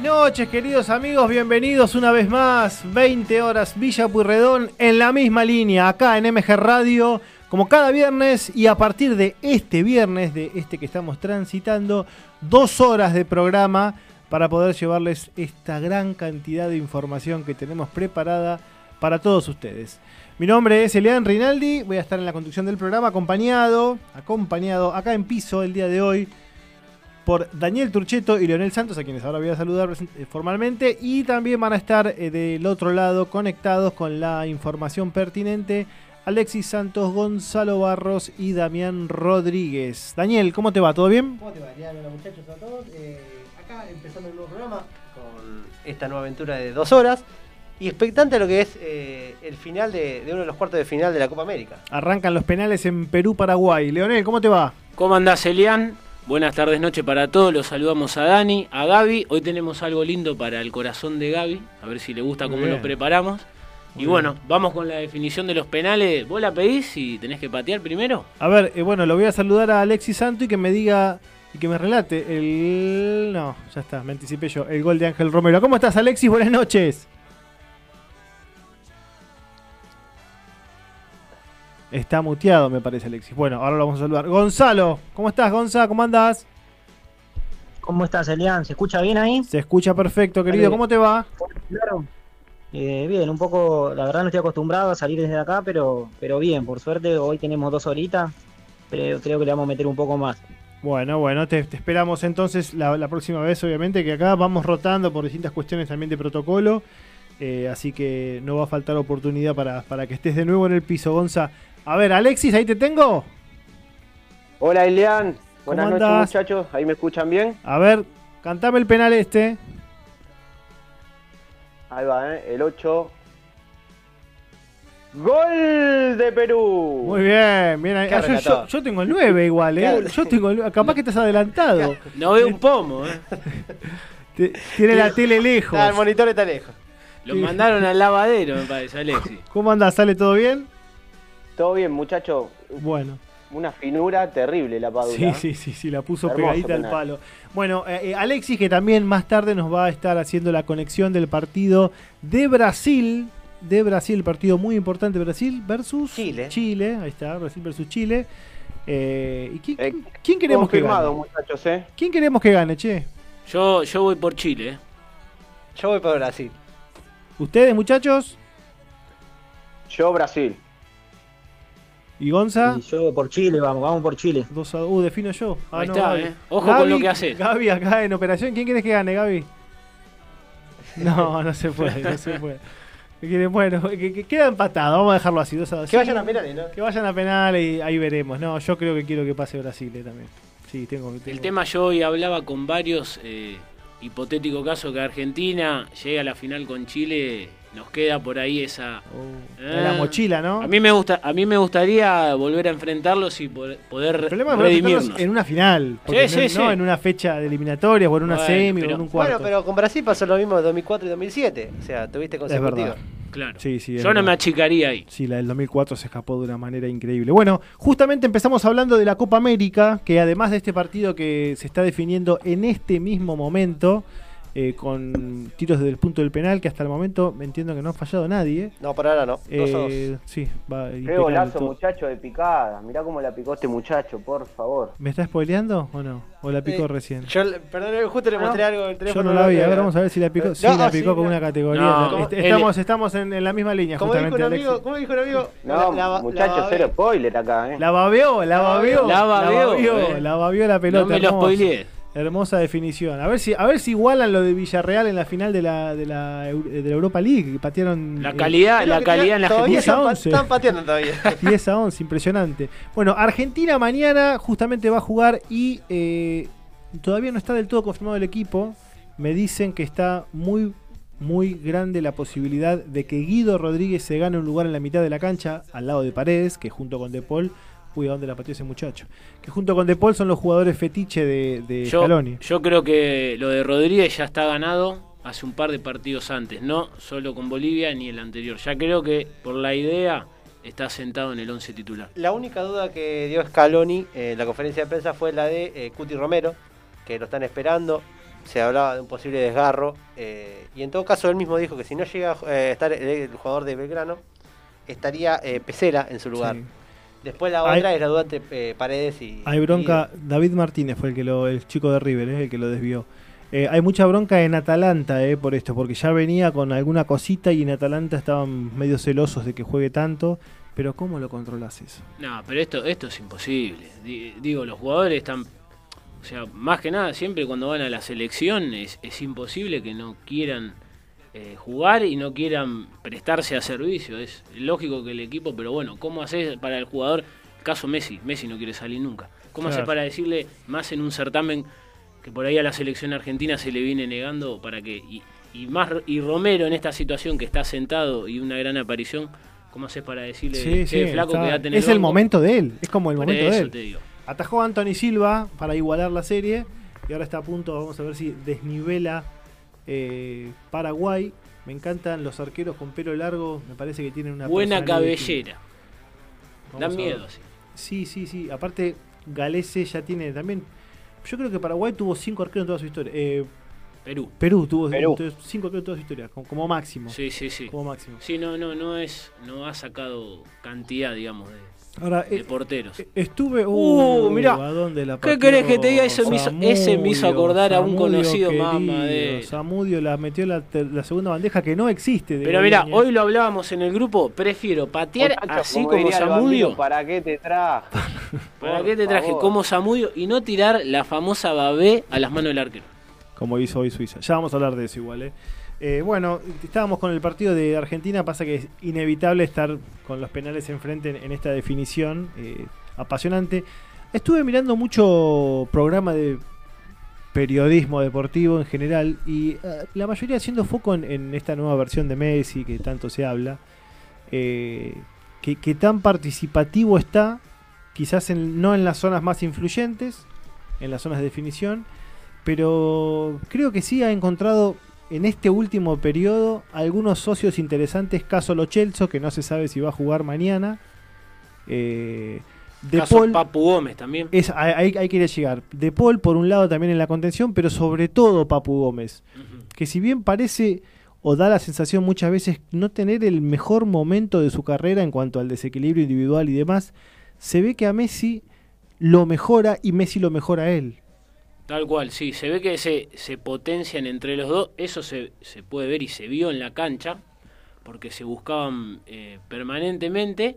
buenas noches, queridos amigos. Bienvenidos una vez más. 20 horas Villa Puyredón en la misma línea, acá en MG Radio, como cada viernes. Y a partir de este viernes, de este que estamos transitando, dos horas de programa para poder llevarles esta gran cantidad de información que tenemos preparada para todos ustedes. Mi nombre es Elian Rinaldi, voy a estar en la conducción del programa acompañado, acompañado acá en piso el día de hoy por Daniel Turcheto y Leonel Santos, a quienes ahora voy a saludar eh, formalmente, y también van a estar eh, del otro lado conectados con la información pertinente Alexis Santos, Gonzalo Barros y Damián Rodríguez. Daniel, ¿cómo te va? ¿Todo bien? ¿Cómo te va? Hola muchachos a todos. Eh, acá empezando el nuevo programa con esta nueva aventura de dos horas y expectante a lo que es el final de, de, uno de los cuartos de final de la Copa América. Arrancan los penales en Perú-Paraguay. Leonel, ¿cómo te va? ¿Cómo andás, Elian? Buenas tardes, noche para todos. Los saludamos a Dani, a Gaby. Hoy tenemos algo lindo para el corazón de Gaby. A ver si le gusta cómo lo preparamos. y bueno, vamos con la definición de los penales. ¿Vos la pedís y tenés que patear primero? A ver, eh, bueno, lo voy a saludar a Alexis Santo y que me diga y que me relate el. No, ya está, me anticipé yo. El gol de Ángel Romero. ¿Cómo estás, Alexis? Buenas noches. Está muteado, me parece, Alexis. Bueno, ahora lo vamos a saludar. Gonzalo, ¿cómo estás, Gonza? ¿Cómo andás? ¿Cómo estás, Elian? ¿Se escucha bien ahí? Se escucha perfecto, querido. ¿Cómo te va? Claro. Eh, bien, un poco, la verdad no estoy acostumbrado a salir desde acá, pero, pero bien, por suerte hoy tenemos dos horitas, pero creo que le vamos a meter un poco más. Bueno, bueno, te, esperamos entonces la, la, próxima vez, obviamente, que acá vamos rotando por distintas cuestiones también de protocolo, eh, así que no va a faltar oportunidad para, para que estés de nuevo en el piso, Gonza. A ver, Alexis, ahí te tengo. Hola, Elian. Buenas noches, muchachos. ¿Ahí me escuchan bien? A ver, cantame el penal este. Ahí va, ¿eh? El 8. ¡Gol de Perú! Muy bien, bien. Ah, yo, yo, tengo el 9 igual, ¿eh? Yo tengo el, Capaz que estás adelantado. No veo un pomo, ¿eh? Tiene la tele lejos. Ah, el monitor está lejos. Lo mandaron al lavadero, me parece, Alexis. ¿Cómo andás? ¿Sale todo bien? Todo bien, muchacho. Bueno. Una finura terrible la padula. Sí, sí, sí, sí, la puso pegadita al palo. Bueno, eh, eh, Alexis, que también más tarde nos va a estar haciendo la conexión del partido de Brasil. De Brasil, el partido muy importante, Brasil versus Chile. Chile, ahí está, Brasil versus Chile. Eh, ¿y quién, quién, queremos que gane? muchachos, ¿eh? ¿Quién queremos que gane, che? Yo, yo voy por Chile. Yo voy por Brasil. ¿Ustedes, muchachos? Yo, Brasil. ¿Y Gonza? Y yo por Chile, vamos, vamos por Chile. Dos a, uh, defino yo. Ah, Ahí está, eh. Ojo con lo que hace. Gaby acá en operación. ¿Quién quieres que gane, Gaby? No, no se puede, no se puede. Bueno, que, queda empatado, vamos a dejarlo así. Dos a dos. Que vayan a penales, ¿no? Que vayan a penales y ahí veremos. No, yo creo que quiero que pase Brasil eh, también. Sí, tengo, tengo, El tema yo hoy hablaba con varios eh, hipotético caso que Argentina llegue a la final con Chile nos queda por ahí esa oh, la mochila, ¿no? A mí me gusta, a mí me gustaría volver a enfrentarlos y poder, poder redimirnos. en una final, porque no, en una fecha de eliminatorias o en una semi o en un cuarto. Bueno, pero con Brasil pasó lo mismo de 2004 y 2007, o sea, tuviste consecutivos. Claro. Sí, sí, Yo no me achicaría ahí. Sí, la del 2004 se escapó de una manera increíble. Bueno, justamente empezamos hablando de la Copa América, que además de este partido que se está definiendo en este mismo momento, eh, con tiros desde el punto del penal, que hasta el momento me entiendo que no ha fallado nadie. No, por ahora no. Eh, sí, va. Qué golazo, muchacho, de picada. Mirá cómo la picó este muchacho, por favor. ¿Me está spoileando o no? ¿O la picó recién? Yo, perdón, justo le mostré algo del teléfono. Yo no la vi, a ver, vamos a ver si la picó. sí, la picó con una categoría. estamos estamos en, la misma línea, ¿Cómo justamente. Dijo un amigo, ¿Cómo dijo un amigo? No, la, muchacho, cero spoiler acá, ¿eh? La babeó, la babeó. La babeó. La babeó la pelota. No me lo spoileé. Hermosa definición. A ver si, a ver si igualan lo de Villarreal en la final de la, de la, de la Europa League, que patearon. La calidad, la calidad en la todavía están, 11. están pateando todavía. 10 a 11, impresionante. Bueno, Argentina mañana justamente va a jugar y eh, todavía no está del todo confirmado el equipo. Me dicen que está muy, muy grande la posibilidad de que Guido Rodríguez se gane un lugar en la mitad de la cancha, al lado de Paredes, que junto con De Paul Uy, ¿a dónde la pateó ese muchacho? Que junto con De Paul son los jugadores fetiche de, de yo, Scaloni. Yo creo que lo de Rodríguez ya está ganado hace un par de partidos antes, no solo con Bolivia ni el anterior. Ya creo que por la idea está sentado en el 11 titular. La única duda que dio Scaloni en la conferencia de prensa fue la de eh, Cuti Romero, que lo están esperando. se hablaba de un posible desgarro. Eh, y en todo caso, él mismo dijo que si no llega a estar el, jugador de Belgrano, estaría Pesera en su lugar. Después la otra es la dudante Paredes y. Hay bronca. David Martínez fue el que lo, el chico de River, el que lo desvió. hay mucha bronca en Atalanta eh, por esto, porque ya venía con alguna cosita y en Atalanta estaban medio celosos de que juegue tanto. Pero ¿cómo lo controlas eso? No, pero esto, esto es imposible. Digo, los jugadores están... O sea, más que nada, siempre cuando van a la selección es, imposible que no quieran eh, jugar y no quieran prestarse a servicio. Es lógico que el equipo, pero bueno, ¿cómo haces para el jugador? caso Messi, Messi no quiere salir nunca. ¿Cómo haces para decirle, más en un certamen que por ahí a la selección argentina se le viene negando para que... Y, y más y Romero en esta situación que está sentado y una gran aparición ¿Cómo haces para decirle, sí, flaco que va a tener Es el momento de él, es como el momento de él. Atajó a Anthony Silva para igualar la serie y ahora está a punto, vamos a ver si desnivela eh, Paraguay. Me encantan los arqueros con pelo largo, me parece que tienen una buena cabellera. Dan miedo, sí. Sí, sí, sí. Aparte, Galese ya tiene también. Yo creo que Paraguay tuvo cinco arqueros en toda su historia. Eh, Perú. Perú tuvo cinco en toda su historia, como, máximo. Sí, sí, sí. Como máximo. Sí, no, no, no es, no ha sacado cantidad, digamos, de, Ahora, de eh, porteros. Eh, estuve. Uh, uh mirá. ¿Qué querés que te diga? Eso me hizo, ese me hizo acordar a un conocido mamá de. Samudio la metió la, la, segunda bandeja que no existe. Pero mira, hoy lo hablábamos en el grupo. Prefiero patear así como Samudio. ¿Para qué te traje? ¿Para qué te traje? Como Samudio y no tirar la famosa babé a las manos del arquero como hizo hoy Suiza. Ya vamos a hablar de eso igual. ¿eh? Eh, bueno, estábamos con el partido de Argentina, pasa que es inevitable estar con los penales enfrente en, esta definición eh, apasionante. Estuve mirando mucho programa de periodismo deportivo en general y la mayoría haciendo foco en, esta nueva versión de Messi que tanto se habla, que, tan participativo está, quizás no en las zonas más influyentes, en las zonas de definición, pero creo que sí ha encontrado en este último periodo algunos socios interesantes, caso Lo que no se sabe si va a jugar mañana. Eh, de caso Papu Gómez también. Es, ahí, hay quiere llegar. De Paul, por un lado, también en la contención, pero sobre todo Papu Gómez. Que si bien parece o da la sensación muchas veces no tener el mejor momento de su carrera en cuanto al desequilibrio individual y demás, se ve que a Messi lo mejora y Messi lo mejora a él. Tal cual, sí, se ve que se, se potencian entre los dos, eso se, se puede ver y se vio en la cancha, porque se buscaban eh, permanentemente,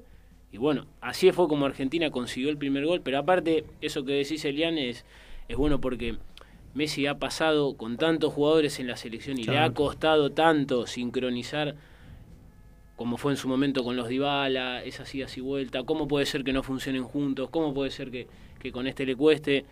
y bueno, así fue como Argentina consiguió el primer gol, pero aparte, eso que decís Elian es, es bueno porque Messi ha pasado con tantos jugadores en la selección y le ha costado tanto sincronizar como fue en su momento con los Dybala, esas idas y vuelta, cómo puede ser que no funcionen juntos, cómo puede ser que, que con este le cueste.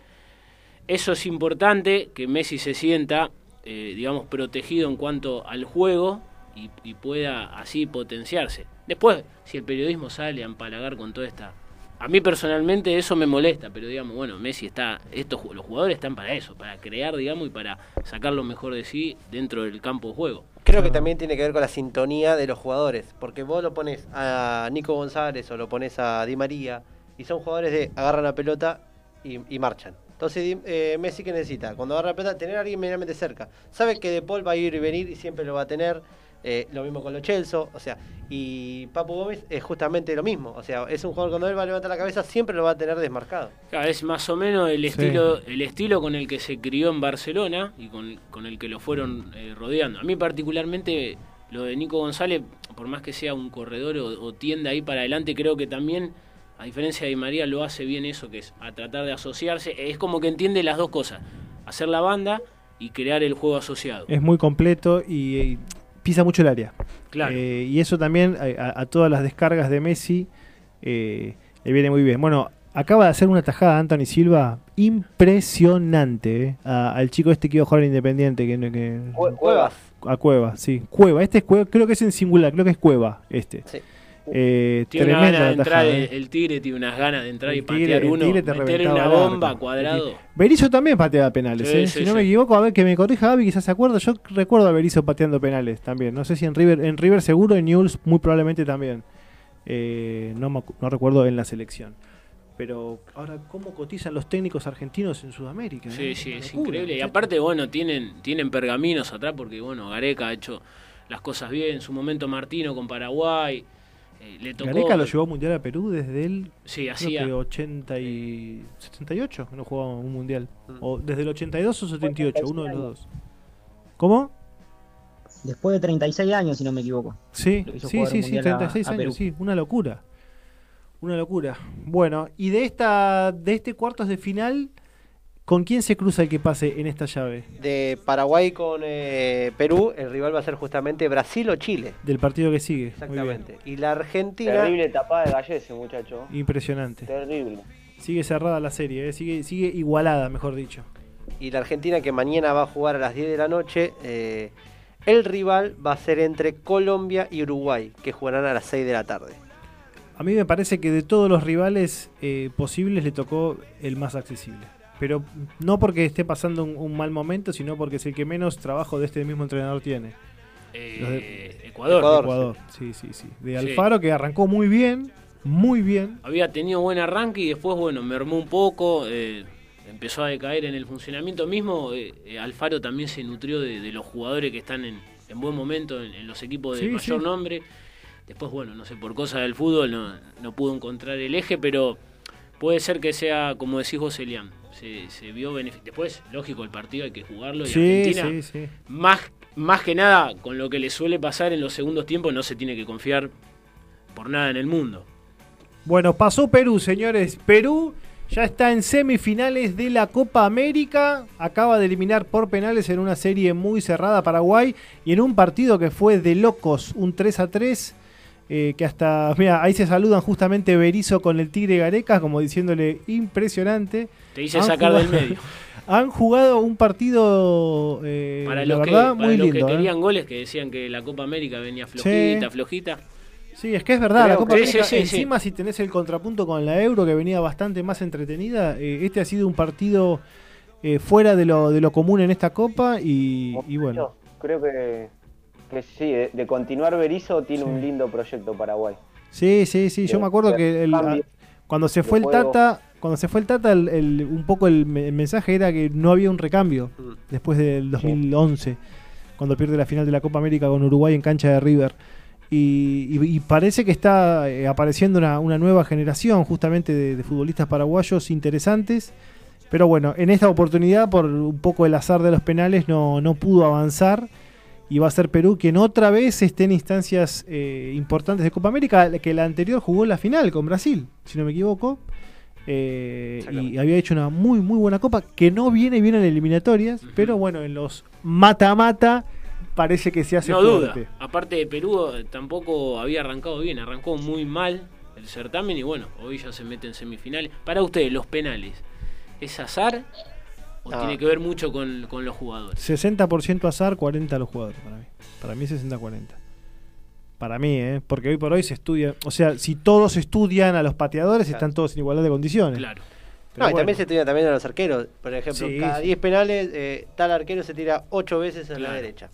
Eso es importante, que Messi se sienta, eh, digamos, protegido en cuanto al juego y, pueda así potenciarse. Después, si el periodismo sale a empalagar con toda esta... A mí personalmente eso me molesta, pero digamos, bueno, Messi está, estos los jugadores están para eso, para crear, digamos, y para sacar lo mejor de sí dentro del campo de juego. Creo que también tiene que ver con la sintonía de los jugadores, porque vos lo pones a Nico González o lo pones a Di María y son jugadores de agarran la pelota y marchan. Entonces eh, Messi que necesita, cuando agarra la pelota, tener a alguien medianamente cerca. Sabe que De Paul va a ir y venir y siempre lo va a tener. Eh, lo mismo con los Chelsea, o sea, y Papu Gómez es justamente lo mismo, o sea, es un jugador cuando él va a levantar la cabeza siempre lo va a tener desmarcado. es más o menos el estilo, el estilo con el que se crió en Barcelona y con, el que lo fueron eh, rodeando. A mí particularmente lo de Nico González, por más que sea un corredor o, o tienda ahí para adelante, creo que también a diferencia de María, lo hace bien eso, que es a tratar de asociarse. Es como que entiende las dos cosas, hacer la banda y crear el juego asociado. Es muy completo y, pisa mucho el área. Claro. Eh, y eso también a, todas las descargas de Messi eh, le viene muy bien. Bueno, acaba de hacer una tajada Anthony Silva impresionante eh, al chico este que iba a jugar Independiente. Que, Cuevas. A Cueva, sí. Cueva, este es Cueva, creo que es en singular, creo que es Cueva este. Sí. Eh, tiene una de entrar, ¿eh? el, Tigre tiene unas ganas de entrar y patear uno, meter una bomba cuadrado. Berizzo también pateaba penales, ¿eh? si no me equivoco, a ver que me corrija Gaby, quizás se acuerda, yo recuerdo a Berizzo pateando penales también, no sé si en River, en River seguro, en Newell's muy probablemente también, no, no recuerdo en la selección. pero ahora cómo cotizan los técnicos argentinos en Sudamérica. Sí, sí, es increíble. Y aparte, bueno, tienen, tienen pergaminos atrás porque, bueno, Gareca ha hecho las cosas bien. En su momento Martino con Paraguay. Eh, le tocó... Gareca lo llevó a Mundial a Perú desde el sí, hacía... 80 y 78, no jugaba un Mundial. Mm. O desde el 82 o 78, uno de los dos. ¿Cómo? Después de 36 años, si no me equivoco. Sí, sí, sí, sí, 36 años, sí, una locura. Una locura. Bueno, y de esta de este cuartos de final, ¿con quién se cruza el que pase en esta llave? De Paraguay con eh, Perú, el rival va a ser justamente Brasil o Chile. Del partido que sigue. Exactamente. Y la Argentina. Terrible tapada de Gallese, muchacho. Impresionante. Terrible. Sigue cerrada la serie, eh, sigue, sigue igualada, mejor dicho. Y la Argentina que mañana va a jugar a las 10 de la noche. Eh, el rival va a ser entre Colombia y Uruguay, que jugarán a las 6 de la tarde. A mí me parece que de todos los rivales eh, posibles le tocó el más accesible. Pero no porque esté pasando un, mal momento, sino porque es el que menos trabajo de este mismo entrenador tiene. Eh, Ecuador. Ecuador. sí, sí, sí. De Alfaro que arrancó muy bien, muy bien. Había tenido buen arranque y después, bueno, mermó un poco. Eh, empezó a decaer en el funcionamiento mismo. Alfaro también se nutrió de, los jugadores que están en, buen momento en, los equipos de mayor nombre. Después, bueno, no sé, por cosas del fútbol no, no pudo encontrar el eje, pero puede ser que sea, como decís vos, Elian, se, se vio beneficio. Después, lógico, el partido hay que jugarlo. Y Argentina, Más, más que nada, con lo que le suele pasar en los segundos tiempos, no se tiene que confiar por nada en el mundo. Bueno, pasó Perú, señores. Perú ya está en semifinales de la Copa América. Acaba de eliminar por penales en una serie muy cerrada Paraguay y en un partido que fue de locos, un 3 a 3 eh, que hasta, mira, ahí se saludan justamente Berizo con el Tigre Gareca, como diciéndole impresionante. Te hice sacar del medio. Han jugado un partido, eh, para los que, que ¿eh? querían goles, que decían que la Copa América venía flojita, flojita. Sí, es que es verdad, la Copa América, encima si tenés el contrapunto con la Euro, que venía bastante más entretenida, este ha sido un partido fuera de lo, de lo común en esta Copa y, y bueno. Creo que que sí, de, continuar Berizzo tiene un lindo proyecto Paraguay. Sí, sí, sí, yo me acuerdo que cuando se fue el Tata, cuando se fue el Tata, un poco el, mensaje era que no había un recambio mm. después del 2011, cuando pierde la final de la Copa América con Uruguay en cancha de River. Y, parece que está eh, apareciendo una, nueva generación justamente de, futbolistas paraguayos interesantes. Pero bueno, en esta oportunidad, por un poco el azar de los penales, no, no pudo avanzar y va a ser Perú quien otra vez esté en instancias eh, importantes de Copa América, que la anterior jugó la final con Brasil, si no me equivoco. Eh, y había hecho una muy muy buena copa que no viene bien en eliminatorias, pero bueno, en los mata-mata parece que se hace no duda. Aparte de Perú eh, tampoco había arrancado bien, arrancó muy mal el certamen y bueno, hoy ya se mete en semifinales. Para ustedes, los penales, ¿es azar ¿O tiene que ver mucho con, los jugadores? 60% azar, 40 los jugadores para mí. Para mí 60-40. Para mí, ¿eh? Porque hoy por hoy se estudia. O sea, si todos estudian a los pateadores, están todos en igualdad de condiciones. Claro. no, y también se estudia también a los arqueros. Por ejemplo, cada 10 penales, eh, tal arquero se tira 8 veces a la derecha.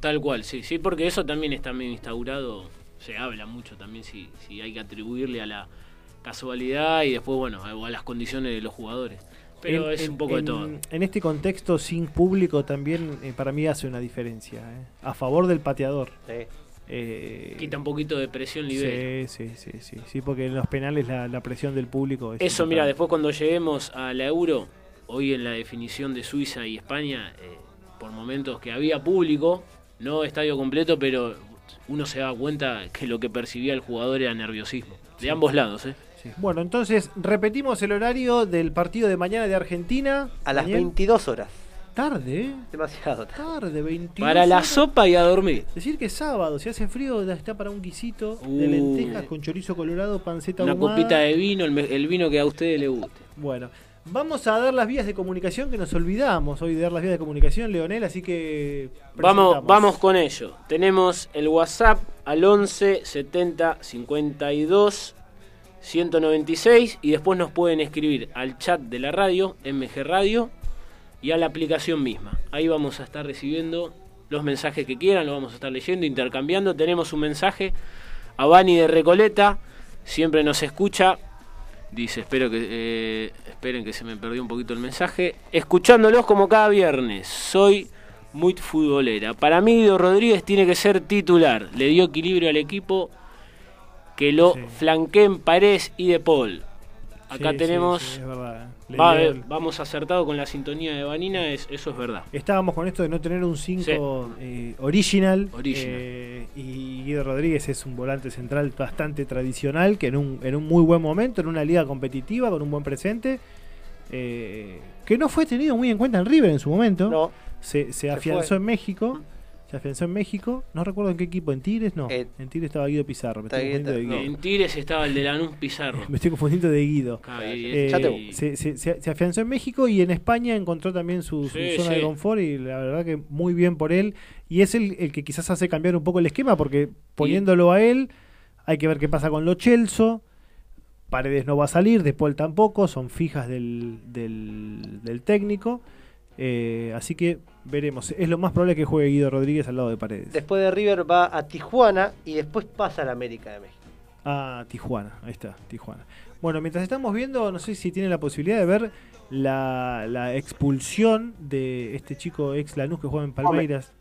Tal, cual, sí, sí, porque eso también está bien instaurado. Se habla mucho también si, si hay que atribuirle a la casualidad y después, bueno, a las condiciones de los jugadores. Pero es un poco de todo. En este contexto sin público también eh, para mí hace una diferencia. Eh. A favor del pateador. Eh, Quita un poquito de presión nivel. Sí, sí, sí, sí, sí, porque en los penales la, presión del público es Eso, mira, después cuando lleguemos a la Euro, hoy en la definición de Suiza y España, por momentos que había público, no estadio completo, pero uno se da cuenta que lo que percibía el jugador era nerviosismo. De ambos lados, ¿eh? Bueno, entonces repetimos el horario del partido de mañana de Argentina. A las 22 horas. Tarde, ¿eh? Demasiado tarde. 22 Para la sopa y a dormir. Decir que es sábado, si hace frío, está para un guisito de lentejas con chorizo colorado, panceta Una copita de vino, el, vino que a ustedes les guste. Bueno, Vamos a dar las vías de comunicación que nos olvidamos hoy de dar las vías de comunicación, Leonel, así que. Vamos, vamos con ello. Tenemos el WhatsApp al 11 70 52 196 y después nos pueden escribir al chat de la radio, MG Radio, y a la aplicación misma. Ahí vamos a estar recibiendo los mensajes que quieran, lo vamos a estar leyendo, intercambiando. Tenemos un mensaje a Bani de Recoleta, siempre nos escucha. Dice, espero que eh, esperen que se me perdió un poquito el mensaje. Escuchándolos como cada viernes, soy muy futbolera. Para mí Guido Rodríguez tiene que ser titular. Le dio equilibrio al equipo que lo flanqueen Paredes y De Paul. Acá tenemos vamos acertado con la sintonía de Vanina, eso es verdad. Estábamos con esto de no tener un 5 eh, original. Eh, y Guido Rodríguez es un volante central bastante tradicional, que en un, en un muy buen momento, en una liga competitiva, con un buen presente, eh, que no fue tenido muy en cuenta en River en su momento. Se, se, afianzó en México. Se afianzó en México. No recuerdo en qué equipo. ¿En Tigres? No. Eh, en Tigres estaba Guido Pizarro. Me estoy de Guido. En Tigres estaba el de Lanús Pizarro. me estoy confundiendo de Guido. Eh, se, se, afianzó en México y en España encontró también su, zona de confort y la verdad que muy bien por él. Y es el, el que quizás hace cambiar un poco el esquema porque poniéndolo a él hay que ver qué pasa con lo Chelso. Paredes no va a salir, De Paul tampoco, son fijas del, del, del técnico. Eh, así que veremos. Es lo más probable que juegue Guido Rodríguez al lado de Paredes. Después de River va a Tijuana y después pasa a la América de México. Ah, Tijuana, ahí está, Tijuana. Bueno, mientras estamos viendo, no sé si tiene la posibilidad de ver la, expulsión de este chico ex Lanús que juega en Palmeiras.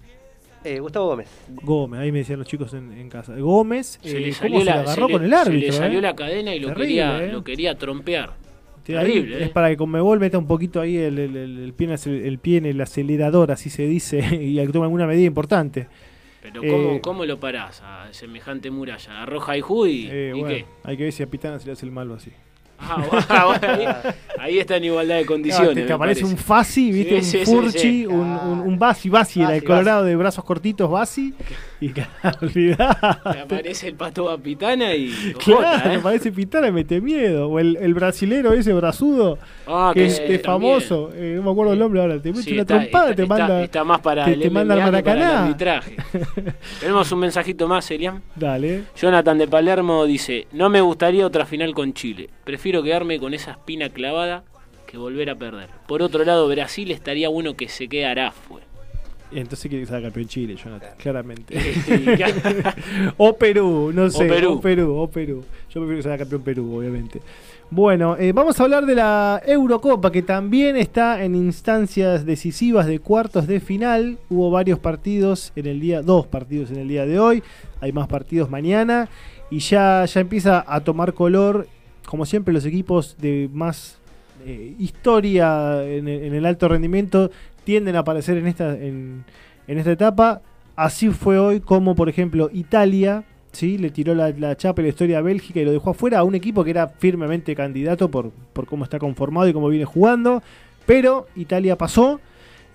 Eh, Gustavo Gómez. Gómez, ahí me decían los chicos en, casa. Gómez, se le eh, salió la, agarró con el árbitro. Se le salió la cadena y lo, quería, lo quería trompear. Es ¿eh? para que Conmebol meta un poquito ahí el, el, pie, el pie en el acelerador, así se dice, y que tome alguna medida importante. Pero ¿cómo, eh, ¿cómo, lo parás a semejante muralla? ¿Arroja y Judy? Eh, ¿Y qué? Hay que ver si a Pitana se le hace el malo así. Ah, ahí, está en igualdad de condiciones. te, aparece un Fasi, ¿viste? un Furchi, un, un, Basi, Basi, era el colorado de brazos cortitos, Basi. Y Te aparece el pato Pitana y. Claro, ¿eh? aparece Pitana y mete miedo. O el, el brasilero ese brazudo, ah, que, es, famoso. Eh, no me acuerdo el nombre ahora. Te mete una trompada, te manda. Está más para te, te manda Maracaná. Tenemos un mensajito más, Elian. Dale. Jonathan de Palermo dice: No me gustaría otra final con Chile. Prefiero quedarme con esa espina clavada que volver a perder. Por otro lado, Brasil estaría bueno que se quedara fue. Entonces quiere que salga campeón Chile, Jonathan, claramente. o Perú, no sé. O Perú. o Perú. O Perú, Yo prefiero que salga campeón Perú, obviamente. Bueno, eh, vamos a hablar de la Eurocopa, que también está en instancias decisivas de cuartos de final. Hubo varios partidos en el día, dos partidos en el día de hoy. Hay más partidos mañana. Y ya, ya empieza a tomar color, como siempre, los equipos de más eh, historia en el alto rendimiento tienden a aparecer en esta, en, esta etapa. Así fue hoy como, por ejemplo, Italia ¿sí? le tiró la, chapa y la historia a Bélgica y lo dejó afuera a un equipo que era firmemente candidato por, por cómo está conformado y cómo viene jugando. Pero Italia pasó.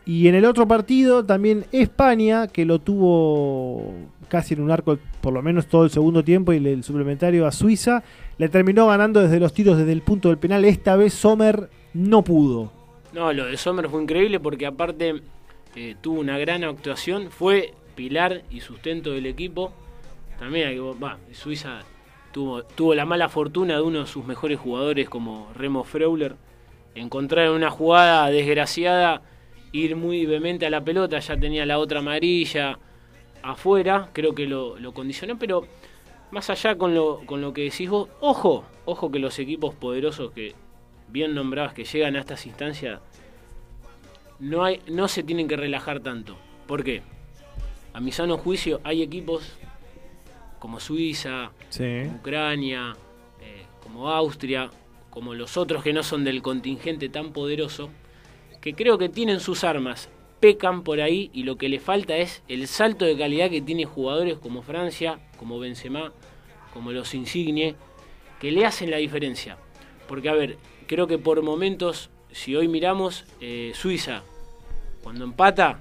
Y en el otro partido también España, que lo tuvo casi en un arco por lo menos todo el segundo tiempo y el suplementario a Suiza, le terminó ganando desde los tiros desde el punto del penal. Esta vez Sommer no pudo. No, lo de Sommer fue increíble porque aparte eh, tuvo una gran actuación, fue pilar y sustento del equipo. También hay que, Suiza tuvo, la mala fortuna de uno de sus mejores jugadores como Remo Freuler encontrar en una jugada desgraciada ir muy vehemente a la pelota, ya tenía la otra amarilla afuera, creo que lo, lo condicionó, pero más allá con lo, con lo que decís vos, ojo, ojo que los equipos poderosos que bien nombradas que llegan a estas instancias, no, hay, no se tienen que relajar tanto. ¿Por qué? A mi sano juicio hay equipos como Suiza, Ucrania, eh, como Austria, como los otros que no son del contingente tan poderoso, que creo que tienen sus armas, pecan por ahí y lo que le falta es el salto de calidad que tiene jugadores como Francia, como Benzema, como los Insigne, que le hacen la diferencia. Porque a ver, creo que por momentos, si hoy miramos, eh, Suiza, cuando empata,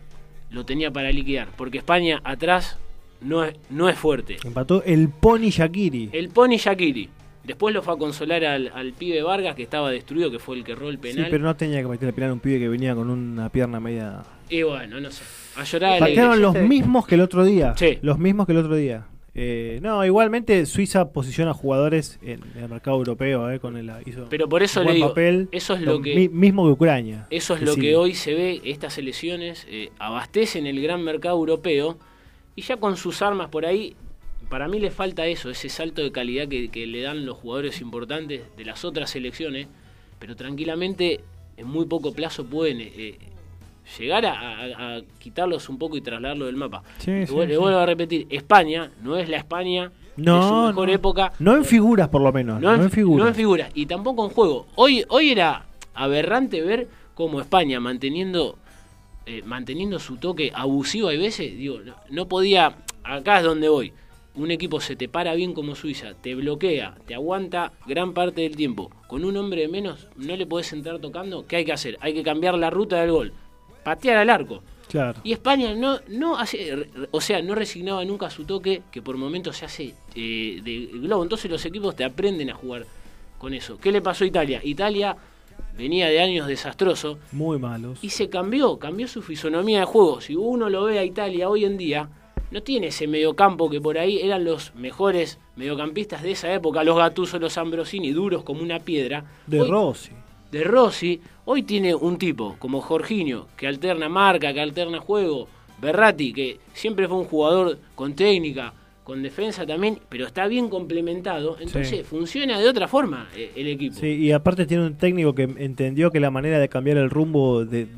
lo tenía para liquidar, porque España atrás no es, no es fuerte. Empató el Pony Shakiri. El Pony Shakiri. Después lo fue a consolar al, pibe Vargas, que estaba destruido, que fue el que erró el penal. Sí, pero no tenía que meter el penal a un pibe que venía con una pierna media. Y bueno, no sé. A llorar Patearon los mismos que el otro día. Sí. Los mismos que el otro día. Eh, no, igualmente Suiza posiciona jugadores en, el mercado europeo, eh, con el hizo Pero por eso le digo, papel, eso es lo, que mismo que Ucrania. Eso es lo que hoy se ve, estas selecciones eh, abastecen el gran mercado europeo y ya con sus armas por ahí para mí le falta eso, ese salto de calidad que, le dan los jugadores importantes de las otras selecciones, pero tranquilamente en muy poco plazo pueden eh, llegar a, quitarlos un poco y trasladarlo del mapa. le, vuelvo a repetir, España no es la España no, de su mejor época. No en figuras, por lo menos. No, en, figuras. No en figuras. Y tampoco en juego. Hoy, hoy era aberrante ver cómo España, manteniendo, eh, manteniendo su toque abusivo a veces, digo, no, podía. Acá es donde voy. Un equipo se te para bien como Suiza, te bloquea, te aguanta gran parte del tiempo. Con un hombre de menos no le podés entrar tocando. ¿Qué hay que hacer? Hay que cambiar la ruta del gol. Patear al arco. Y España no, no hace, o sea, no resignaba nunca su toque, que por momentos se hace eh, de globo. Entonces los equipos te aprenden a jugar con eso. ¿Qué le pasó a Italia? Italia venía de años desastrosos. Muy malos. Y se cambió, cambió su fisonomía de juego. Si uno lo ve a Italia hoy en día, no tiene ese mediocampo que por ahí eran los mejores mediocampistas de esa época, los Gattuso, los Ambrosini, duros como una piedra. De Rossi de Rossi, hoy tiene un tipo como Jorginho, que alterna marca, que alterna juego, Berratti, que siempre fue un jugador con técnica, con defensa también, pero está bien complementado, entonces funciona de otra forma eh, el equipo. Sí, y aparte tiene un técnico que entendió que la manera de cambiar el rumbo de,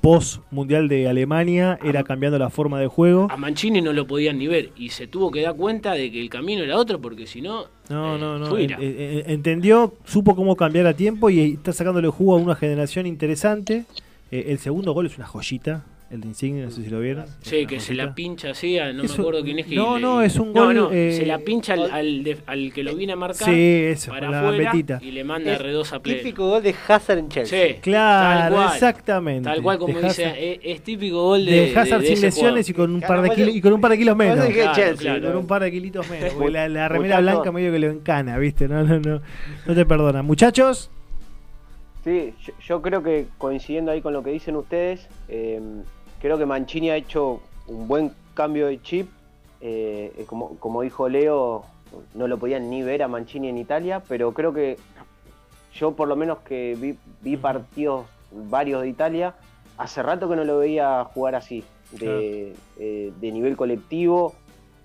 post mundial de Alemania era cambiando la forma de juego. A Mancini no lo podían ni ver y se tuvo que dar cuenta de que el camino era otro porque si no. No, no, no. entendió, supo cómo cambiar a tiempo y está sacándole jugo a una generación interesante. Eh, el segundo gol es una joyita el de Insigne, no sé si lo vieron. Sí, que se la pincha así, no me acuerdo quién es que. No, no, es un gol. No, se la pincha al, al, que lo viene a marcar. Sí, eso, para la afuera, Y le manda R2 a play. Típico gol de Hazard en Chelsea. Sí, claro, exactamente. Tal cual como dice, es, típico gol de. De Hazard sin lesiones y con, un par de kilos, y con un par de kilos menos. Claro, Con un par de kilitos menos. la, la remera blanca medio que le encana, ¿viste? No, no, no. No te perdona. Muchachos. Sí, yo, creo que coincidiendo ahí con lo que dicen ustedes. Eh, Creo que Mancini ha hecho un buen cambio de chip. Eh, eh, como, dijo Leo, no lo podían ni ver a Mancini en Italia, pero creo que yo por lo menos que vi, partidos varios de Italia, hace rato que no lo veía jugar así, de, eh, nivel colectivo,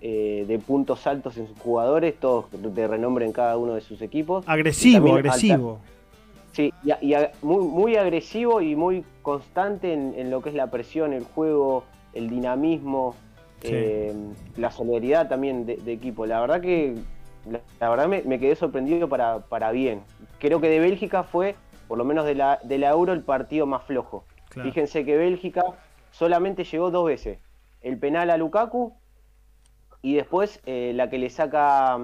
de puntos altos en sus jugadores, todos de renombre en cada uno de sus equipos. Agresivo, agresivo. Sí, y, muy, muy, agresivo y muy constante en, lo que es la presión, el juego, el dinamismo, eh, la solidaridad también de, equipo. La verdad que la, verdad me, quedé sorprendido para, para, bien. Creo que de Bélgica fue, por lo menos de la, de la Euro, el partido más flojo. Fíjense que Bélgica solamente llegó dos veces. El penal a Lukaku y después eh, la que le saca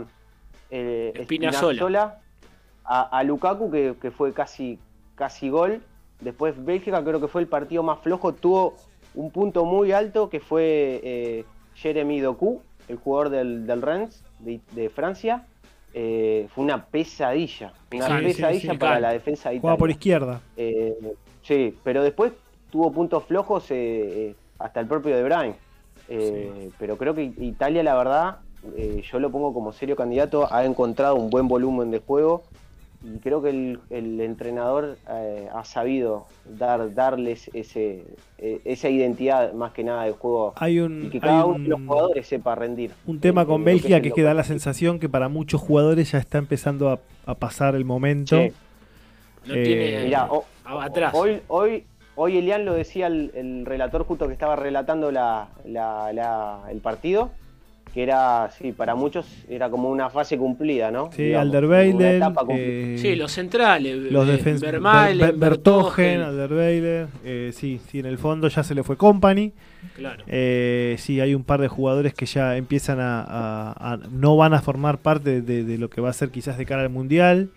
eh, Espinazola a, Lukaku, que, fue casi, casi gol. Después Bélgica creo que fue el partido más flojo. Tuvo un punto muy alto que fue eh, Jeremy Doku, el jugador del, del Rennes de, Francia. Eh, fue una pesadilla. Una pesadilla para la defensa de Italia. por izquierda. Eh, sí, pero después tuvo puntos flojos hasta el propio De Bruyne. Pero creo que Italia, la verdad, yo lo pongo como serio candidato. Ha encontrado un buen volumen de juego y creo que el, entrenador eh, ha sabido dar darles ese eh, esa identidad más que nada del juego hay un, y que cada uno de los jugadores sepa rendir. un tema con Bélgica que, es que, da la sensación que para muchos jugadores ya está empezando a, pasar el momento. No tiene eh, atrás. hoy hoy hoy Elian lo decía el, relator justo que estaba relatando la, el partido que era, sí, para muchos era como una fase cumplida, ¿no? Sí, Alderweireld. Eh, sí, los centrales. Los eh, defensores. Bertogen, Alderweireld. Eh, sí, sí, en el fondo ya se le fue Company. Claro. Eh, sí, hay un par de jugadores que ya empiezan a. no van a formar parte de, lo que va a ser quizás de cara al Mundial.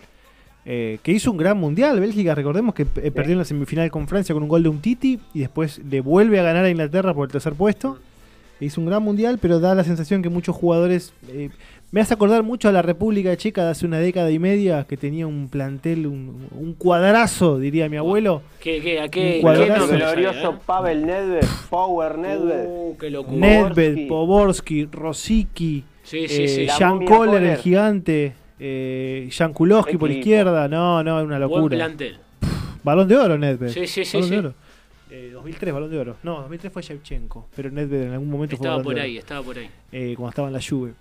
que hizo un gran mundial. Bélgica, recordemos que perdió en la semifinal con Francia con un gol de un Titi y después le vuelve a ganar a Inglaterra por el tercer puesto hizo un gran mundial, pero da la sensación que muchos jugadores. Eh, me hace acordar mucho a la República Checa de hace una década y media, que tenía un plantel, un, cuadrazo, diría mi abuelo. ¿Qué, qué, a qué, un cuadrazo. glorioso Pavel Nedved, Power Nedved. Uh, qué locura. Nedved, Poborski, Rosicki, sí, sí, sí. Eh, Jan el gigante, eh, Jan Kulowski por izquierda. No, no, es una locura. Buen plantel. balón de oro, Nedved. Sí, sí, sí. 2003, Balón de Oro. No, 2003 fue Shevchenko, pero Nedved en algún momento estaba fue por ahí, Estaba por ahí, eh, cuando estaba en la Juve.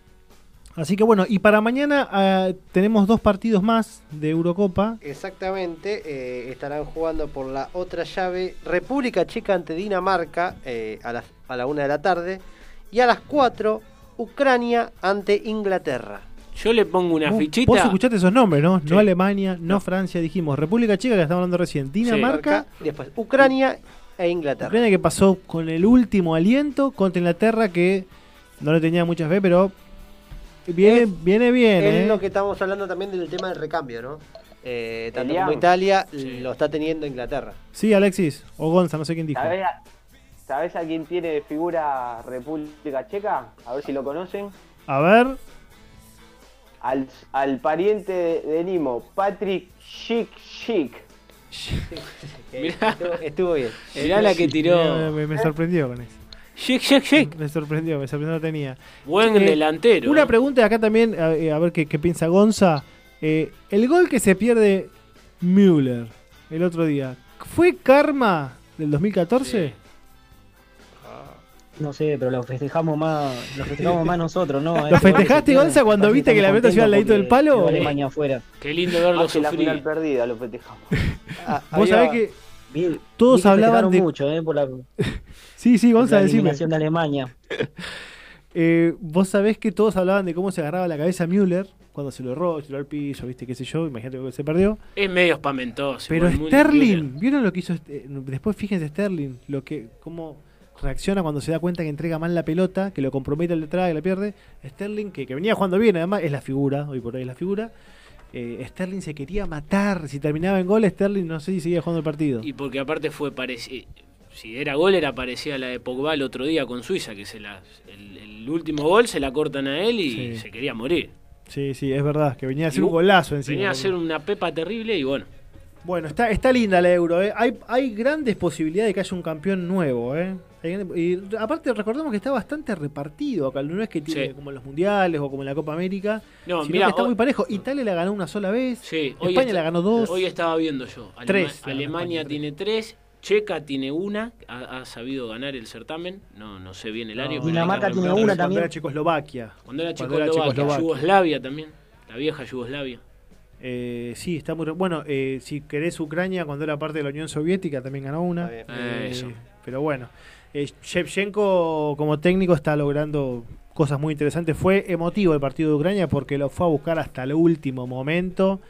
Así que bueno, y para mañana ah, tenemos dos partidos más de Eurocopa. Exactamente, eh, estarán jugando por la otra llave República Checa ante Dinamarca eh, a, las, a la una de la tarde y a las 4 Ucrania ante Inglaterra. Yo le pongo una Vos- fichita. Vos escuchaste esos nombres, ¿no? Sí. No Alemania, no, Francia, dijimos. República Checa, que estamos hablando recién. Dinamarca, después Ucrania e Inglaterra. Ucrania que pasó con el último aliento contra Inglaterra, que no le tenía mucha fe, pero viene, Es- viene bien, Es ¿eh? lo que estamos hablando también del tema del recambio, ¿no? Eh, tanto Elian. como Italia Sí. lo está teniendo Inglaterra. Sí, Alexis, o Gonza, no sé quién dijo. ¿Sabés a, sabés a quién tiene figura República Checa? A ver si lo conocen. A ver, Al, al pariente de, de Nimo, Patrick Schick. Mirá. Estuvo, estuvo bien. Mirá la que me, tiró. me- me sorprendió con eso. Shake, shake, shake. Me sorprendió, me sorprendió, no tenía. Buen Eh, delantero. Una pregunta acá también, a, eh, a ver qué, qué piensa Gonza. Eh, el gol que se pierde Müller el otro día, ¿fue karma del 2014? Sí. No sé, pero lo festejamos más, lo festejamos más nosotros, ¿no? ¿Lo festejaste, Gonza, cuando viste que la pelota se iba al ladito del palo? Alemania afuera. Qué lindo verlo Hace la final sufrir. perdida, lo festejamos. Ah, Vos había- sabés que Vi- Todos vi que hablaban de- mucho, ¿eh? Por la, Sí, sí, Gonza, la decime. eliminación de Alemania. Eh, vos sabés que todos hablaban de cómo se agarraba la cabeza Müller cuando se lo erró, se lo al piso, viste, qué sé yo, imagínate que se perdió. Es medio espamentoso. Pero Sterling, ¿vieron lo que hizo? este- después fíjense Sterling, lo que, cómo reacciona cuando se da cuenta que entrega mal la pelota, que lo compromete al detrás, que la pierde. Sterling, que, que venía jugando bien, además es la figura, hoy por hoy es la figura. Eh, Sterling se quería matar, si terminaba en gol, Sterling no sé si seguía jugando el partido. Y porque aparte fue parecido. Si era gol, era parecida a la de Pogba el otro día con Suiza, que se la, el, el último gol se la cortan a él y Sí. se quería morir. Sí, sí, es verdad, que venía a hacer Y un golazo encima. Venía a hacer una pepa terrible y bueno. Bueno, está, está linda la Euro, ¿eh? hay, hay grandes posibilidades de que haya un campeón nuevo. ¿eh? Y aparte recordemos que está bastante repartido acá, no es que tiene Sí. como en los mundiales o como en la Copa América, No, sino mirá, que está hoy- muy parejo. Italia la ganó una sola vez, Sí, España está- la ganó dos. Hoy estaba viendo yo. Alema- Tres, Alemania España, tiene tres. Checa tiene una. Ha, ha sabido ganar el certamen. No, no sé bien el año. pero Dinamarca tiene una Cuando también. era Checoslovaquia. Cuando era Cuando era Checoslovaquia. Checoslovaquia. Yugoslavia también. La vieja Yugoslavia. Eh, sí, está muy. re- Bueno, eh, si querés Ucrania, cuando era parte de la Unión Soviética, también ganó una. Eh, Eso. Pero bueno, eh, Shevchenko como técnico está logrando cosas muy interesantes. Fue emotivo el partido de Ucrania porque lo fue a buscar hasta el último momento.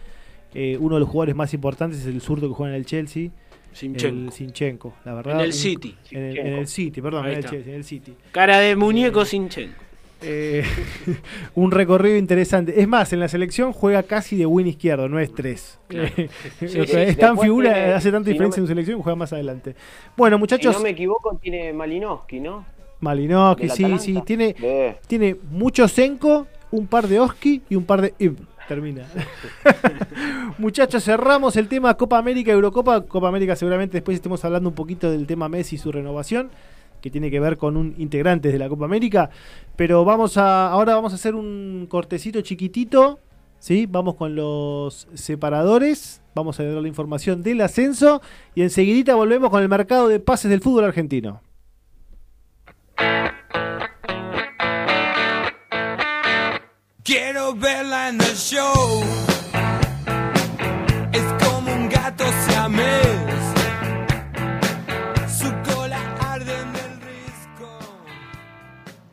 Eh, uno de los jugadores más importantes es el zurdo que juega en el Chelsea, el Sinchenko. Sinchenko, la verdad. En el City. En el, en el City, perdón, en el, en el City. Cara de muñeco Sinchenko. Eh, un recorrido interesante. Es más, en la selección juega casi de win izquierdo, no es tres. Claro. O Sí, sea, es tan figura, tiene- hace tanta si no diferencia me- en su selección, juega más adelante. Bueno, Si muchachos, no me equivoco, tiene Malinowski, ¿no? Malinowski, sí, Atalanta. sí, tiene, Eh, tiene mucho Senko, un par de Oski y un par de Ib. Termina. Muchachos, cerramos el tema Copa América, Eurocopa. Copa América seguramente después estemos hablando un poquito del tema Messi y su renovación, que tiene que ver con un integrante de la Copa América. Pero vamos a, ahora vamos a hacer un cortecito chiquitito. ¿sí? Vamos con los separadores. Vamos a dar la información del ascenso. Y enseguidita volvemos con el mercado de pases del fútbol argentino. Quiero verla en el show. Es como un gato siamés.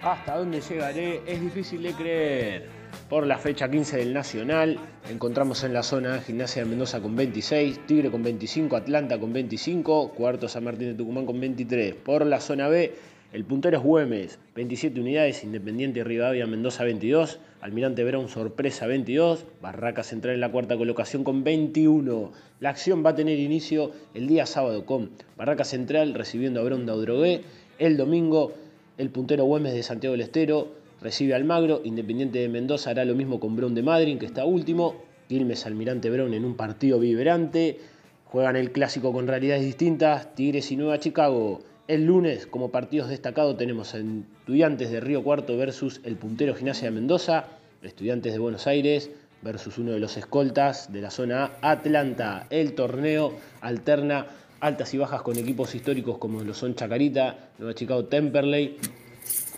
¿Hasta dónde llegaré? Es difícil de creer. Por la fecha 15 del Nacional, encontramos en la zona Gimnasia de Mendoza con 26, Tigre con 25, Atlanta con 25, Cuarto San Martín de Tucumán con 23. Por la zona B, el puntero es Güemes, 27 unidades, Independiente Rivadavia Mendoza 22, Almirante Brown sorpresa 22, Barraca Central en la cuarta colocación con 21. La acción va a tener inicio el día sábado con Barraca Central recibiendo a Bronda Odrogué, el domingo el puntero Güemes de Santiago del Estero recibe al Magro, Independiente de Mendoza hará lo mismo con Brown de Madrid, que está último, Quilmes Almirante Brown en un partido vibrante, juegan el clásico con realidades distintas, Tigres y Nueva Chicago. El lunes, como partidos destacados, tenemos Estudiantes de Río Cuarto versus el puntero Gimnasia de Mendoza, Estudiantes de Buenos Aires versus uno de los escoltas de la zona A, Atlanta. El torneo alterna altas y bajas con equipos históricos como lo son Chacarita, Nueva Chicago Temperley.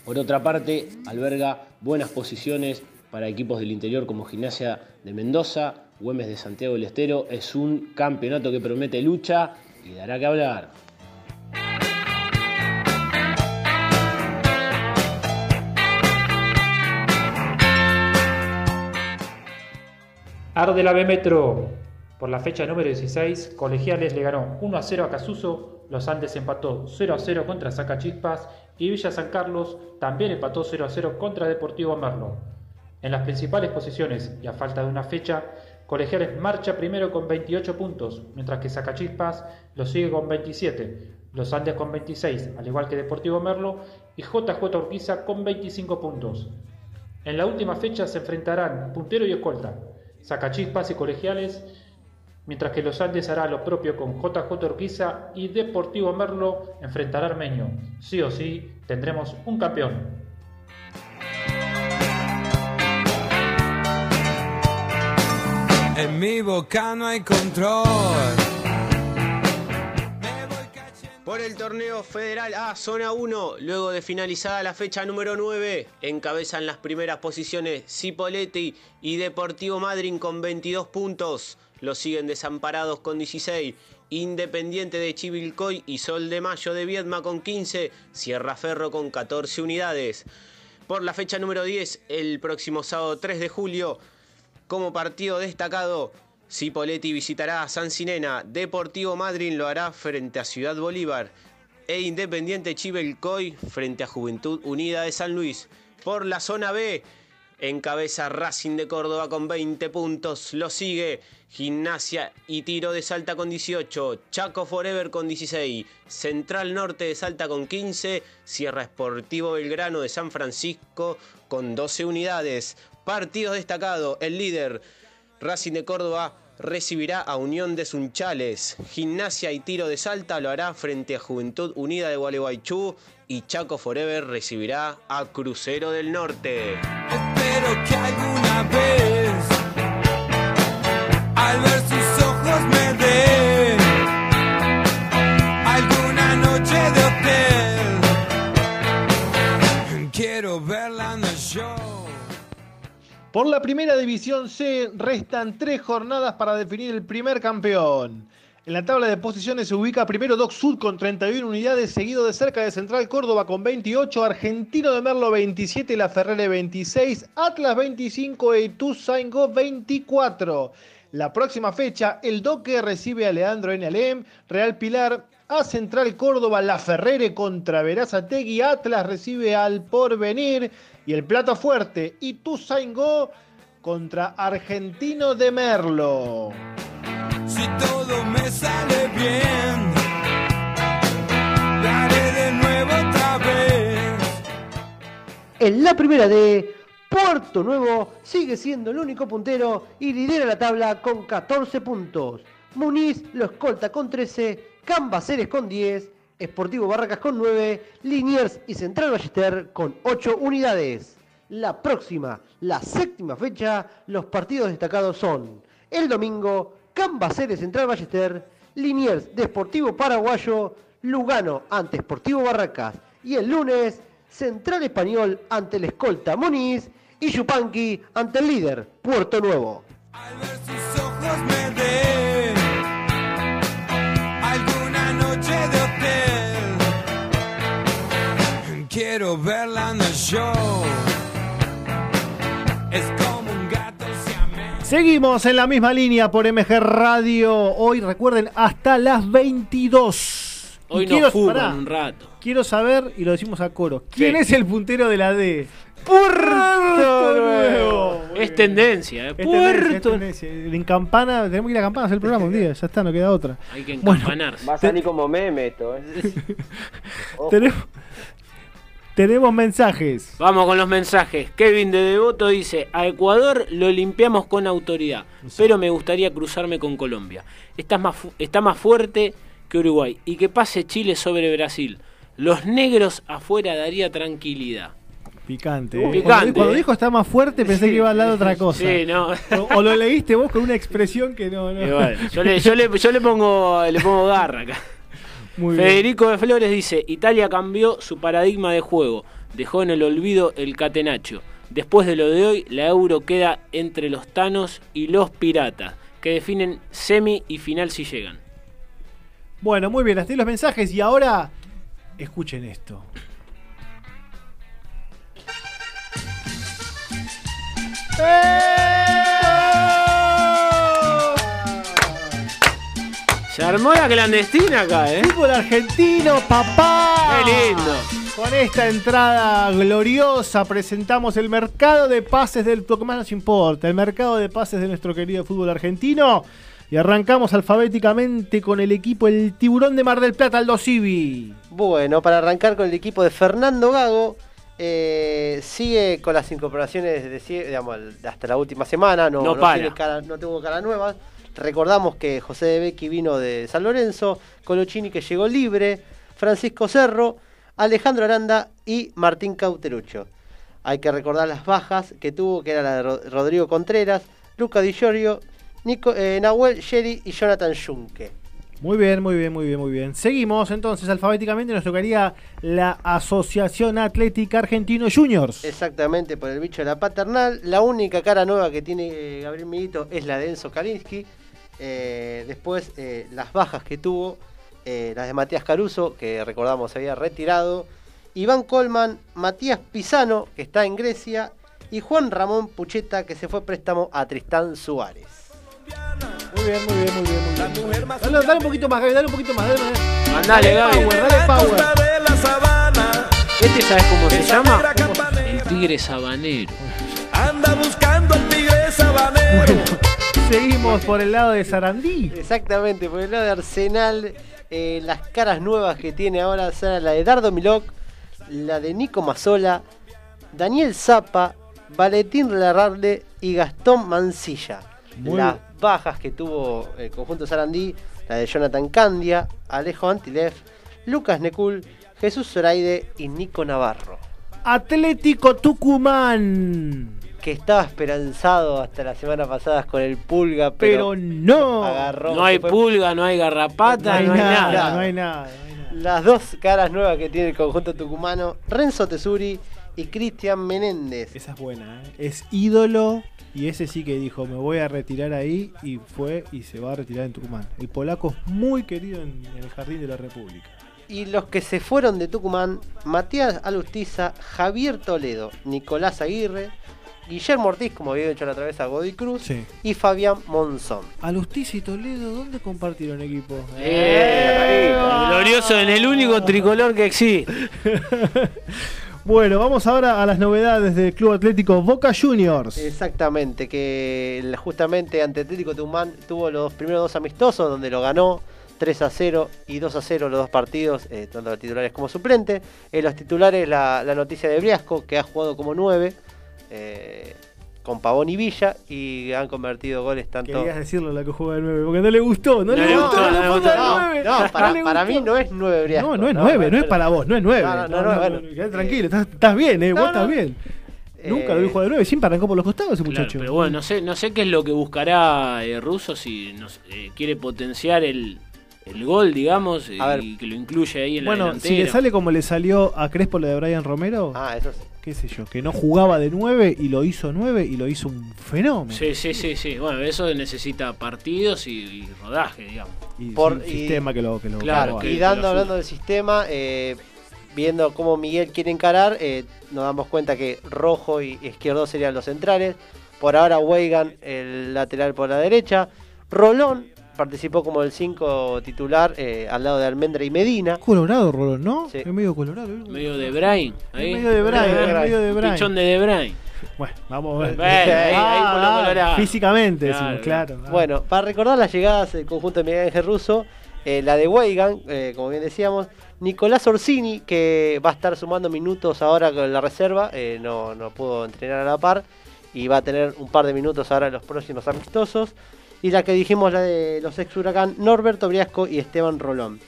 Por otra parte, alberga buenas posiciones para equipos del interior como Gimnasia de Mendoza, Güemes de Santiago del Estero. Es un campeonato que promete lucha y dará que hablar. Arde la B Metro. Por la fecha número 16, Colegiales le ganó 1 a 0 a Casuso, Los Andes empató 0 a 0 contra Sacachispas y Villa San Carlos también empató 0 a 0 contra Deportivo Merlo. En las principales posiciones y a falta de una fecha, Colegiales marcha primero con 28 puntos, mientras que Sacachispas lo sigue con 27, Los Andes con 26, al igual que Deportivo Merlo, y JJ Urquiza con 25 puntos. En la última fecha se enfrentarán Puntero y Escolta, Sacachispas y Colegiales, mientras que Los Andes hará lo propio con JJ Urquiza y Deportivo Merlo enfrentará a Armenio. Sí o sí, tendremos un campeón. En mi boca no hay control. Por el torneo federal A, zona 1, luego de finalizada la fecha número 9, encabezan las primeras posiciones Cipoletti y Deportivo Madryn con 22 puntos. Lo siguen desamparados con 16. Independiente de Chivilcoy y Sol de Mayo de Viedma con 15. Sierra Ferro con 14 unidades. Por la fecha número 10, el próximo sábado 3 de julio, como partido destacado, Cipoletti visitará a San Sinena, Deportivo Madryn lo hará frente a Ciudad Bolívar e Independiente Chivilcoy frente a Juventud Unida de San Luis. Por la zona B, encabeza Racing de Córdoba con 20 puntos, lo sigue Gimnasia y Tiro de Salta con 18, Chaco Forever con 16, Central Norte de Salta con 15, Sierra Esportivo Belgrano de San Francisco con 12 unidades. Partidos destacados, el líder Racing de Córdoba recibirá a Unión de Sunchales. Gimnasia y Tiro de Salta lo hará frente a Juventud Unida de Gualeguaychú. Y Chaco Forever recibirá a Crucero del Norte. Espero que alguna vez al ver sus ojos me dé alguna noche de hotel. Quiero verla en show. Por la primera división C restan tres jornadas para definir el primer campeón. En la tabla de posiciones se ubica primero Doc Sud con 31 unidades, seguido de cerca de Central Córdoba con 28, Argentino de Merlo 27, La Ferrere 26, Atlas 25 e Ituzaingó 24. La próxima fecha, el Doque recibe a Leandro N. Alem, Real Pilar a Central Córdoba, La Ferrere contra Verazategui, Atlas recibe al Porvenir y el Plato Fuerte, Ituzaingó contra Argentino de Merlo. En la primera de Puerto Nuevo sigue siendo el único puntero y lidera la tabla con 14 puntos. Muniz lo escolta con 13, Cambaceres con 10, Esportivo Barracas con 9, Liniers y Central Ballester con 8 unidades. La próxima, la séptima fecha, los partidos destacados son el domingo, Cambaceres Central Ballester, Liniers de Esportivo Paraguayo, Lugano ante Esportivo Barracas y el lunes, Central Español ante el escolta Moniz y Yupanqui ante el líder Puerto Nuevo. Al ver sus ojos me alguna noche de hotel. Quiero verla en el show. Seguimos en la misma línea por MG Radio. Hoy recuerden hasta las 22. Y Hoy quiero- nos fuman pará, un rato. Quiero saber, y lo decimos a coro, ¿quién ¿Qué? es el puntero de la D? Puerto Nuevo. Es tendencia, ¿eh? Es tendencia, es Puerto. tendencia. En campana, tenemos que ir a campana a hacer el programa un día, ya está, no queda otra. Hay que Bueno, encampanarse. Va a salir como meme esto, ¿eh? Ojo. Tenemos, tenemos mensajes. Vamos con los mensajes. Kevin de Devoto dice, a Ecuador lo limpiamos con autoridad, pero me gustaría cruzarme con Colombia. Está más, fu- está más fuerte que Uruguay. Y que pase Chile sobre Brasil. Los negros afuera daría tranquilidad. Picante. Uh, eh. picante, Cuando, cuando dijo está más fuerte, pensé que iba a hablar de otra cosa. Sí, no. O, o lo leíste vos con una expresión que no. no. Yo le, yo le- yo le pongo, le pongo garra acá. Muy bien. Federico de Flores dice, Italia cambió su paradigma de juego, dejó en el olvido el catenacho. Después de lo de hoy, la Euro queda entre los Tanos y los Piratas, que definen semi y final si llegan. Bueno, muy bien, hasta ahí los mensajes y ahora escuchen esto. Se armó la clandestina acá, ¿eh? Fútbol argentino, papá. ¡Qué lindo! Con esta entrada gloriosa presentamos el mercado de pases del lo que más nos importa, el mercado de pases de nuestro querido fútbol argentino. Y arrancamos alfabéticamente con el equipo El Tiburón de Mar del Plata, Aldo Civi. Bueno, para arrancar con el equipo de Fernando Gago, eh, sigue con las incorporaciones de, digamos, hasta la última semana, no, No no para. tiene cara- no tuvo cara nueva. Recordamos que José de Becchi vino de San Lorenzo, Colochini que llegó libre, Francisco Cerro, Alejandro Aranda y Martín Cauterucho. Hay que recordar las bajas que tuvo, que era la de Ro- Rodrigo Contreras, Luca Di Giorgio, Nico, eh, Nahuel Sherry y Jonathan Junque. Muy bien, muy bien, muy bien, muy bien. Seguimos entonces alfabéticamente, nos tocaría la Asociación Atlética Argentino Juniors. Exactamente, por el bicho de la paternal. La única cara nueva que tiene eh, Gabriel Milito es la de Enzo Kalinski. Eh, después, eh, las bajas que tuvo, eh, las de Matías Caruso, que recordamos se había retirado. Iván Colman, Matías Pisano, que está en Grecia. Y Juan Ramón Pucheta, que se fue préstamo a Tristán Suárez. Muy bien, muy bien, muy bien, muy bien. Dale, dale un poquito más, Gaby, dale un poquito más. Dale, dale. Mandale, Gaby. Power, dale power. ¿Este sabes cómo se llama? El tigre sabanero. Anda buscando el tigre sabanero. Seguimos por el lado de Sarandí. Exactamente, por el lado de Arsenal, eh, las caras nuevas que tiene ahora son la de Dardo Milok, la de Nico Mazzola, Daniel Zapa, Valentín Larrarde y Gastón Mancilla. Muy las bajas que tuvo el conjunto Sarandí, la de Jonathan Candia, Alejo Antilev, Lucas Necul, Jesús Zoraide y Nico Navarro. Atlético Tucumán. Que estaba esperanzado hasta la semana pasada con el Pulga, pero, Pero no. agarró. No hay fue pulga, no hay No garrapata, hay no hay nada, nada. no hay nada. Las dos caras nuevas que tiene el conjunto tucumano, Renzo Tesuri y Cristian Menéndez. Esa es buena, ¿eh? Es ídolo. Y ese sí que dijo, me voy a retirar ahí. Y fue y se va a retirar en Tucumán. El polaco es muy querido en el Jardín de la República. Y los que se fueron de Tucumán, Matías Alustiza, Javier Toledo, Nicolás Aguirre, Guillermo Ortiz, como había hecho la otra vez a Godoy Cruz, Sí. y Fabián Monzón. Alustiza y Toledo, ¿dónde compartieron equipo? Eh, glorioso en el único tricolor que existe. Bueno, vamos ahora a las novedades del Club Atlético Boca Juniors. Exactamente, que justamente ante Atlético Tucumán tuvo los primeros dos amistosos donde lo ganó 3 a 0 y 2 a 0 los dos partidos, eh, tanto los titulares como suplente. En los titulares la, la noticia de Briasco, que ha jugado como 9 con Pavón y Villa y han convertido goles tanto... Querías decirlo la que juega de 9, porque no le gustó, no, No le le gustó, gustó, no, no le le gustó. gustó, No, nueve, no, para, le para gustó. mí no es 9 Briasco. No, no es 9, no es bueno, para vos, no es 9. No, no, no, bueno. quedate tranquilo, estás, estás bien, eh, vos estás bien. Eh, Nunca lo vi jugar de 9, siempre arrancó por los costados ese Claro, muchacho. pero bueno, no sé, no sé qué es lo que buscará eh, Russo si nos, eh, quiere potenciar el, el gol, digamos, A ver. y que lo incluye ahí en Bueno, la si delantera. le sale como le salió a Crespo lo de Brian Romero, Ah, eso sí. Qué sé yo, que no jugaba de 9 y lo hizo 9 y lo hizo un fenómeno. Sí, sí, sí, sí. Bueno, eso necesita partidos y, y rodaje, digamos. Y Por- y- sistema que lo que lo Claro, que y dando, lo hablando del sistema, eh, viendo cómo Miguel quiere encarar, eh, nos damos cuenta que Rojo y Izquierdo serían los centrales. Por ahora Weigan, el lateral por la derecha. Rolón participó como el 5 titular eh, al lado de Almendra y Medina. Colorado, Rolón, ¿no? Sí. Es medio colorado. ¿eh? Medio de Brain. Es medio de es medio Brian. Pichón de De Brain. Bueno, vamos a ver. Bueno, ahí- ahí por lo colorado. Físicamente, Claro, decimos, claro. Ah. Bueno, para recordar las llegadas del conjunto de Miguel Ángel Russo, eh, la de Weigan, eh, como bien decíamos, Nicolás Orsini, que va a estar sumando minutos ahora con la reserva, eh, no, no pudo entrenar a la par, y va a tener un par de minutos ahora en los próximos amistosos. Y la que dijimos, la de los ex Huracán, Norberto Briasco y Esteban Rolón.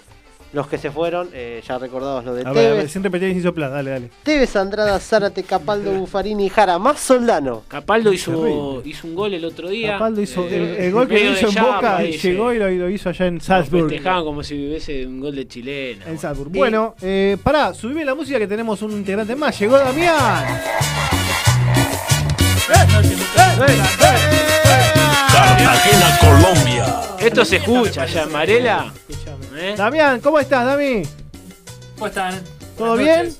Los que se fueron, eh, ya recordados lo de A ver, a ver, Tevez, sin repetir soplar, dale, dale. Tevez, Andrada, Zárate, Capaldo, Bufarini y Jara, más Soldano. Capaldo hizo, hizo un gol el otro día. Capaldo hizo, eh, el, el gol que hizo en Boca y llegó y lo, y lo hizo allá en Lo Salzburg. Festejaban como si hubiese un gol de chilena. En Salzburg. Bueno, eh, pará, subime la música que tenemos un integrante más. Llegó Damián. Cartagena, Colombia. Esto se escucha allá en Varela. ¿Eh? Damián, ¿cómo estás, Dami? ¿Cómo están? ¿Todo bien?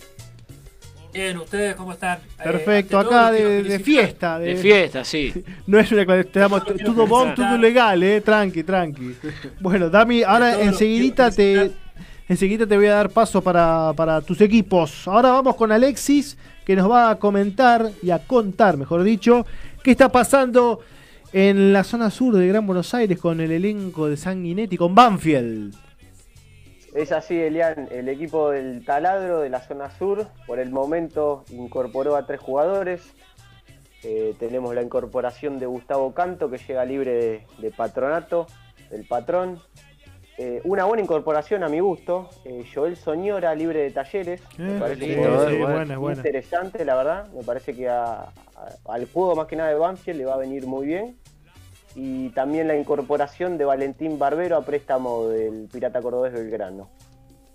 Bien, ¿ustedes cómo están? Eh, Perfecto, acá de, fiesta. De fiesta, sí. No es una estamos quiero todo todo legal, eh, tranqui, tranqui. Bueno, Dami, ahora todos los enseguidita quiero te, te voy a dar paso para, para tus equipos. Ahora vamos con Alexis, que nos va a comentar y a contar, mejor dicho, qué está pasando en la zona sur de Gran Buenos Aires con el elenco de Sanguinetti, con Banfield. Es así, Elian. El equipo del taladro de la zona sur, por el momento, incorporó a tres jugadores. Eh, tenemos la incorporación de Gustavo Canto, que llega libre de, de patronato, del patrón. Eh, una buena incorporación a mi gusto. Eh, Joel Soñora, libre de talleres. me parece sí, un sí, interesante, la verdad. Me parece que a- al juego más que nada de Banfield le va a venir muy bien. Y también la incorporación de Valentín Barbero a préstamo del Pirata Cordobés Belgrano.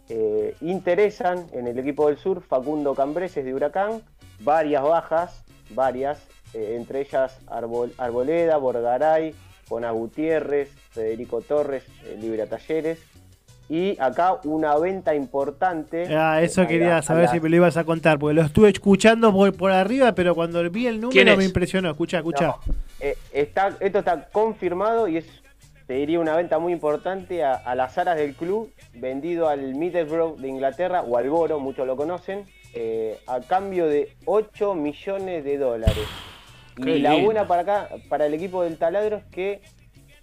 Eh, interesan en el equipo del sur Facundo Cambreses de Huracán, varias bajas, varias, eh, entre ellas Arbol- Arboleda, Borgaray, Jona Gutiérrez, Federico Torres, eh, libre a Talleres. Y acá una venta importante. Ah, eso la- quería saber la- si me lo ibas a contar, porque lo estuve escuchando por, por arriba, pero cuando vi el ¿Quién número me impresionó. Escucha, escucha. No, eh, está, esto está confirmado y es, te diría, una venta muy importante a, a las aras del club, vendido al Middlesbrough de Inglaterra o al Boro, muchos lo conocen, eh, a cambio de 8 millones de dólares. Qué y la buena para acá, para el equipo del taladro, es que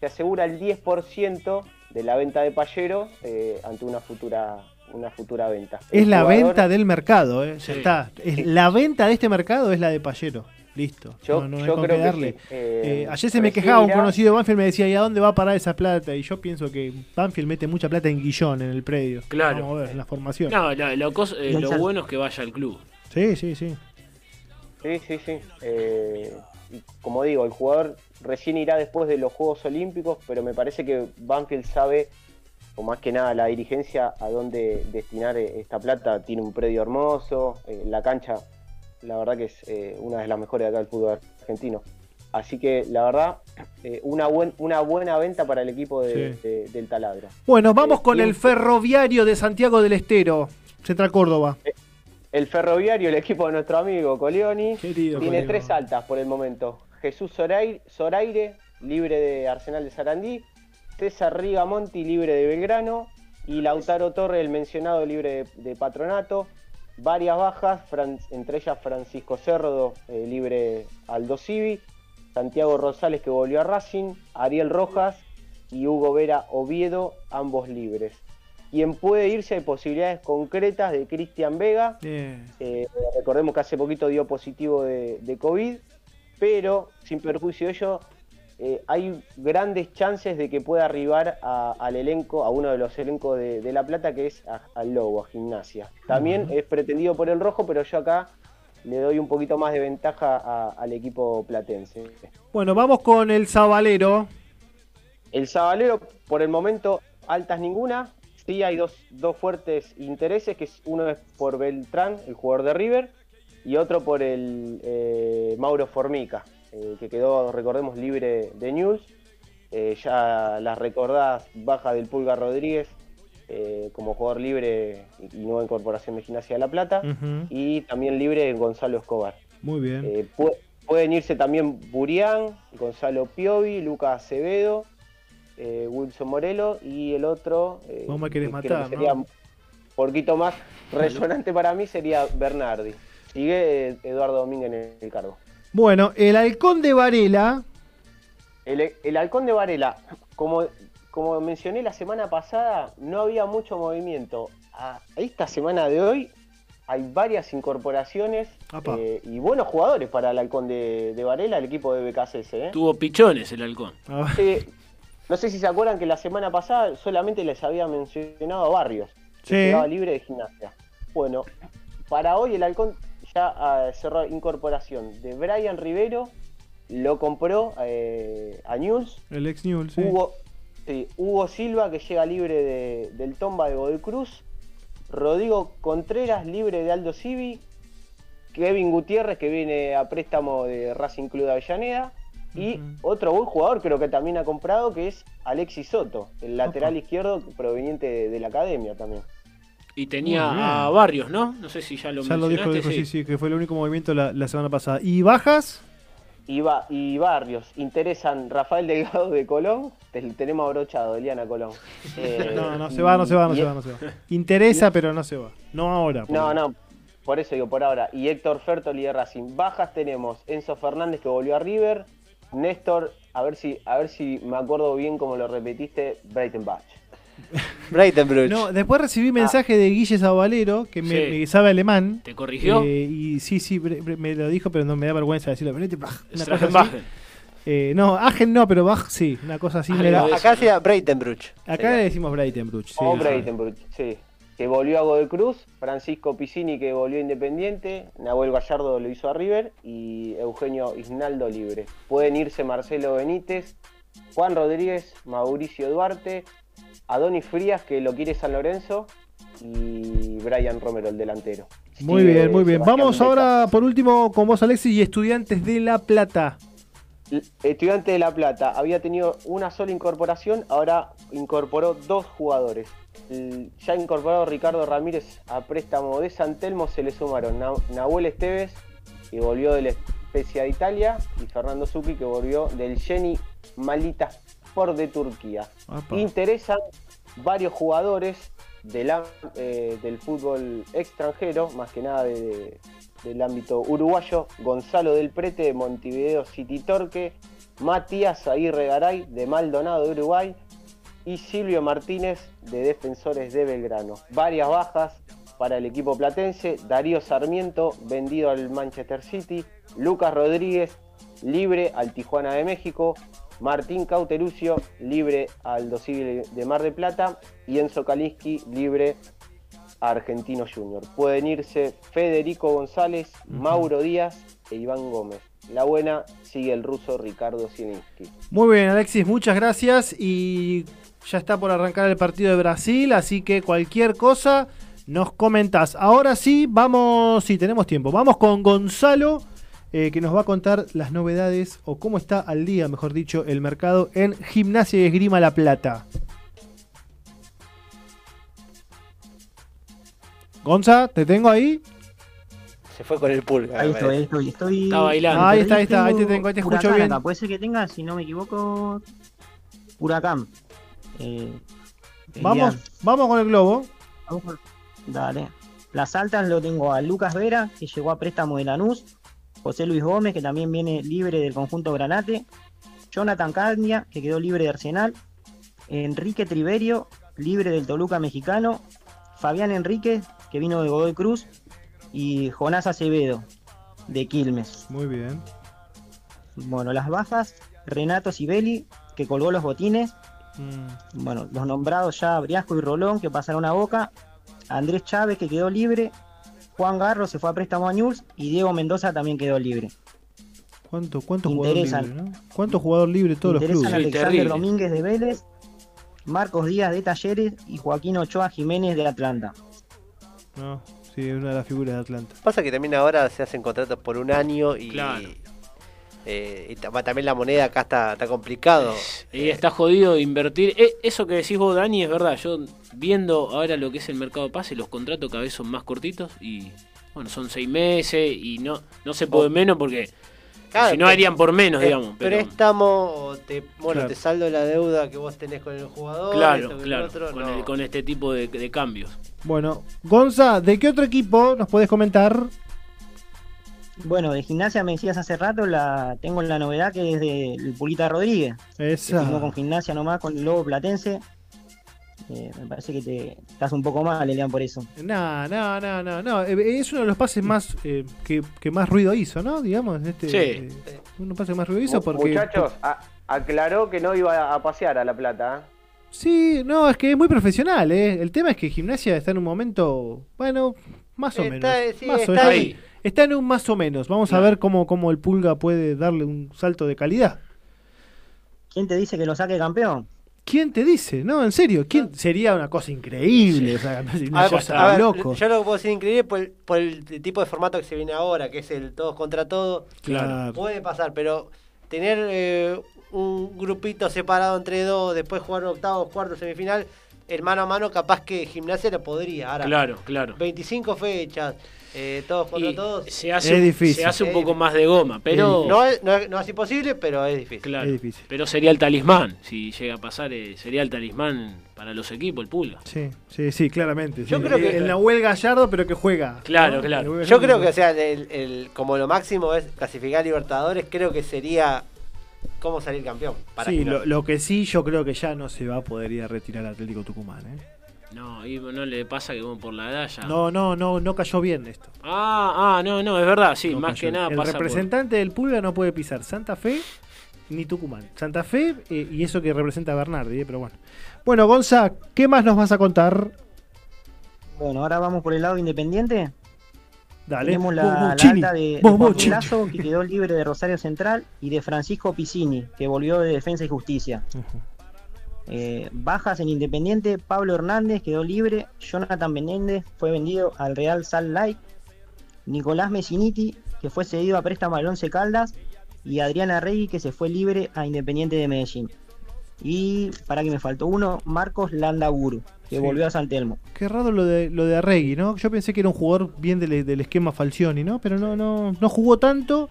se asegura el 10% de la venta de Payero eh, ante una futura, una futura venta. Es El la jugador- venta del mercado, ¿eh? Ya Sí. está. Es- la venta de este mercado es la de Payero. Listo. Yo- no, no hay yo creo que darle. Eh, Eh, ayer se me quejaba un conocido de Banfield, me decía, ¿y a dónde va a parar esa plata? Y yo pienso que Banfield mete mucha plata en Guillón, en el predio. Claro. Vamos a ver, en la formación. No, la- lo, eh, bueno es que vaya al club. Sí, sí, sí. Sí, sí, sí. Eh, y como digo, el jugador recién irá después de los Juegos Olímpicos, pero me parece que Banfield sabe, o más que nada la dirigencia, a dónde destinar eh, esta plata. Tiene un predio hermoso, eh, la cancha, la verdad que es eh, una de las mejores de acá del fútbol argentino. Así que la verdad, eh, una, buen, una buena venta para el equipo de- Sí. de- del taladro. Bueno, vamos con ¿quién- el ferroviario de Santiago del Estero, Central Córdoba. El ferroviario, el equipo de nuestro amigo Colioni, Querido tiene tres altas por el momento. Jesús Zoraire, Zoraire, libre de Arsenal de Sarandí. César Rigamonti, libre de Belgrano. Y Lautaro Torre, el mencionado, libre de, de Patronato. Varias bajas, Fran- entre ellas Francisco Cerdo, eh, libre Aldo Civi. Santiago Rosales, que volvió a Racing. Ariel Rojas y Hugo Vera Oviedo, ambos libres. Quien puede irse hay posibilidades concretas de Cristian Vega, eh, recordemos que hace poquito dio positivo de, de COVID, pero sin perjuicio de ello, eh, hay grandes chances de que pueda arribar a- al elenco, a uno de los elencos de, de La Plata, que es al Lobo, a Gimnasia. También es pretendido por el Rojo, pero yo acá le doy un poquito más de ventaja a- al equipo platense. Bueno, vamos con el Zabalero. El Zabalero, por el momento, altas ninguna. Sí hay dos, dos fuertes intereses, que es, uno es por Beltrán, el jugador de River, y otro por el eh, Mauro Formica, eh, que quedó, recordemos, libre de News. Eh, ya las recordadas bajas del Pulga Rodríguez como jugador libre y, y nueva incorporación de Gimnasia de La Plata, y también libre Gonzalo Escobar. Muy bien. Pu- pueden irse también Burián, Gonzalo Piovi, Lucas Acevedo, Wilson Morelo y el otro. Vos me querés que matar, sería ¿no? un poquito más resonante para mí sería Bernardi. Sigue Eduardo Domínguez en el cargo. Bueno, el halcón de Varela. El, el halcón de Varela, como, como mencioné la semana pasada, no había mucho movimiento. A esta semana de hoy hay varias incorporaciones eh, y buenos jugadores para el halcón de, de Varela, el equipo de BKCS. ¿eh? Tuvo pichones el halcón. No sé si se acuerdan que la semana pasada solamente les había mencionado a Barrios, que Sí. quedaba libre de gimnasia. Bueno, para hoy el halcón ya cerró incorporación de Brian Rivero, lo compró eh, a News, El ex Newell, sí. Hugo, sí, Hugo Silva que llega libre de- del Tomba de Godoy Cruz, Rodrigo Contreras libre de Aldo Civi, Kevin Gutiérrez, que viene a préstamo de Racing Club de Avellaneda. Y otro buen jugador creo que también ha comprado, que es Alexis Soto, el lateral izquierdo proveniente de, de la academia también. Y tenía a Barrios, ¿no? No sé si ya lo Ya lo dijo, mencionaste. dijo, sí, sí, que fue el único movimiento la, la semana pasada. ¿Y bajas? Y, Ba- y Barrios, interesan Rafael Delgado de Colón, te- tenemos abrochado, Eliana Colón. Eh, No, no se va, no se va, no se va, no se va. Interesa, pero no se va. No ahora. por No, lo no, por eso digo, por ahora. Y Héctor Fertoli de Racing. Bajas tenemos Enzo Fernández que volvió a River, Néstor, a ver si, a ver si me acuerdo bien como lo repetiste, Breitenbach. Breitenbruch. No, después recibí mensaje de Guille Zabalero, que me, Sí. me sabe alemán. ¿Te corrigió? Eh, y sí, sí, bre- bre- me lo dijo, pero no me da vergüenza decirlo. Una cosa así. Strafenbachen. Eh, no, Agen no, pero Bach sí, una cosa así. me da- Algo de Acá sería Breitenbruch. Acá le decimos Breitenbruch. Sí, o sí. Breitenbruch, sí. Que volvió a Godoy Cruz, Francisco Piscini que volvió a Independiente, Nahuel Gallardo lo hizo a River y Eugenio Ignaldo libre. Pueden irse Marcelo Benítez, Juan Rodríguez, Mauricio Duarte, Adonis Frías que lo quiere San Lorenzo y Brian Romero, el delantero. Muy bien, muy bien. Sebastián Vamos Meta. ahora por último con vos, Alexis, y Estudiantes de La Plata. Estudiante de La Plata había tenido una sola incorporación, ahora incorporó dos jugadores. Ya incorporado Ricardo Ramírez a préstamo de San Telmo se le sumaron Na- Nahuel Esteves, que volvió de la Especia de Italia, y Fernando Zucchi, que volvió del Jenny Malita De Turquía. Interesan varios jugadores del, eh, del fútbol extranjero, más que nada de- de- del ámbito uruguayo, Gonzalo del Prete de Montevideo City Torque, Matías Aguirre Garay de Maldonado de Uruguay. Y Silvio Martínez de Defensores de Belgrano. Varias bajas para el equipo platense, Darío Sarmiento vendido al Manchester City, Lucas Rodríguez libre al Tijuana de México, Martín Cauterucio libre al Dos Civil de Mar de Plata y Enzo Kalinsky libre a Argentino Junior. Pueden irse Federico González, Mauro Díaz e Iván Gómez. La buena sigue el ruso Ricardo Zielinski. Muy bien, Alexis, muchas gracias. Y ya está por arrancar el partido de Brasil, así que cualquier cosa nos comentás. Ahora sí, vamos, si tenemos tiempo, vamos con Gonzalo, eh, que nos va a contar las novedades o cómo está al día, mejor dicho, el mercado en Gimnasia y Esgrima La Plata. Gonza, ¿te tengo ahí? Se fue con el pulga. Ahí estoy, ahí estoy, estoy. Está bailando. Ahí está, ahí está, ahí te tengo ahí te escucho bien. acá. Puede ser que tenga, si no me equivoco, Huracán. Eh, Vamos, Elian, vamos con el globo. vamos con- Dale. Las altas lo tengo a Lucas Vera, que llegó a préstamo de Lanús. José Luis Gómez, que también viene libre del conjunto Granate. Jonathan Candia, que quedó libre de Arsenal. Enrique Triverio, libre del Toluca mexicano. Fabián Enríquez, que vino de Godoy Cruz. Y Jonás Acevedo, de Quilmes. Muy bien. Bueno, las bajas, Renato Sibeli, que colgó los botines. Mm, Bueno, los nombrados ya Briasco y Rolón, que pasaron a Boca. Andrés Chávez, que quedó libre. Juan Garro se fue a préstamo a News. Y Diego Mendoza también quedó libre. ¿Cuánto, cuánto jugador libre, Interesan. ¿no? ¿Cuánto jugador libre todos los clubes? Alexander terrible. Domínguez de Vélez. Marcos Díaz de Talleres y Joaquín Ochoa Jiménez de Atlanta. No, sí, una de las figuras de Atlanta. Pasa que también ahora se hacen contratos por un año y, Claro. Eh, y ta- también la moneda acá está, está complicado. Y está jodido invertir. Eh, eso que decís vos, Dani, es verdad. Yo viendo ahora lo que es el mercado de pase, los contratos cada vez son más cortitos y bueno, son seis meses y no, no se puede menos porque Claro, si no harían por menos, digamos. Pero, Préstamo, o te, bueno, Claro. te saldo la deuda que vos tenés con el jugador. esto claro, el claro, otro, con, no. el- con este tipo de, de cambios. Bueno, Gonza, ¿de qué otro equipo nos podés comentar? Bueno, de gimnasia me decías hace rato, la tengo la novedad que es del Pulita Rodríguez. que Esa. con gimnasia nomás, con el Lobo Platense. Eh, me parece que te estás un poco mal, Elian, por eso. No, no, no, no, no. eh, Es uno de los pases más eh, que, que más ruido hizo, ¿no? Digamos, este, Sí. eh, uno de los pases que más ruido hizo porque. Muchachos, a- aclaró que no iba a pasear a La Plata. ¿eh? Sí, no, es que es muy profesional, ¿eh? El tema es que Gimnasia está en un momento, bueno, más o Está, menos. sí, más o- está ahí. Está en un más o menos. Vamos a ver cómo, cómo el Pulga puede darle un salto de calidad. ¿Quién te dice que lo saque campeón? ¿Quién te dice? No, en serio, ¿quién sería una cosa increíble? o sea, una A cosa a ver, loco. Yo lo que puedo decir increíble por el, por el tipo de formato que se viene ahora, que es el todos contra todos. Claro. Puede pasar, pero tener eh, un grupito separado entre dos, después jugar octavos, cuartos, semifinal, el mano a mano, capaz que gimnasia lo podría. Ahora, Claro, claro. 25 fechas, eh, todos contra Y todos. se hace, Es difícil. se hace un Es poco difícil. más de goma, pero No es, no, es, no es imposible, pero es difícil. claro, Es difícil. pero sería el talismán, si llega a pasar, eh, sería el talismán para los equipos, el pulga. Sí, sí, sí, claramente. Yo sí. creo que- el Nahuel Gallardo, pero que juega. Claro, ¿no? claro. Yo creo que, o sea, el, el- como lo máximo es clasificar a Libertadores, creo que sería cómo salir campeón. Para Sí, lo, lo que sí, yo creo que ya no se va a poder ir a retirar al Atlético Tucumán. ¿eh? No, y no le pasa que por la edad ya. No, no, no, no cayó bien esto. Ah, ah, no, no, es verdad, sí, No más cayó que nada El pasa por- representante del Pulga no puede pisar Santa Fe ni Tucumán. Santa Fe eh, y eso que representa a Bernardi, eh, pero bueno. Bueno, Gonza, ¿qué más nos vas a contar? Bueno, ahora vamos por el lado independiente. Dale. Tenemos la, Vos, vos, la alta de. Lazo, que quedó libre de Rosario Central, y de Francisco Piscini, que volvió de Defensa y Justicia. Ujú. Eh, bajas en Independiente, Pablo Hernández quedó libre, Jonathan Menéndez fue vendido al Real Salt Lake, Nicolás Messiniti, que fue cedido a préstamo al Once Caldas, y Adriana Regui, que se fue libre a Independiente de Medellín. Y para que me faltó uno, Marcos Landaburu, que Sí. volvió a San Telmo. Qué raro lo de, lo de Arregui, ¿no? Yo pensé que era un jugador bien del, del esquema Falcioni, ¿no? Pero no, no, no jugó tanto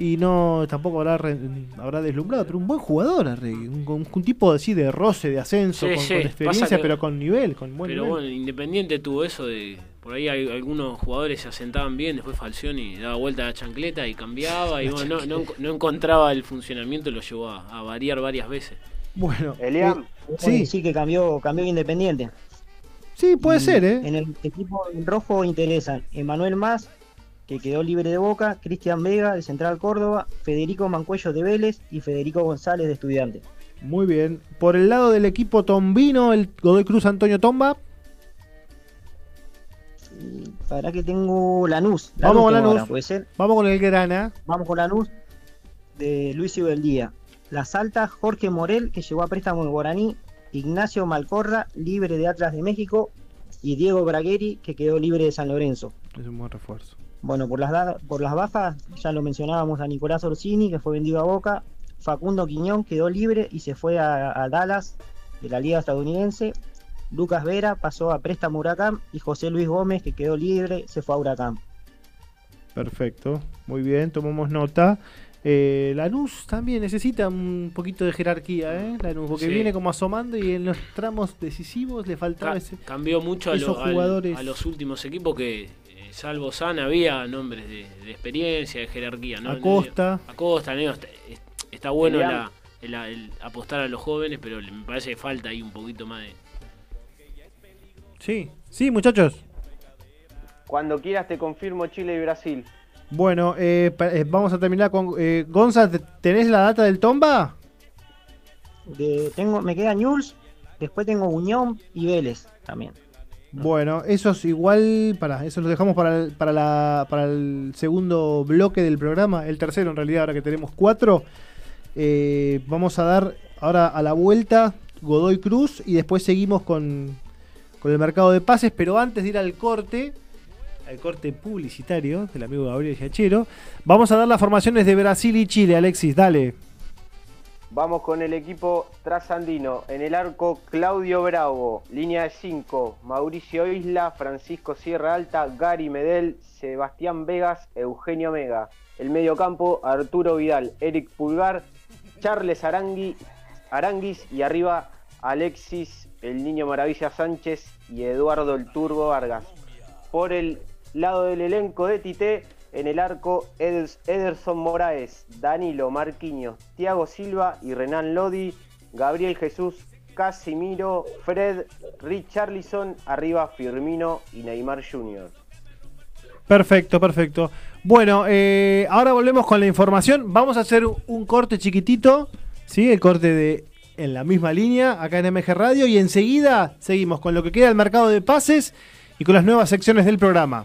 y no tampoco habrá, re- habrá deslumbrado, pero un buen jugador Arregui. Un, un- un tipo así de roce, de ascenso, Sí, con, sí, con experiencia, que- pero con nivel, con buen Pero nivel. bueno, Independiente tuvo eso de. Por ahí hay- algunos jugadores se asentaban bien, después Falcioni daba vuelta a la chancleta y cambiaba, y bueno, no, no, enco- no encontraba el funcionamiento, lo llevó a, a variar varias veces. Bueno, Eliam, eh, Sí, sí, que cambió, cambió Independiente. sí, puede Y ser, ¿eh? En el equipo rojo interesan Emanuel Más, que quedó libre de Boca, Cristian Vega de Central Córdoba, Federico Mancuello de Vélez y Federico González de Estudiantes. Muy bien. Por el lado del equipo tombino, el Godoy Cruz Antonio Tomba. Para que tengo Lanús. Vamos con Lanús. ahora, puede ser. Vamos con el Grana. Vamos con Lanús de Luis Ubeldía. Las altas, Jorge Morel, que llegó a préstamo en Guaraní, Ignacio Malcorra, libre de Atlas de México, y Diego Bragueri, que quedó libre de San Lorenzo. Es un buen refuerzo. Bueno, por las, por las bajas, ya lo mencionábamos a Nicolás Orsini, que fue vendido a Boca. Facundo Quiñón quedó libre y se fue a, a Dallas de la Liga Estadounidense. Lucas Vera pasó a préstamo a Huracán y José Luis Gómez, que quedó libre, se fue a Huracán. Perfecto. Muy bien, tomamos nota. Eh, Lanús también necesita un poquito de jerarquía, ¿eh? Lanús, porque Sí. viene como asomando y en los tramos decisivos le faltaba Ca- ese. cambió mucho a, esos lo- al- jugadores. a los últimos equipos que, salvo San, había nombres de, de experiencia, de jerarquía. ¿no? Acosta. Acosta, ¿no? está, está bueno la- el, el apostar a los jóvenes, pero me parece que falta ahí un poquito más de... Sí, sí, muchachos. cuando quieras te confirmo Chile y Brasil. Bueno, eh, eh, vamos a terminar con. Eh, Gonza, ¿te- ¿tenés la data del Tomba? De- tengo, me queda News, después tengo Unión y Vélez también. Bueno, esos igual. Para, eso lo dejamos para el, para, la, para el segundo bloque del programa. El tercero, en realidad, ahora que tenemos cuatro. Eh, vamos a dar ahora a la vuelta Godoy Cruz y después seguimos con, con el mercado de pases. Pero antes de ir al corte, al corte publicitario del amigo Gabriel Giachero, vamos a dar las formaciones de Brasil y Chile. Alexis, dale. Vamos con el equipo trasandino. En el arco, Claudio Bravo. Línea de 5, Mauricio Isla, Francisco Sierra Alta, Gary Medel, Sebastián Vegas, Eugenio Mega. El mediocampo, Arturo Vidal, Eric Pulgar, Charles Arangui, Aranguis y arriba Alexis, el Niño Maravilla Sánchez y Eduardo el Turbo Vargas. Por el lado del elenco de Tite, en el arco Eder- Ederson Moraes, Danilo Marquinhos, Thiago Silva y Renan Lodi, Gabriel Jesús, Casimiro, Fred, Richarlison, arriba Firmino y Neymar Jr. Perfecto, perfecto. Bueno, eh, ahora volvemos con la información. Vamos a hacer un corte chiquitito, ¿sí? El corte de en la misma línea, acá en MG Radio, y enseguida seguimos con lo que queda del mercado de pases y con las nuevas secciones del programa.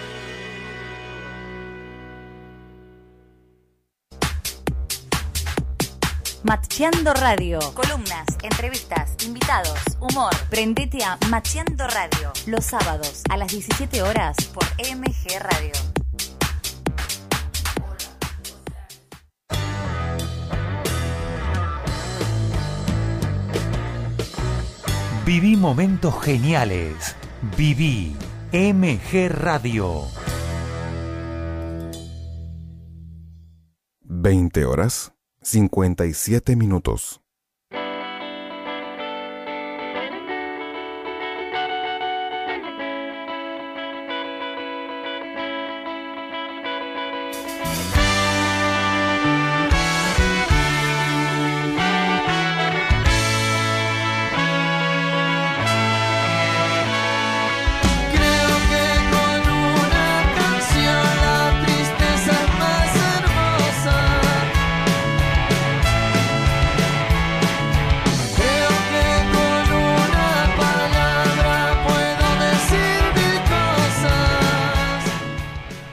Macheando Radio. Columnas, entrevistas, invitados, humor. Prendete a Macheando Radio. Los sábados a las 17 horas por MG Radio. Viví momentos geniales. Viví MG Radio. 20 horas 57 minutos.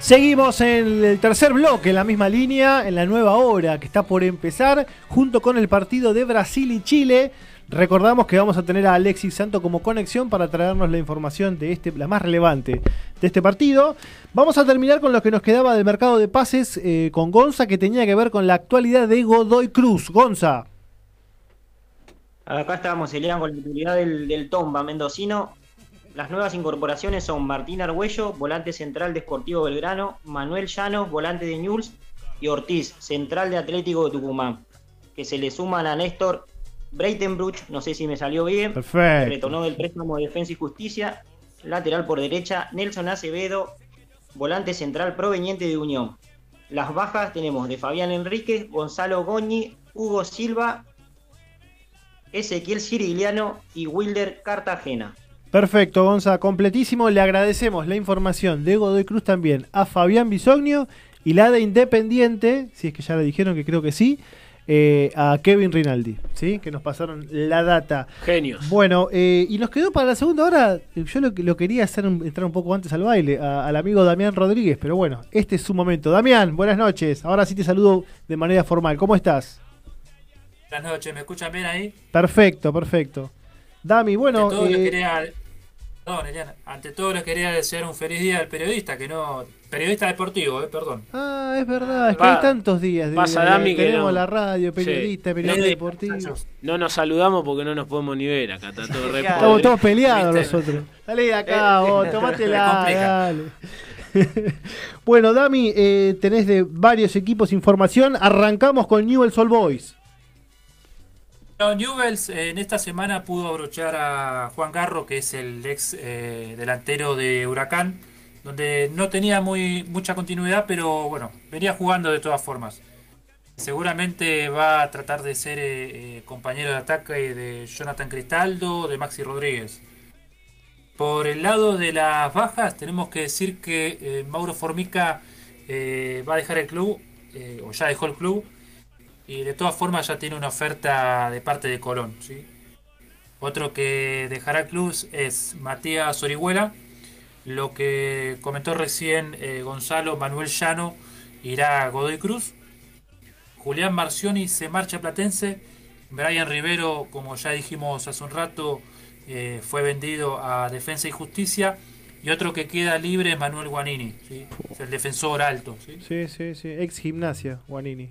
Seguimos en el tercer bloque, en la misma línea, en la nueva hora que está por empezar, junto con el partido de Brasil y Chile. Recordamos que vamos a tener a Alexis Santo como conexión para traernos la información de este, la más relevante de este partido. Vamos a terminar con lo que nos quedaba del mercado de pases eh, con Gonza, que tenía que ver con la actualidad de Godoy Cruz. Gonza. Acá estábamos, se con la titularidad del, del Tomba mendocino. Las nuevas incorporaciones son Martín Argüello, volante central de Sportivo Belgrano, Manuel Llanos, volante de Newell's, y Ortiz, central de Atlético de Tucumán. Que se le suman a Néstor Breitenbruch, no sé si me salió bien, Perfecto. que retornó del préstamo de Defensa y Justicia, lateral por derecha, Nelson Acevedo, volante central proveniente de Unión. Las bajas tenemos de Fabián Enríquez, Gonzalo Goñi, Hugo Silva, Ezequiel Cirigliano y Wilder Cartagena. Perfecto, Gonza, completísimo. Le agradecemos la información de Godoy Cruz también a Fabián Bisognio y la de Independiente, si es que ya le dijeron que creo que sí, eh, a Kevin Rinaldi, ¿sí? que nos pasaron la data. Genios. Bueno, eh, y nos quedó para la segunda hora, yo lo, lo quería hacer un- entrar un poco antes al baile, a- al amigo Damián Rodríguez, pero bueno, este es su momento. Damián, buenas noches. Ahora sí te saludo de manera formal. ¿Cómo estás? Buenas noches, ¿me escuchan bien ahí? Perfecto, perfecto. Dami, bueno... todo, eh, quería, perdón, Eliana, ante todo les quería desear un feliz día al periodista, que no... Periodista deportivo, eh, perdón. Ah, es verdad, es que Pa- hay tantos días. De, pasa, de- Dami, que tenemos no. la radio, periodista, Sí. periodista No, deportivo. No nos saludamos porque no nos podemos ni ver acá. Está todo re Estamos todos peleados ¿Viste? nosotros. Dale de acá, Eh, vos, se tomátela, dale. bueno, Dami, eh, tenés de varios equipos información. Arrancamos con Newell's Old Boys. Newells en esta semana pudo abrochar a Juan Garro, que es el ex eh, delantero de Huracán, donde no tenía muy mucha continuidad, pero bueno, venía jugando de todas formas. Seguramente va a tratar de ser eh, eh, compañero de ataque de Jonathan Cristaldo, de Maxi Rodríguez. Por el lado de las bajas, tenemos que decir que Mauro Formica va a dejar el club, o ya dejó el club, y de todas formas ya tiene una oferta de parte de Colón. ¿sí? Otro que dejará el club es Matías Orihuela. Lo que comentó recién eh, Gonzalo Manuel Llano irá a Godoy Cruz. Julián Marcioni se marcha a Platense. Brian Rivero, como ya dijimos hace un rato, eh, fue vendido a Defensa y Justicia. Y otro que queda libre es Manuel Guanini, el defensor alto. Sí, sí, sí. Ex gimnasia, Guanini.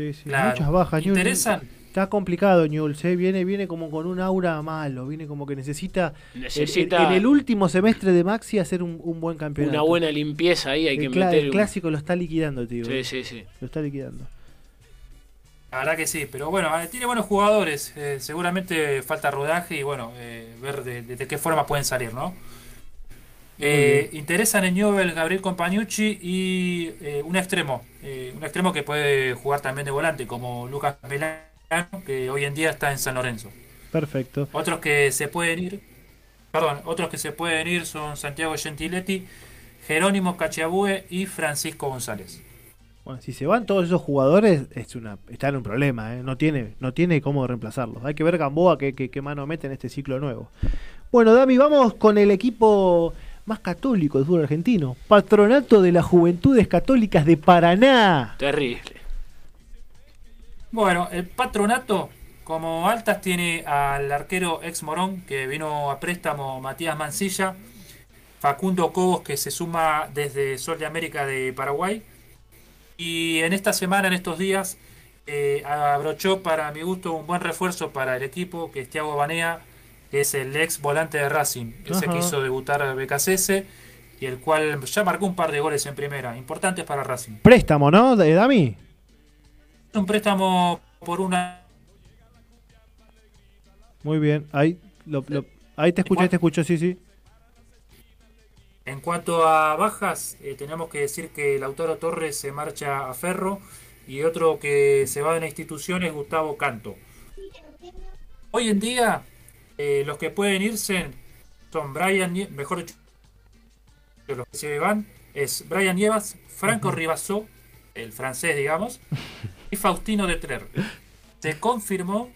Sí, sí. Claro. Muchas bajas. ¿Interesan? Está complicado Newell's, ¿eh? viene, viene como con un aura malo, viene como que necesita, en- Necesita- en, en el último semestre de Maxi hacer un, un buen campeonato. Una buena limpieza ahí, hay que el, cla- meter. el un- clásico lo está liquidando, tío. Sí, sí, sí. Lo está liquidando. La verdad que sí, pero bueno, eh, tiene buenos jugadores. eh, seguramente falta rodaje y bueno, eh, ver de, de- de qué forma pueden salir, ¿no? Eh, interesan en Newell Gabriel Compañucci y eh, un extremo. eh, un extremo que puede jugar también de volante, como Lucas Melano, que hoy en día está en San Lorenzo. Perfecto. Otros que se pueden ir, perdón, otros que se pueden ir son Santiago Gentiletti, Jerónimo Cachiabue y Francisco González. Bueno, si se van todos esos jugadores, es una, está en un problema, ¿eh? no, tiene, no tiene cómo reemplazarlos. Hay que ver Gamboa qué, qué- qué mano mete en este ciclo nuevo. Bueno, Dami, vamos con el equipo más católico del fútbol argentino. Patronato de las Juventudes Católicas de Paraná. Terrible. Bueno, el patronato, como altas, tiene al arquero ex Morón, que vino a préstamo Matías Mancilla, Facundo Cobos, que se suma desde Sol de América de Paraguay. Y en esta semana, en estos días, eh, abrochó para mi gusto un buen refuerzo para el equipo, que es Thiago Banea, que es el ex volante de Racing, ese Ajá. que hizo debutar a BKCS y el cual ya marcó un par de goles en primera, importantes para Racing. Préstamo, ¿no? De Dami. Un préstamo por una Muy bien. Ahí, lo- lo- ahí te escucho, ahí te escucho, sí, sí. En cuanto a bajas, eh, tenemos que decir que Lautaro Torres se marcha a Ferro y otro que se va de la institución es Gustavo Canto. Hoy en día, eh, los que pueden irse son Brian, mejor dicho, los que se van es Brian Nievas, Franco Ribasó, el francés, digamos, y Faustino de Trer. Se confirmó,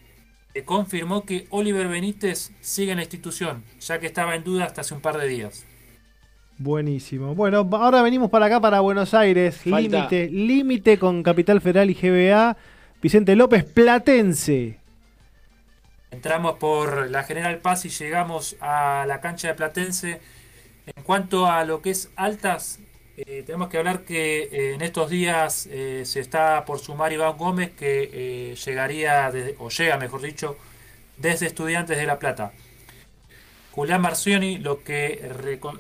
se confirmó que Oliver Benítez sigue en la institución, ya que estaba en duda hasta hace un par de días. Buenísimo. Bueno, ahora venimos para acá, para Buenos Aires. Límite, límite con Capital Federal y GBA. Vicente López, Platense. Entramos por la General Paz y llegamos a la cancha de Platense. En cuanto a lo que es altas, eh, tenemos que hablar que eh, en estos días eh, se está por sumar Iván Gómez, que llegaría, desde- o llega mejor dicho, desde Estudiantes de La Plata. Julián Marcioni, lo que,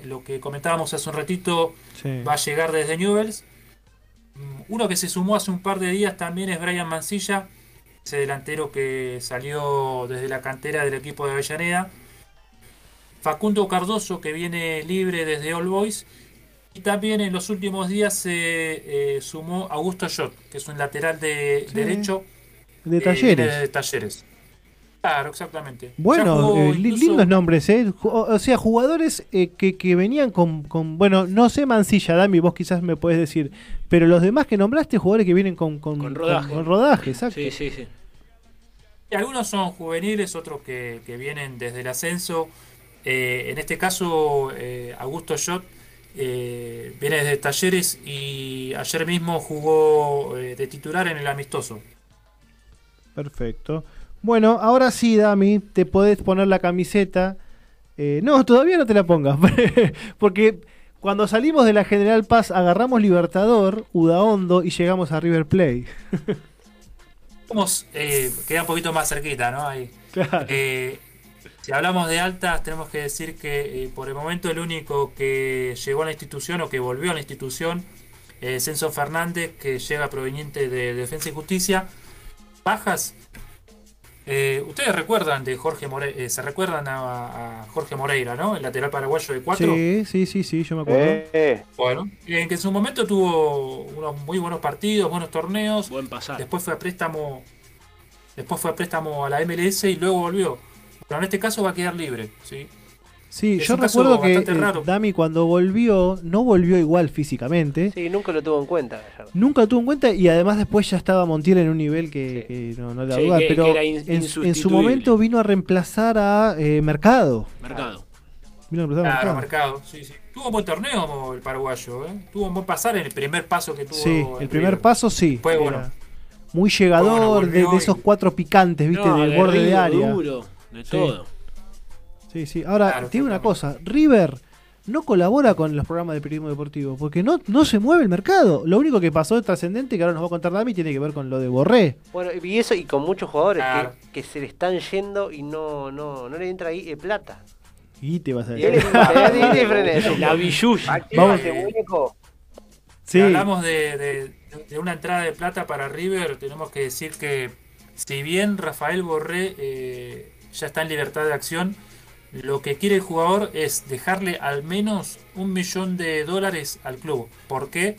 lo que comentábamos hace un ratito, Sí. va a llegar desde Newells. Mm, Uno que se sumó hace un par de días también es Brian Mancilla, ese delantero que salió desde la cantera del equipo de Avellaneda. Facundo Cardoso, que viene libre desde All Boys. Y también en los últimos días se eh, sumó Augusto Schott, que es un lateral de Sí. derecho De eh, Talleres. de Talleres. Claro, exactamente. Bueno, eh, incluso- lindos nombres, ¿eh? O, o sea, jugadores eh, que, que venían con, con- Bueno, no sé Mancilla, Dami, vos quizás me podés decir. Pero los demás que nombraste, jugadores que vienen con, con, Con rodaje. con rodaje, exacto. Sí, sí, sí. Y algunos son juveniles, otros que, que vienen desde el ascenso. Eh, en este caso, eh, Augusto Schott eh, viene desde Talleres y ayer mismo jugó eh, de titular en el amistoso. Perfecto. Bueno, ahora sí, Dami, te podés poner la camiseta. Eh, no, todavía no te la pongas. Porque cuando salimos de la General Paz agarramos Libertador, Udaondo y llegamos a River Plate. Vamos, eh, queda un poquito más cerquita, ¿no? Ahí. Claro. Eh, si hablamos de altas, tenemos que decir que eh, por el momento el único que llegó a la institución o que volvió a la institución es Enzo Fernández, que llega proveniente de Defensa y Justicia. Bajas. Eh, Ustedes recuerdan de Jorge Moreira, se recuerdan a, a Jorge Moreira, ¿no? El lateral paraguayo de 4. Sí, sí, sí, sí, yo me acuerdo. Eh, Bueno, en que en su momento tuvo unos muy buenos partidos, buenos torneos. Buen pasar. Después fue a préstamo. Después fue a préstamo a la MLS y luego volvió. Pero en este caso va a quedar libre, ¿sí? Sí, Es yo recuerdo que eh. Dami cuando volvió, no volvió igual físicamente. Sí, nunca lo tuvo en cuenta. Gallardo. Nunca lo tuvo en cuenta y además después ya estaba Montiel en un nivel que, que no, no le da Sí, duda, que- pero que era in- en, en su momento vino a reemplazar a eh, Mercado. Mercado. Vino a reemplazar a Claro, Mercado. marcado, sí, sí. Tuvo un buen torneo el paraguayo, ¿eh? Tuvo un buen pasar en el primer paso que tuvo. Sí, el primer River. paso sí. Era bueno, muy llegador Bueno, de, esos cuatro picantes, viste, No, del borde de área. duro, de Sí. todo. Sí, sí. Ahora, Claro, tiene una cosa, River no colabora con los programas de periodismo deportivo, porque no, no se mueve el mercado. Lo único que pasó de trascendente, que ahora nos va a contar Dami, tiene que ver con lo de Borré. Bueno, y eso, y con muchos jugadores Claro. que, que se le están yendo y no, no, no le entra ahí eh, plata. Y te vas a es- es frenesí. La billulla. Vamos. Sí. Si hablamos de, de- de una entrada de plata para River, tenemos que decir que si bien Rafael Borré eh, ya está en libertad de acción, lo que quiere el jugador es dejarle al menos un millón de dólares al club. ¿Por qué?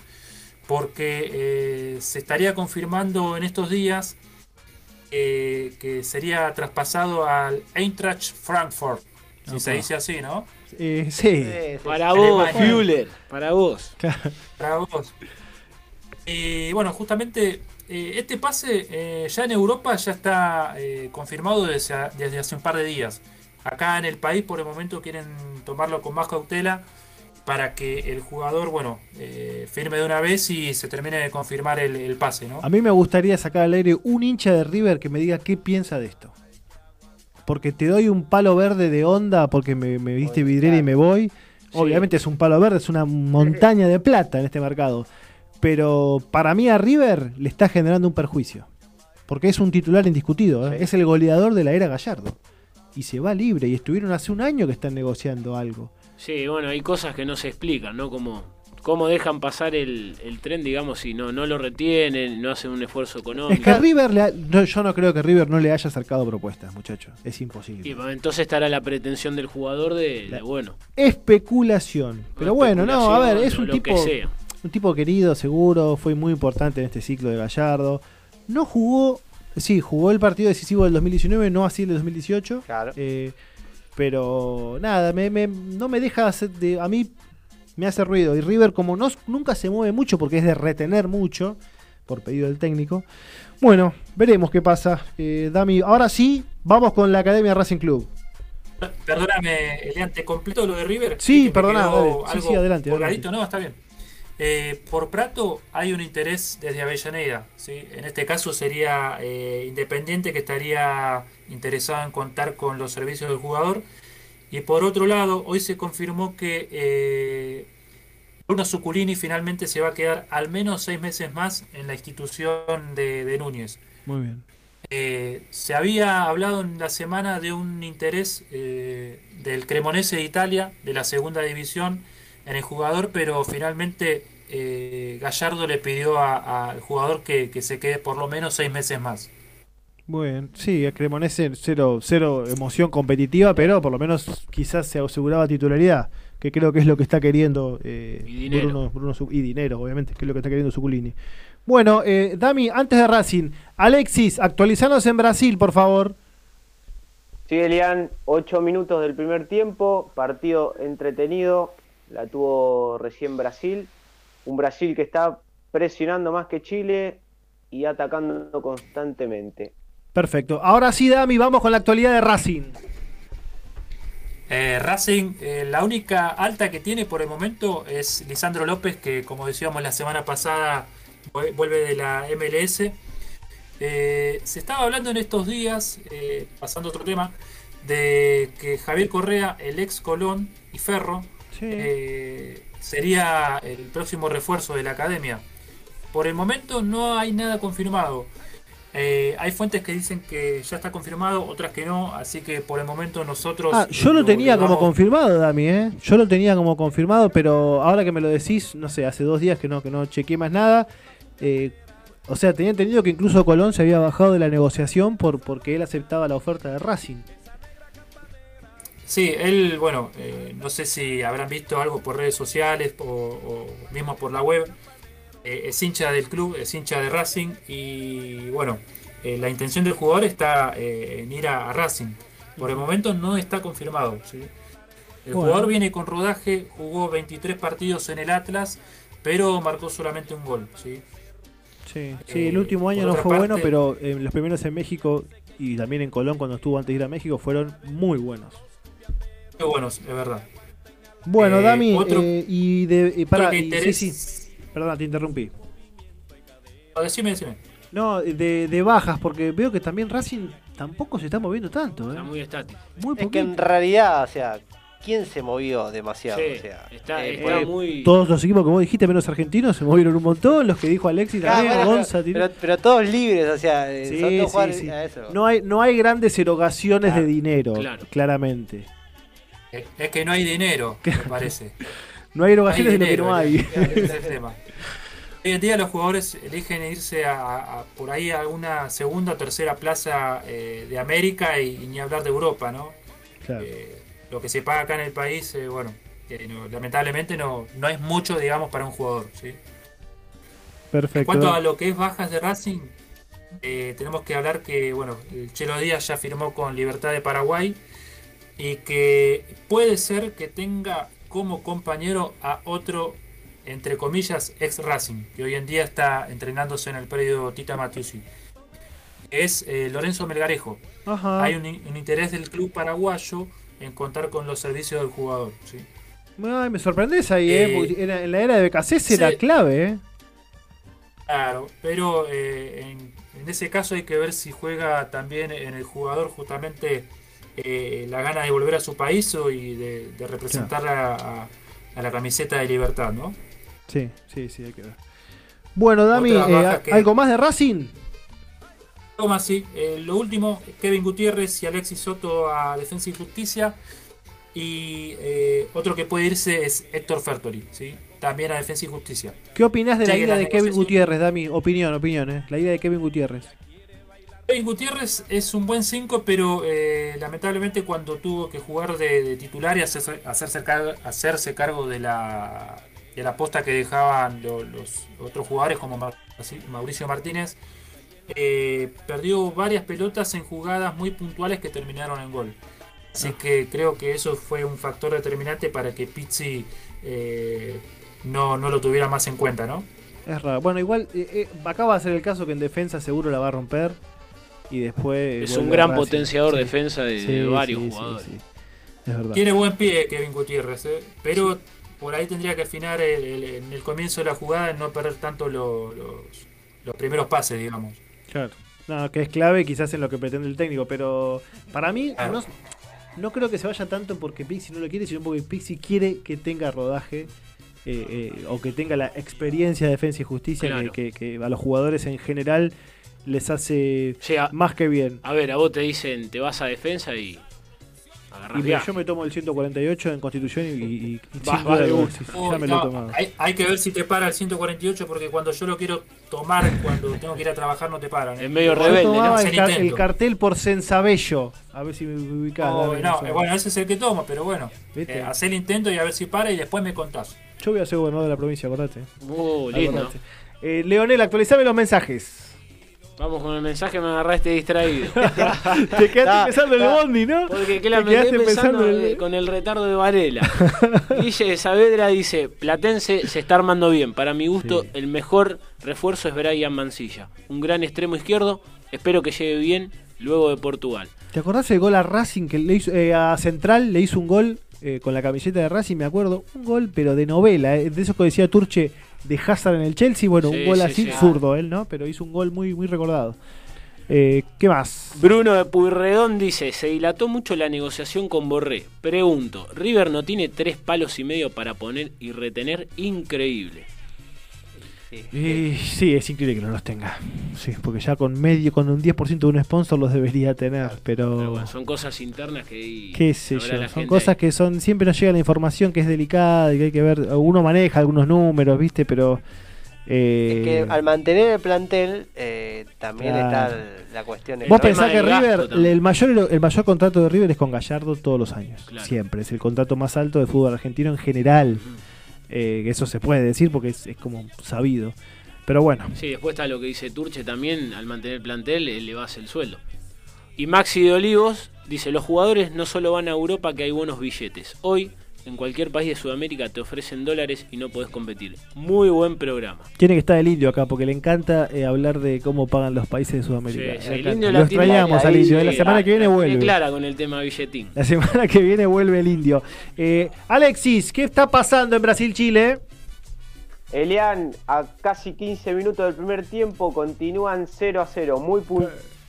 Porque eh, se estaría confirmando en estos días eh, que sería traspasado al Eintracht Frankfurt. Si se dice así, ¿no? Eh, sí. Para vos. Fuller. Para vos. Para vos. Y bueno, justamente eh, este pase eh, ya en Europa ya está eh, confirmado desde, a- desde hace un par de días. Acá en el país por el momento quieren tomarlo con más cautela para que el jugador, bueno, eh, firme de una vez y se termine de confirmar el, el pase, ¿no? A mí me gustaría sacar al aire un hincha de River que me diga qué piensa de esto. Porque te doy un palo verde de onda porque me, me viste vidriera y me voy. Obviamente es un palo verde, es una montaña de plata en este mercado. Pero para mí a River le está generando un perjuicio. Porque es un titular indiscutido. ¿eh? Es el goleador de la era Gallardo. Y se va libre. Y estuvieron hace un año que están negociando algo. Sí, bueno, hay cosas que no se explican, ¿no? Como cómo dejan pasar el, el tren, digamos, si no, no lo retienen, no hacen un esfuerzo económico. Es que River, le ha- no, yo no creo que River no le haya acercado propuestas, muchachos. Es imposible. Y bueno, entonces estará la pretensión del jugador de, de, bueno, especulación. Pero bueno, no, a ver, es un tipo, un tipo querido, seguro, fue muy importante en este ciclo de Gallardo. No jugó, sí, jugó el partido decisivo del 2019, no así el de 2018. Claro. Eh, pero nada, me, me- no me deja hacer de, a mí me hace ruido. Y River como no, nunca se mueve mucho porque es de retener mucho por pedido del técnico. Bueno, veremos qué pasa. Eh, Dami, ahora sí, vamos con la Academia Racing Club. Perdóname, Elian, ¿te completo lo de River? Sí, perdona, dale. Sí, sí, adelante, adelante. No, está bien. Eh, por Prato hay un interés desde Avellaneda. ¿sí? En este caso sería eh, Independiente que estaría interesado en contar con los servicios del jugador. Y por otro lado, hoy se confirmó que eh, Bruno Zuculini finalmente se va a quedar al menos seis meses más en la institución de, de Núñez. Muy bien. Eh, se había hablado en la semana de un interés eh, del Cremonese de Italia, de la segunda división, en el jugador, pero finalmente eh, Gallardo le pidió al jugador que, que se quede por lo menos seis meses más. Bueno, sí, a Cremonese cero, cero emoción competitiva, pero por lo menos quizás se aseguraba titularidad, que creo que es lo que está queriendo eh, Y dinero. Bruno, Bruno y dinero, obviamente, que es lo que está queriendo Suculini. Bueno, eh, Dami, antes de Racing, Alexis, actualizanos en Brasil, por favor. Sí, Elian, 8 minutos del primer tiempo, partido entretenido, la tuvo recién Brasil, un Brasil que está presionando más que Chile y atacando constantemente. Perfecto. Ahora sí, Dami, vamos con la actualidad de Racing. Eh, Racing, eh, la única alta que tiene por el momento es Lisandro López, que como decíamos la semana pasada vu- vuelve de la MLS. Eh, se estaba hablando en estos días, eh, pasando a otro tema, de que Javier Correa, el ex Colón y Ferro, eh, sería el próximo refuerzo de la academia. Por el momento no hay nada confirmado. Eh, hay fuentes que dicen que ya está confirmado, otras que no, así que por el momento nosotros... Ah, yo lo tenía como confirmado, Dami, ¿eh? Yo lo tenía como confirmado, pero ahora que me lo decís, no sé, hace dos días que no, que no chequeé más nada. eh, o sea, tenía entendido que incluso Colón se había bajado de la negociación por porque él aceptaba la oferta de Racing. Sí, él, bueno, eh, no sé si habrán visto algo por redes sociales o, o mismo por la web. Eh, es hincha del club, es hincha de Racing y bueno, eh, la intención del jugador está eh, en ir a, a Racing. Por el momento no está confirmado. ¿sí? El Bueno. jugador viene con rodaje, jugó 23 partidos en el Atlas, pero marcó solamente un gol. ¿sí? Sí, sí, el último año no fue bueno, pero los primeros en México y también en Colón cuando estuvo antes de ir a México fueron muy buenos. Muy buenos, es verdad. Bueno, Eh, Dami, otro- eh, y de y para, que y- sí, sí. Perdón, te interrumpí. No, decime, decime. No, de, de bajas, porque veo que también Racing tampoco se está moviendo tanto, ¿eh? Está muy estático. Muy Es que en realidad, o sea, ¿quién se movió demasiado? Sí, o sea, está- eh, está por- muy- Todos los equipos vos dijiste, menos argentinos, se movieron un montón. Los que dijo Alexis Ah, también, bueno, Gonza, pero, tiene- pero- pero todos libres, o sea, eh, Sí, son dos sí, jugadores sí. a eso. No hay, no hay grandes erogaciones Claro, de dinero, claro. claramente. Es que no hay dinero, me parece. No hay erogaciones de lo que no hay. ese es el tema. Hoy en día los jugadores eligen irse a, a- por ahí a una segunda o tercera plaza eh, de América y, y ni hablar de Europa, ¿no? Claro. Eh, lo que se paga acá en el país, eh, bueno, no, lamentablemente no, no es mucho, digamos, para un jugador, ¿sí? Perfecto. En cuanto a lo que es bajas de Racing, tenemos que hablar que, bueno, el Chelo Díaz ya firmó con Libertad de Paraguay y que puede ser que tenga como compañero a otro, entre comillas, ex Racing, que hoy en día está entrenándose en el predio Tita Matiusi. Es eh, Lorenzo Melgarejo. Ajá. Hay un, un interés del club paraguayo en contar con los servicios del jugador. ¿sí? Ay, me sorprendes ahí, ¿eh? Eh, Porque era- en la era de BKC era sí. clave, ¿eh? Claro, pero en, en ese caso hay que ver si juega también en el jugador justamente eh, la gana de volver a su país o y de, de representar a, a- a la camiseta de libertad, ¿no? Sí, sí, sí, hay que ver. Bueno, Dami, eh, que- ¿algo más de Racing? Algo más, sí. Eh, lo último, Kevin Gutiérrez y Alexis Soto a Defensa y Justicia. Y otro que puede irse es Héctor Fertoli, ¿sí? También a Defensa y Justicia. ¿Qué opinás de la ida de Kevin Gutiérrez, Dami? Opinión, opinión, ¿eh? La ida de Kevin Gutiérrez. Kevin Gutiérrez es un buen 5, pero eh, lamentablemente cuando tuvo que jugar de, de titular y hacerse, hacerse, cargo, hacerse cargo de la, de la posta que dejaban lo- los otros jugadores como Mauricio Martínez, eh, perdió varias pelotas en jugadas muy puntuales que terminaron en gol. Así que creo que eso fue un factor determinante para que Pizzi eh, no, no lo tuviera más en cuenta, ¿no? Es raro. Bueno, igual, acá va a ser el caso que en defensa seguro la va a romper. Y después. Es un gran potenciador Sí. defensa de, Sí, de varios sí, jugadores. sí. Es verdad. Tiene buen pie Kevin Gutiérrez, ¿eh? pero por ahí tendría que afinar el- el- en el comienzo de la jugada en no perder tanto lo- los, los primeros pases, digamos. Claro. No, que es clave quizás en lo que pretende el técnico, pero para mí Claro. no, no creo que se vaya tanto porque Pixie no lo quiere, sino porque Pixie quiere que tenga rodaje eh, eh, o que tenga la experiencia de defensa y justicia Claro. que, que- que a los jugadores en general les hace más que bien. A ver, a vos te dicen, te vas a defensa y Y mira, yo me tomo el 148 en Constitución y, y- y Vas, Oh, ya me lo he no, tomado. hay, hay que ver si te para el 148 porque cuando yo lo quiero tomar, cuando tengo que ir a trabajar, no te paran. ¿eh? Yo tomaba Hacer el, car- intento. el cartel por Sensabello. A ver si me ubicás. Oh, no, eh, bueno, ese es el que tomo, pero bueno, ¿Viste? eh, hacé el intento y a ver si para y después me contás. Yo voy a ser gobernador de la provincia, acordate. Uh, lindo. Acordate. Eh, Leonel, actualizame los mensajes. Vamos con el mensaje, me agarraste distraído. Te quedaste pensando en el bondi, ¿no? Porque que la me quedé pensando pensando el- con el retardo de Varela. Guille Saavedra dice, Platense se está armando bien. Para mi gusto, el mejor refuerzo es Brian Mancilla. Un gran extremo izquierdo. Espero que llegue bien luego de Portugal. ¿Te acordás el gol a Racing que le hizo, eh, a Central le hizo un gol eh, con la camiseta de Racing, me acuerdo? Un gol, pero de novela, eh, de eso que decía Turche de Hazard en el Chelsea. Bueno, Sí, un gol sí, así, sí. zurdo él, ¿no? Pero hizo un gol muy, muy recordado. Eh, ¿Qué más? Bruno de Puyredón dice, se dilató mucho la negociación con Borré. Pregunto, ¿River no tiene tres palos y medio para poner y retener? Increíble. Y sí, es increíble que no los tenga. Sí, porque ya con medio, con un 10% de un sponsor los debería tener, pero... Pero bueno, son cosas internas que qué sé yo, son cosas que son siempre nos llega la información que es delicada y que hay que ver, uno maneja algunos números, ¿viste? Pero eh, Que al mantener el plantel eh, también Claro. está la cuestión. Vos pensás que River, el mayor, el mayor contrato de River es con Gallardo todos los años. Claro. Siempre. Es el contrato más alto de fútbol argentino en general. Eh, eso se puede decir porque es, como sabido. Pero bueno. Sí, después está lo que dice Turche también, al mantener plantel, elevás el sueldo. Y Maxi de Olivos dice, los jugadores no solo van a Europa que hay buenos billetes. Hoy, en cualquier país de Sudamérica te ofrecen dólares y no podés competir. Muy buen programa. Tiene que estar el indio acá porque le encanta eh, hablar de cómo pagan los países de Sudamérica. Sí, sí, el indio Lo extrañamos al indio. sí, la semana que viene vuelve. clara con el tema billetín. La semana que viene vuelve el indio. Eh, Alexis, ¿qué está pasando en Brasil-Chile? Elian, a casi 15 minutos del primer tiempo continúan 0 a 0. Muy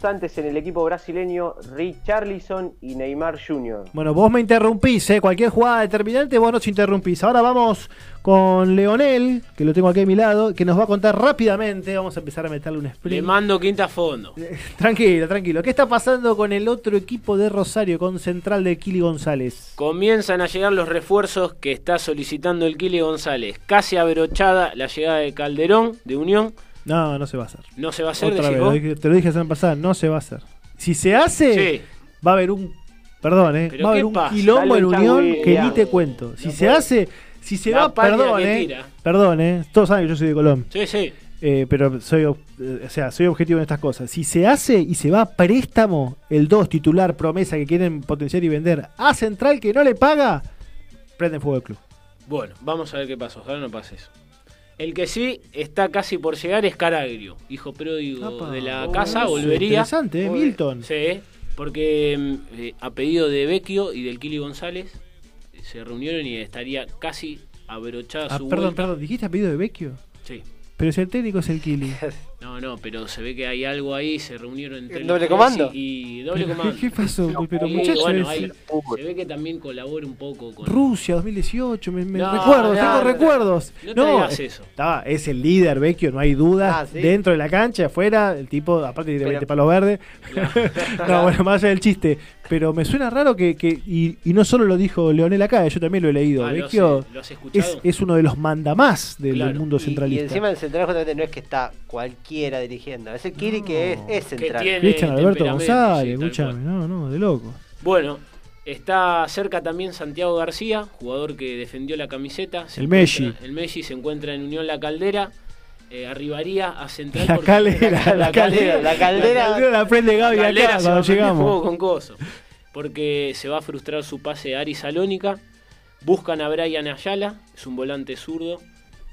puntantes en el equipo brasileño Richarlison y Neymar Jr. Bueno, vos me interrumpís, ¿eh? Cualquier jugada determinante, vos nos interrumpís. Ahora vamos con Leonel, que lo tengo aquí a mi lado, que nos va a contar rápidamente. Vamos a empezar a meterle un Le sprint. mando quinta a fondo. Tranquilo, tranquilo. ¿Qué está pasando con el otro equipo de Rosario, con Central de Kili González? Comienzan a llegar los refuerzos que está solicitando el Kili González. Casi abrochada la llegada de Calderón, de Unión. No, no se va a hacer. No se va a hacer, Otra vez, vos? lo dije- te lo dije la semana pasada, no se va a hacer. Si se hace, Sí. va a haber un. Perdón, ¿eh? ¿Pero Va a qué haber un pasa? quilombo Dale en un Unión que ni te cuento. Si se hace, si se La va, perdón, que ¿eh? tira. Perdón, ¿eh? Todos saben que yo soy de Colón. Sí, sí. Eh, pero soy, ob- eh, o sea, soy objetivo en estas cosas. Si se hace y se va a préstamo, el 2 titular promesa que quieren potenciar y vender a Central que no le paga, prenden fuego el club. Bueno, vamos a ver qué pasa. Ojalá no pase eso. El que sí está casi por llegar es Caragrio, hijo pródigo de la Oh, casa, volvería. interesante, ¿eh? Milton. Sí, porque mm, eh, a pedido de Vecchio y del Kili González eh, se reunieron y estaría casi abrochada Ah, su perdón, vuelta. perdón, ¿dijiste a pedido de Vecchio? Sí. Pero si el técnico es el Kili. No, no, pero se ve que hay algo ahí, se reunieron entre los ¿Doble comando? Y, y doble comando. ¿Qué pasó? Pero muchachos, bueno, se ve que también colabora un poco con... Rusia 2018, me, me No, recuerdo, no, tengo no, recuerdos. no te digas eso. Estaba, es el líder, Vecchio, no hay duda. Ah, ¿sí? Dentro de la cancha, afuera, el tipo, aparte tiene Pero- 20 palos verdes. no, bueno, más allá del chiste. Pero me suena raro que, que- y, y no solo lo dijo Leonel acá, yo también lo he leído. Ah, lo Vecchio sé, ¿lo has escuchado? es, es uno de los mandamás del, Claro. mundo Y, y centralista. encima el central justamente no es que está cualquiera dirigiendo, es el Kiri que es, es central. tiene Cristian Alberto González, escúchame, no, no, de loco. Bueno, está cerca también Santiago García, jugador que defendió la camiseta. Se El Messi. El Messi se encuentra en Unión La Caldera. eh, arribaría a Central. La porque- calera, la calera, la caldera. La caldera la prende Gaby acá Caldera se cuando llegamos. con coso. Porque se va a frustrar su pase a Ari Salónica. Buscan a Brian Ayala, es un volante zurdo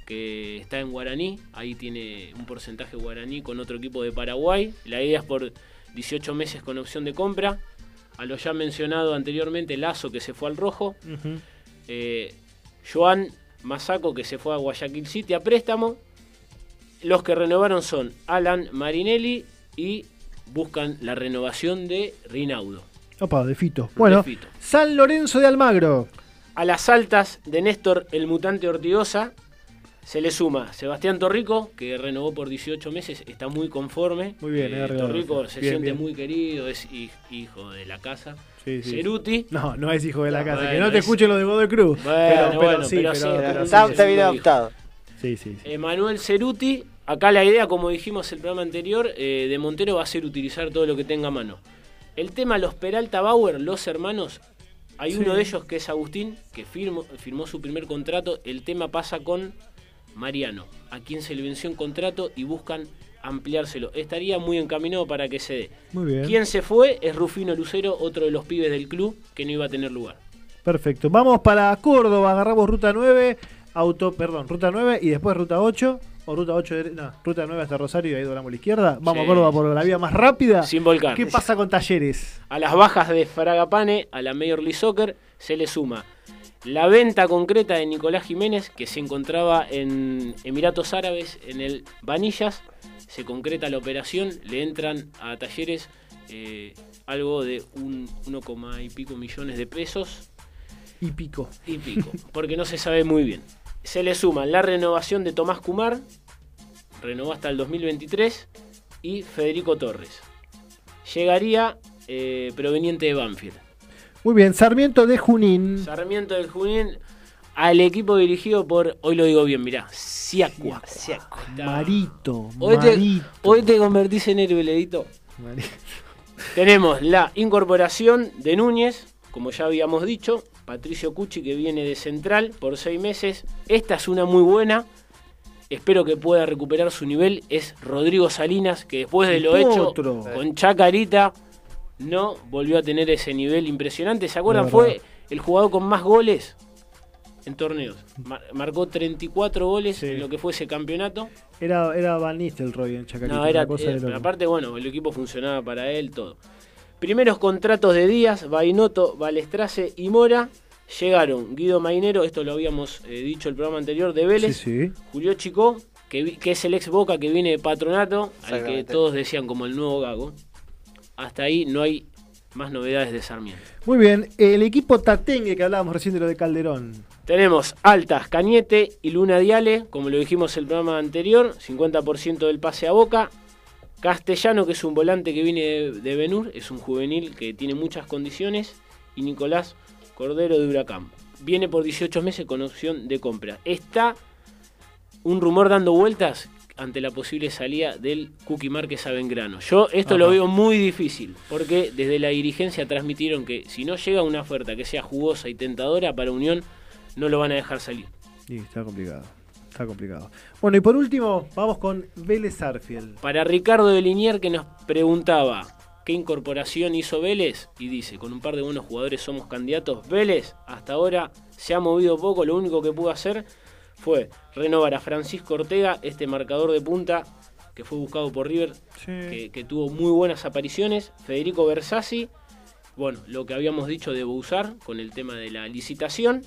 que está en Guaraní. Ahí tiene un porcentaje guaraní con otro equipo de Paraguay. La idea es por 18 meses con opción de compra. A lo ya mencionado anteriormente, Lazo que se fue al rojo. Eh, Joan Masaco que se fue a Guayaquil City a préstamo. Los que renovaron son Alan Marinelli y buscan la renovación de Rinaudo. Opa, de Fito. Bueno, De Fito. San Lorenzo de Almagro. A las altas de Néstor el mutante Ortigosa se le suma Sebastián Torrico, que renovó por 18 meses, está muy conforme. Muy bien, Eh, eh. Torrico se Bien, siente bien. muy querido, es hij- hijo de la casa. Sí, sí. Ceruti. No, no es hijo de la No, casa. que no te es- escuchen lo de Godoy Cruz. Bueno, pero, pero bueno, sí, pero pero, sí, pero pero sí, Está, sí, está bien adoptado. Sí, sí, sí. Emanuel Ceruti, acá la idea, como dijimos el programa anterior, eh, de Montero va a ser utilizar todo lo que tenga a mano. El tema, los Peralta Bauer, los hermanos, hay Sí. uno de ellos que es Agustín, que firmó, firmó su primer contrato. El tema pasa con Mariano, a quien se le venció un contrato y buscan ampliárselo. Estaría muy encaminado para que se dé. Muy bien. Quien se fue es Rufino Lucero, otro de los pibes del club que no iba a tener lugar. Perfecto. Vamos para Córdoba, agarramos ruta 9, auto, perdón, ruta 9 y después ruta 8. O ruta 8, de- no, ruta 9 hasta Rosario y ahí doblamos a la izquierda. Vamos Sí. a Córdoba por la vía más rápida. Sin volcar. ¿Qué pasa con Talleres? A las bajas de Fragapane, a la Major League Soccer, se le suma la venta concreta de Nicolás Jiménez, que se encontraba en Emiratos Árabes, en el Vanillas. Se concreta la operación, le entran a Talleres eh, algo de un 1, y pico millones de pesos Y pico. y pico, porque no se sabe muy bien. Se le suma la renovación de Tomás Kumar, renovó hasta el 2023, y Federico Torres. Llegaría eh, proveniente de Banfield. Muy bien, Sarmiento de Junín. Sarmiento del Junín al equipo dirigido por, hoy lo digo bien, mirá, Siacua. Está- Marito. Hoy te, Marito. hoy te convertís en héroe, Ledito. Marito. Tenemos la incorporación de Núñez, como ya habíamos dicho, Patricio Cucci que viene de Central por seis meses. Esta es una muy buena. Espero que pueda recuperar su nivel. Es Rodrigo Salinas, que después de lo hecho Otro. con Chacarita, no volvió a tener ese nivel impresionante. ¿Se acuerdan? Fue el jugador con más goles en torneos. Mar- marcó 34 goles en lo que fue ese campeonato. Era, era Van Nistelrooy en Chacarita. No, era, cosa era- aparte, bueno, el equipo funcionaba para él, todo. Primeros contratos de Díaz, Bainoto, Balestrace y Mora. Llegaron Guido Mainero, esto lo habíamos eh, dicho el programa anterior, de Vélez. Sí, sí. Julio Chico, que, que es el ex Boca que viene de Patronato, al que todos decían como el nuevo Gago. Hasta ahí no hay más novedades de Sarmiento. Muy bien, el equipo Tatengue que hablábamos recién de lo de Calderón. Tenemos Altas, Cañete y Luna Diale, como lo dijimos el programa anterior, 50% del pase a Boca. Castellano, que es un volante que viene de, de Benur, es un juvenil que tiene muchas condiciones. Y Nicolás Cordero de Huracán. Viene por 18 meses con opción de compra. Está un rumor dando vueltas ante la posible salida del Cookie Márquez a Bengrano. Yo esto lo veo muy difícil, porque desde la dirigencia transmitieron que si no llega una oferta que sea jugosa y tentadora para Unión, no lo van a dejar salir. Y está complicado. Está complicado. Bueno, y por último, vamos con Vélez Arfield. Para Ricardo de Linier que nos preguntaba qué incorporación hizo Vélez y dice, con un par de buenos jugadores somos candidatos. Vélez hasta ahora se ha movido poco, lo único que pudo hacer fue renovar a Francisco Ortega, este marcador de punta que fue buscado por River, que, que tuvo muy buenas apariciones. Federico Bersassi, bueno, lo que habíamos dicho de Bouzar con el tema de la licitación.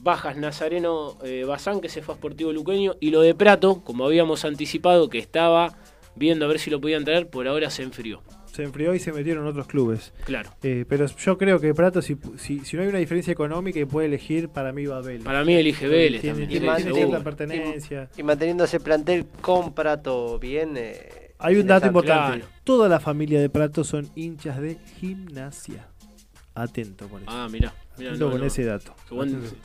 Bajas Nazareno eh, Bazán, que se fue a Sportivo Luqueño. Y lo de Prato, como habíamos anticipado, que estaba viendo a ver si lo podían traer, por ahora se enfrió. Se enfrió y se metieron en otros clubes. Claro. Eh, pero yo creo que Prato, si, si, si no hay una diferencia económica y puede elegir, para mí va a Vélez. Para mí elige Vélez Tiene, también, tiene- tiene cierta pertenencia. Y manteniendo ese plantel con Prato bien. eh, Hay un dato importante. Toda la familia de Prato son hinchas de gimnasia. Atento con eso. Ah, mirá. mirá, Atento no, con no. ese dato.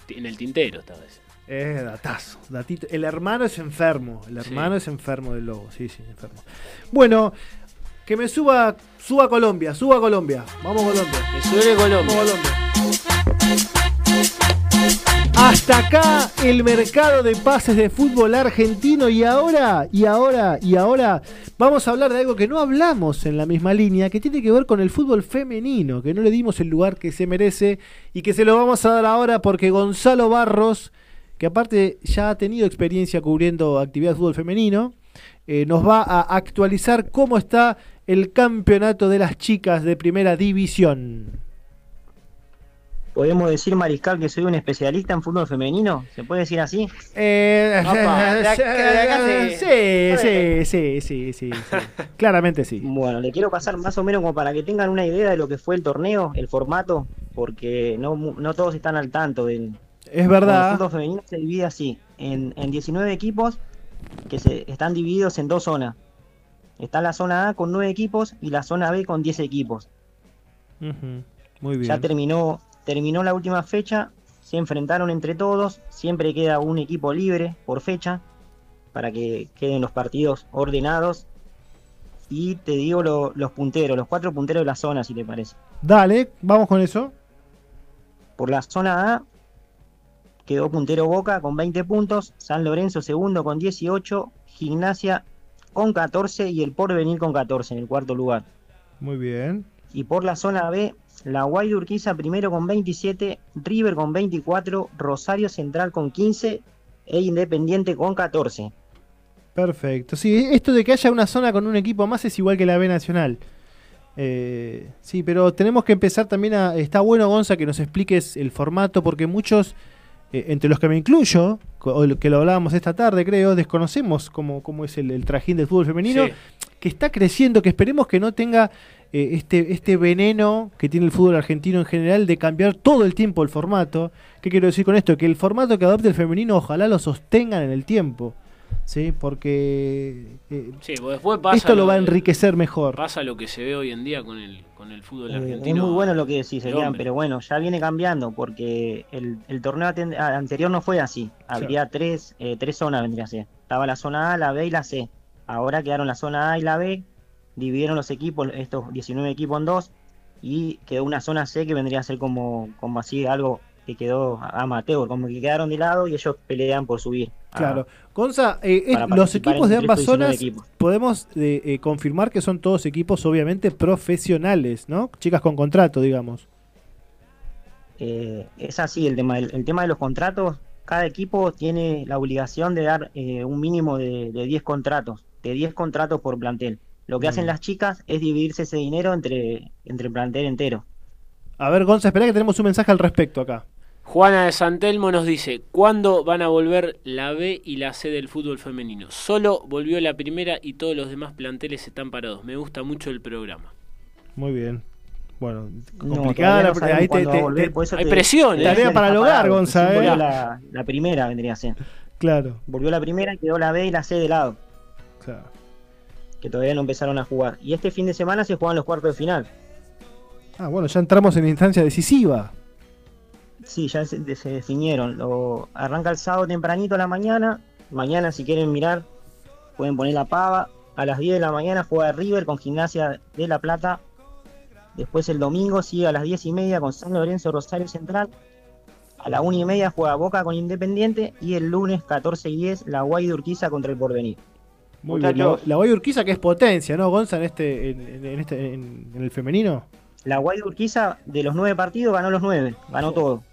En el tintero estaba ese. Es datazo, datito. El hermano es enfermo. El hermano es enfermo del lobo. Sí, sí, enfermo. Bueno, que me suba, suba a Colombia, suba a Colombia. Vamos Colombia. Que sube Colombia. Vamos Colombia. Hasta acá el mercado de pases de fútbol argentino y ahora, y ahora, y ahora vamos a hablar de algo que no hablamos en la misma línea, que tiene que ver con el fútbol femenino, que no le dimos el lugar que se merece y que se lo vamos a dar ahora porque Gonzalo Barros, que aparte ya ha tenido experiencia cubriendo actividad de fútbol femenino, eh, nos va a actualizar cómo está el campeonato de las chicas de primera división. ¿Podemos decir, Mariscal, que soy un especialista en fútbol femenino? ¿Se puede decir así? Eh, sí, sí, sí, sí, sí, sí. Claramente sí. Bueno, le quiero pasar más o menos como para que tengan una idea de lo que fue el torneo, el formato, porque no, mu- no todos están al tanto del... Es verdad. El fútbol femenino se divide así, en, en 19 equipos que se están divididos en dos zonas. Está la zona A con 9 equipos y la zona B con 10 equipos. Muy bien. Ya terminó, terminó la última fecha, se enfrentaron entre todos, siempre queda un equipo libre por fecha para que queden los partidos ordenados. Y te digo lo- los punteros, los cuatro punteros de la zona, si te parece. Dale, vamos con eso. Por la zona A quedó puntero Boca con 20 puntos, San Lorenzo segundo con 18, Gimnasia con 14 y el Porvenir con 14 en el cuarto lugar. Muy bien. Y por la zona B, la Guay Urquiza primero con 27, River con 24, Rosario Central con 15 e Independiente con 14. Perfecto. Sí, esto de que haya una zona con un equipo más es igual que la B Nacional. Eh, sí, pero tenemos que empezar también a... Está bueno, Gonza, que nos expliques el formato, porque muchos, eh, entre los que me incluyo, que lo hablábamos esta tarde, creo, desconocemos cómo, cómo es el, el trajín del fútbol femenino, Sí. que está creciendo, que esperemos que no tenga eh, este, este veneno que tiene el fútbol argentino en general de cambiar todo el tiempo el formato. ¿Qué quiero decir con esto? Que el formato que adopte el femenino ojalá lo sostengan en el tiempo. ¿Sí? Porque eh, Sí, pues después pasa esto lo va a enriquecer mejor. Pasa lo que se ve hoy en día con el, con el fútbol Eh, argentino. es muy bueno lo que decís, de Elian, pero bueno, ya viene cambiando porque el, el torneo anterior no fue así. Habría tres, eh, tres zonas, vendría a ser. Estaba la zona A, la B y la C. Ahora quedaron la zona A y la B, dividieron los equipos, estos 19 equipos en dos, y quedó una zona C que vendría a ser como, como así algo que quedó amateur, como que quedaron de lado y ellos pelean por subir. a- Claro. Gonza, eh, es- los equipos de ambas estos 19 zonas podemos eh, eh, confirmar que son todos equipos obviamente profesionales, ¿no? Chicas con contrato, digamos. Es así el tema. El, el tema de los contratos, cada equipo tiene la obligación de dar un mínimo de, de 10 contratos, de 10 contratos por plantel. Lo que hacen Mm. las chicas es dividirse ese dinero entre, entre el plantel entero. A ver, Gonza, espera que tenemos un mensaje al respecto acá. Juana de Santelmo nos dice, ¿cuándo van a volver la B y la C del fútbol femenino? Solo volvió la primera y todos los demás planteles están parados. Me gusta mucho el programa. Muy bien. Bueno, No, complicada no la ahí te- volver, hay te- presión, te ¿eh? Tarea para el hogar, parado. Gonza, Recién ¿eh? volvió La, la primera vendría a ser. Claro, Volvió la primera y quedó la B y la C de lado, claro. que todavía no empezaron a jugar. Y este fin de semana se juegan los cuartos de final. Ah, bueno, ya entramos en instancia decisiva. Sí, ya se, se definieron. Lo, arranca el sábado tempranito a la mañana. Mañana, si quieren mirar, pueden poner la pava. A las 10 de la mañana juega River con Gimnasia de La Plata. Después el domingo sigue a las 10 y media con San Lorenzo Rosario Central. A la 1 y media juega Boca con Independiente. Y el lunes 14 y 10 la Guay de Urquiza contra el Porvenir. Muy bien. La, Guay Urquiza que es potencia, ¿no, Gonza, en este, en, en- en este, en, en el femenino? La Guay de Urquiza, de los nueve partidos, ganó los nueve. Ganó todo.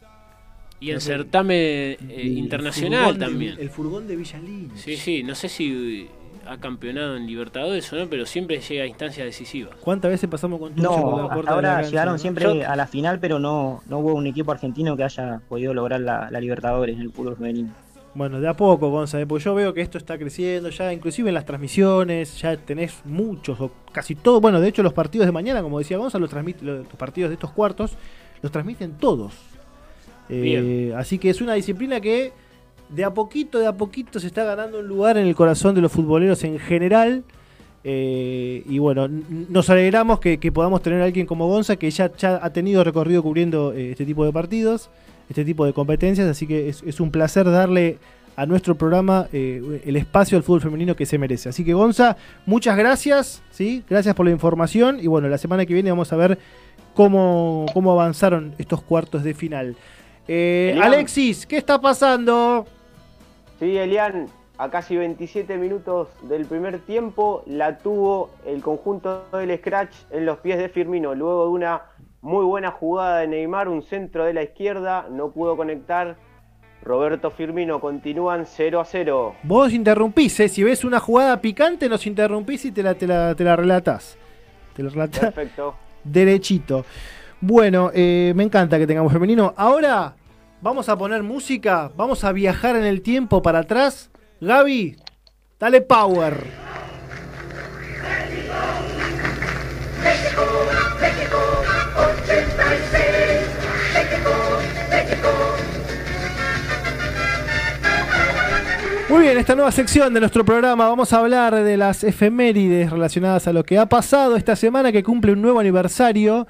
Y el certamen eh, internacional de- también. el furgón de Villalín. Sí, sí, no sé si ha campeonado en Libertadores o no, pero siempre llega a instancias decisivas. ¿Cuántas veces pasamos con Tucho por No, la puerta de la ahora cancha, llegaron no? siempre Yo- a la final, pero no, no hubo un equipo argentino que haya podido lograr la, la Libertadores en el fútbol femenino. Bueno, de a poco, Gonza, ¿eh? porque yo veo que esto está creciendo ya, inclusive en las transmisiones, ya tenés muchos, o casi todo, bueno, de hecho los partidos de mañana, como decía Gonza, los, transmite, los, los partidos de estos cuartos, los transmiten todos. Eh, así que es una disciplina que de a poquito, de a poquito se está ganando un lugar en el corazón de los futboleros en general. eh, y bueno, nos alegramos que, que podamos tener a alguien como Gonza que ya, ya ha tenido recorrido cubriendo eh, este tipo de partidos, este tipo de competencias, así que es, es un placer darle a nuestro programa eh, el espacio al fútbol femenino que se merece. Así que Gonza, muchas gracias, ¿sí? gracias por la información y bueno, la semana que viene vamos a ver cómo, cómo avanzaron estos cuartos de final. Eh. Alexis, ¿qué está pasando? Sí, Elian, a casi 27 minutos del primer tiempo la tuvo el conjunto del Scratch en los pies de Firmino. Luego de una muy buena jugada de Neymar, un centro de la izquierda, no pudo conectar. Roberto Firmino continúan 0 a 0. Vos interrumpís, ¿eh? si ves una jugada picante nos interrumpís y te la, te la, te la relatás. Te la relatás Perfecto. derechito. Bueno, eh, me encanta que tengamos femenino. Ahora vamos a poner música, vamos a viajar en el tiempo para atrás. Gaby, dale power. Muy bien, esta nueva sección de nuestro programa vamos a hablar de las efemérides relacionadas a lo que ha pasado esta semana que cumple un nuevo aniversario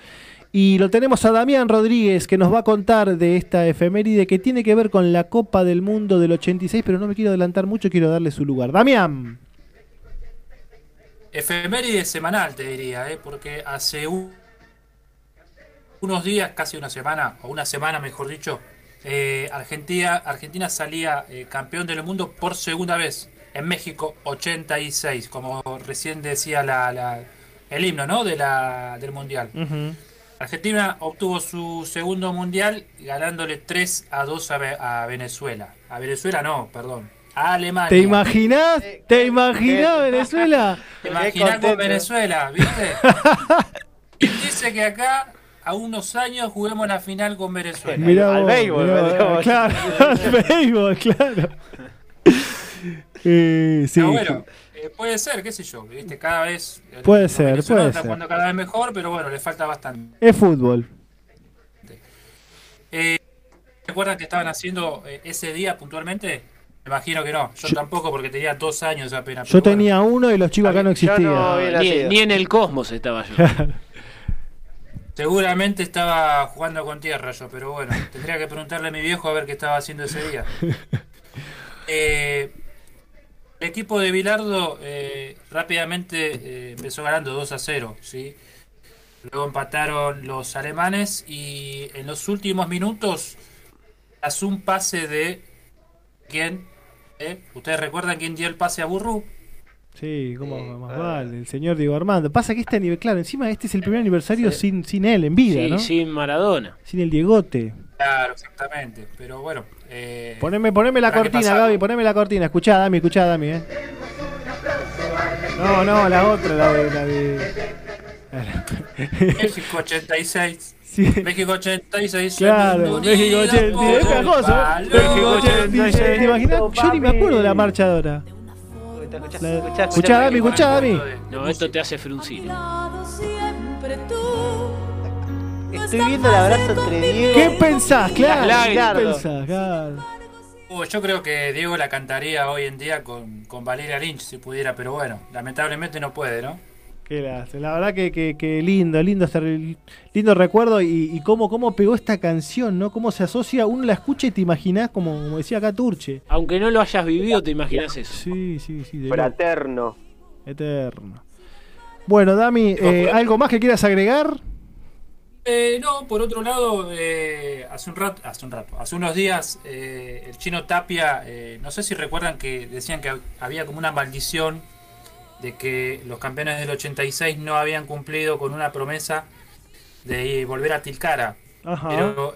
y lo tenemos a Damián Rodríguez que nos va a contar de esta efeméride que tiene que ver con la Copa del Mundo del 86, pero no me quiero adelantar mucho, quiero darle su lugar. Damián. Efeméride semanal, te diría, ¿eh? porque hace un- unos días, casi una semana, o una semana mejor dicho, eh, Argentina, Argentina salía eh, campeón del mundo por segunda vez en México 86, como recién decía la, la- el himno ¿no? de la, del Mundial. Argentina obtuvo su segundo mundial ganándole 3 a 2 a, Ve- a Venezuela. A Venezuela no, perdón. A Alemania. ¿Te imaginás? ¿Te imaginás Venezuela? ¿Te imaginás con. Venezuela, viste? ¿Quién dice que acá a unos años juguemos la final con Venezuela? Mirá vos, mirá vos, Claro, al béisbol, claro. Eh, sí, bueno, eh, puede ser, qué sé yo, viste, cada vez Puede ser, puede ser. jugando cada vez mejor, pero bueno, le falta bastante. es fútbol. Eh, ¿Recuerdan que estaban haciendo eh, ese día puntualmente? Me imagino que no, yo, tampoco porque tenía dos años apenas. Yo bueno. tenía uno y los chicos acá no existían. Ni, ni en el cosmos estaba yo. Seguramente estaba jugando con tierra yo, pero bueno, tendría que preguntarle a mi viejo a ver qué estaba haciendo ese día. Eh, el equipo de Bilardo eh, rápidamente eh, empezó ganando 2 a 0, ¿sí? Luego empataron los alemanes y en los últimos minutos tras un pase de quién, ¿Eh? ¿Ustedes recuerdan quién dio el pase a Burru? Sí, como más vale, el señor Diego Armando. Pasa que este aniversario, claro, encima este es el primer aniversario sin, sin él en vida, Sí, ¿no? sin Maradona. Sin el Diegote. Claro, exactamente. Pero bueno. Eh, Poneme, poneme la ¿para qué cortina? Gaby, poneme la cortina. Escuchá, Dami, escuchá, Dami, eh. No, no, la otra, la de. La de... México 86. Sí. México 86. Claro, México 86. Es pegajoso. México 86. ¿Te imaginas? Yo ni me acuerdo de la marcha ahora. Escuchá, Dami, escuchá, Dami. No, esto te hace fruncir. Estoy viendo el abrazo entre Diego. ¿Qué pensás? Claro, ¿qué pensás? Claro. Uh, yo creo que Diego la cantaría hoy en día con, con Valeria Lynch si pudiera, pero bueno, lamentablemente no puede, ¿no? Qué lástima. La verdad que, que, que lindo, lindo, estar- lindo recuerdo y, y cómo, cómo pegó esta canción, ¿no? Cómo se asocia, uno la escucha y te imaginás, como, como decía acá Turche. Aunque no lo hayas vivido, te imaginas eso. Sí, sí, sí. Fraterno. Eterno. Bueno, Dami, eh, ¿algo más que quieras agregar? Eh, no, por otro lado, eh, hace un rato, hace un rato, hace unos días, eh, el chino Tapia, eh, no sé si recuerdan que decían que hab- había como una maldición de que los campeones del 86 no habían cumplido con una promesa de volver a Tilcara. Ajá. Pero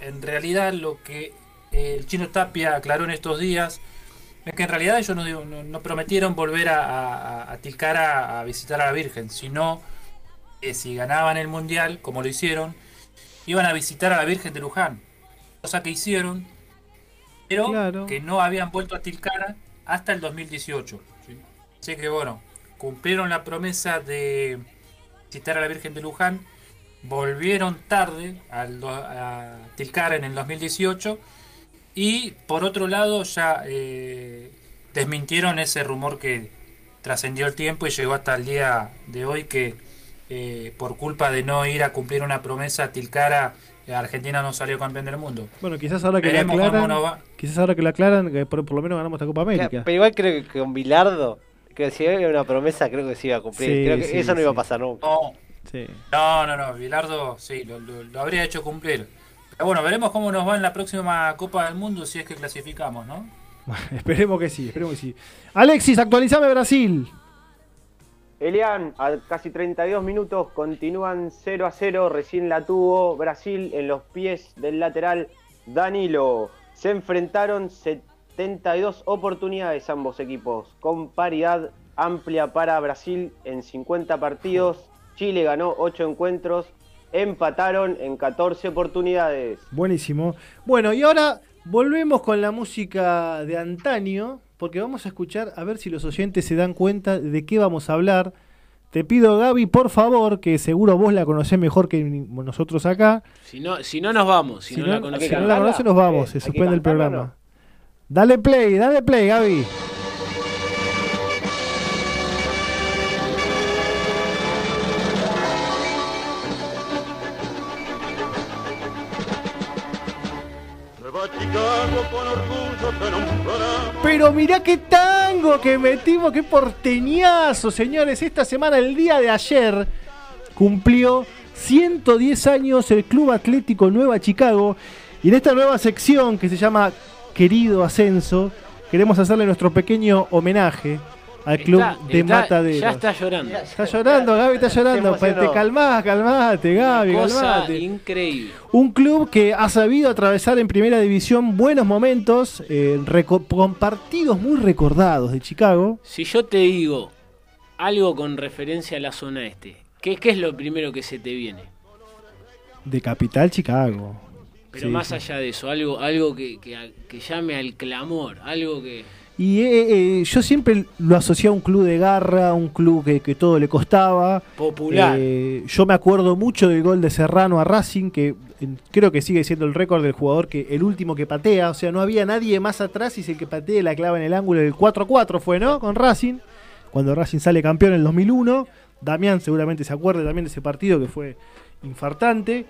en realidad lo que eh, el chino Tapia aclaró en estos días es que en realidad ellos no, no- no prometieron volver a, a- a Tilcara a visitar a la Virgen, sino que si ganaban el Mundial, como lo hicieron, iban a visitar a la Virgen de Luján. Cosa que hicieron, pero que no habían vuelto a Tilcara hasta el 2018. ¿sí? Así que bueno, cumplieron la promesa de visitar a la Virgen de Luján, volvieron tarde al a Tilcara en el 2018 y por otro lado ya eh, desmintieron ese rumor que trascendió el tiempo y llegó hasta el día de hoy que eh, por culpa de no ir a cumplir una promesa Tilcara, eh, Argentina no salió campeón del mundo. Bueno, quizás ahora que Veremos cómo aclaran, nos va. quizás ahora que lo aclaran, que por, por lo menos ganamos esta Copa América. Pero igual creo que con Bilardo, que si había una promesa, creo que se iba a cumplir. Sí, creo que sí, eso no iba a pasar nunca. No, Sí. no, no, no, Bilardo sí, lo, lo- lo habría hecho cumplir. Pero bueno, veremos cómo nos va en la próxima Copa del Mundo si es que clasificamos, ¿no? esperemos que sí, esperemos que sí. Alexis, actualizame Brasil. Elian, a casi 32 minutos continúan 0 a 0. Recién la tuvo Brasil en los pies del lateral Danilo. Se enfrentaron 72 oportunidades ambos equipos, con paridad amplia para Brasil en 50 partidos. Chile ganó 8 encuentros, empataron en 14 oportunidades. Buenísimo. Bueno, y ahora volvemos con la música de antaño, porque vamos a escuchar a ver si los oyentes se dan cuenta de qué vamos a hablar. Te pido, Gaby, por favor, que seguro vos la conocés mejor que nosotros acá. Si no, si no nos vamos, si, Si no, no, la si conocemos. no la conocés, nos vamos. Se suspende el programa. Dale play, dale play, Gaby. Nueva Chicago con. Pero mirá qué tango que metimos, qué porteñazo, señores. Esta semana, el día de ayer, cumplió 110 años el Club Atlético Nueva Chicago. Y en esta nueva sección que se llama Querido Ascenso, queremos hacerle nuestro pequeño homenaje al Club Está- de está- Mataderos. Ya está llorando. Está llorando, Gaby, está llorando. Te calmás, calmate, Gaby, Cosa calmate. increíble. Un club que ha sabido atravesar en primera división buenos momentos, eh, con partidos muy recordados de Chicago. Si yo te digo algo con referencia a la zona este, ¿qué, qué es lo primero que se te viene? De Capital Chicago. Pero Sí, más sí. allá de eso, algo, algo que, que- que llame al clamor, algo que... Y eh, eh, yo siempre lo asocié a un club de garra, un club que, que todo le costaba. Popular. Eh, yo me acuerdo mucho del gol de Serrano a Racing, que creo que sigue siendo el récord del jugador que el último que patea. O sea, no había nadie más atrás y es el que patea la clava en el ángulo del 4-4 fue, ¿no? Con Racing. Cuando Racing sale campeón en el 2001. Damián seguramente se acuerda también de ese partido que fue infartante.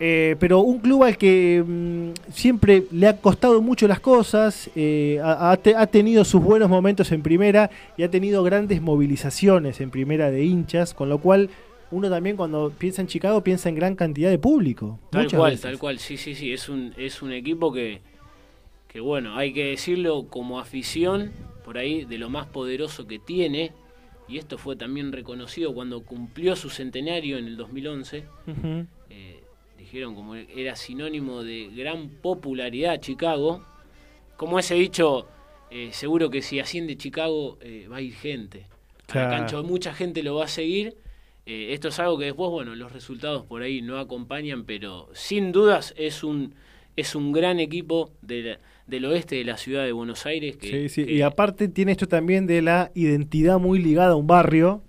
Eh, pero un club al que mm, siempre le ha costado mucho las cosas, eh, ha, ha te- ha tenido sus buenos momentos en primera y ha tenido grandes movilizaciones en primera de hinchas, con lo cual uno también cuando piensa en Chicago piensa en gran cantidad de público. Tal cual, veces. tal cual, sí, sí, sí, es un, es un equipo que, que, bueno, hay que decirlo como afición, por ahí, de lo más poderoso que tiene, y esto fue también reconocido cuando cumplió su centenario en el 2011, Ujú. eh, como era sinónimo de gran popularidad Chicago, como ese dicho, eh, seguro que si asciende Chicago eh, va a ir gente, a Claro. la cancha mucha gente lo va a seguir, eh, esto es algo que después, bueno, los resultados por ahí no acompañan, pero sin dudas es un, es un gran equipo de la- del oeste de la ciudad de Buenos Aires. Que, Sí, sí. que- Y aparte tiene esto también de la identidad muy ligada a un barrio,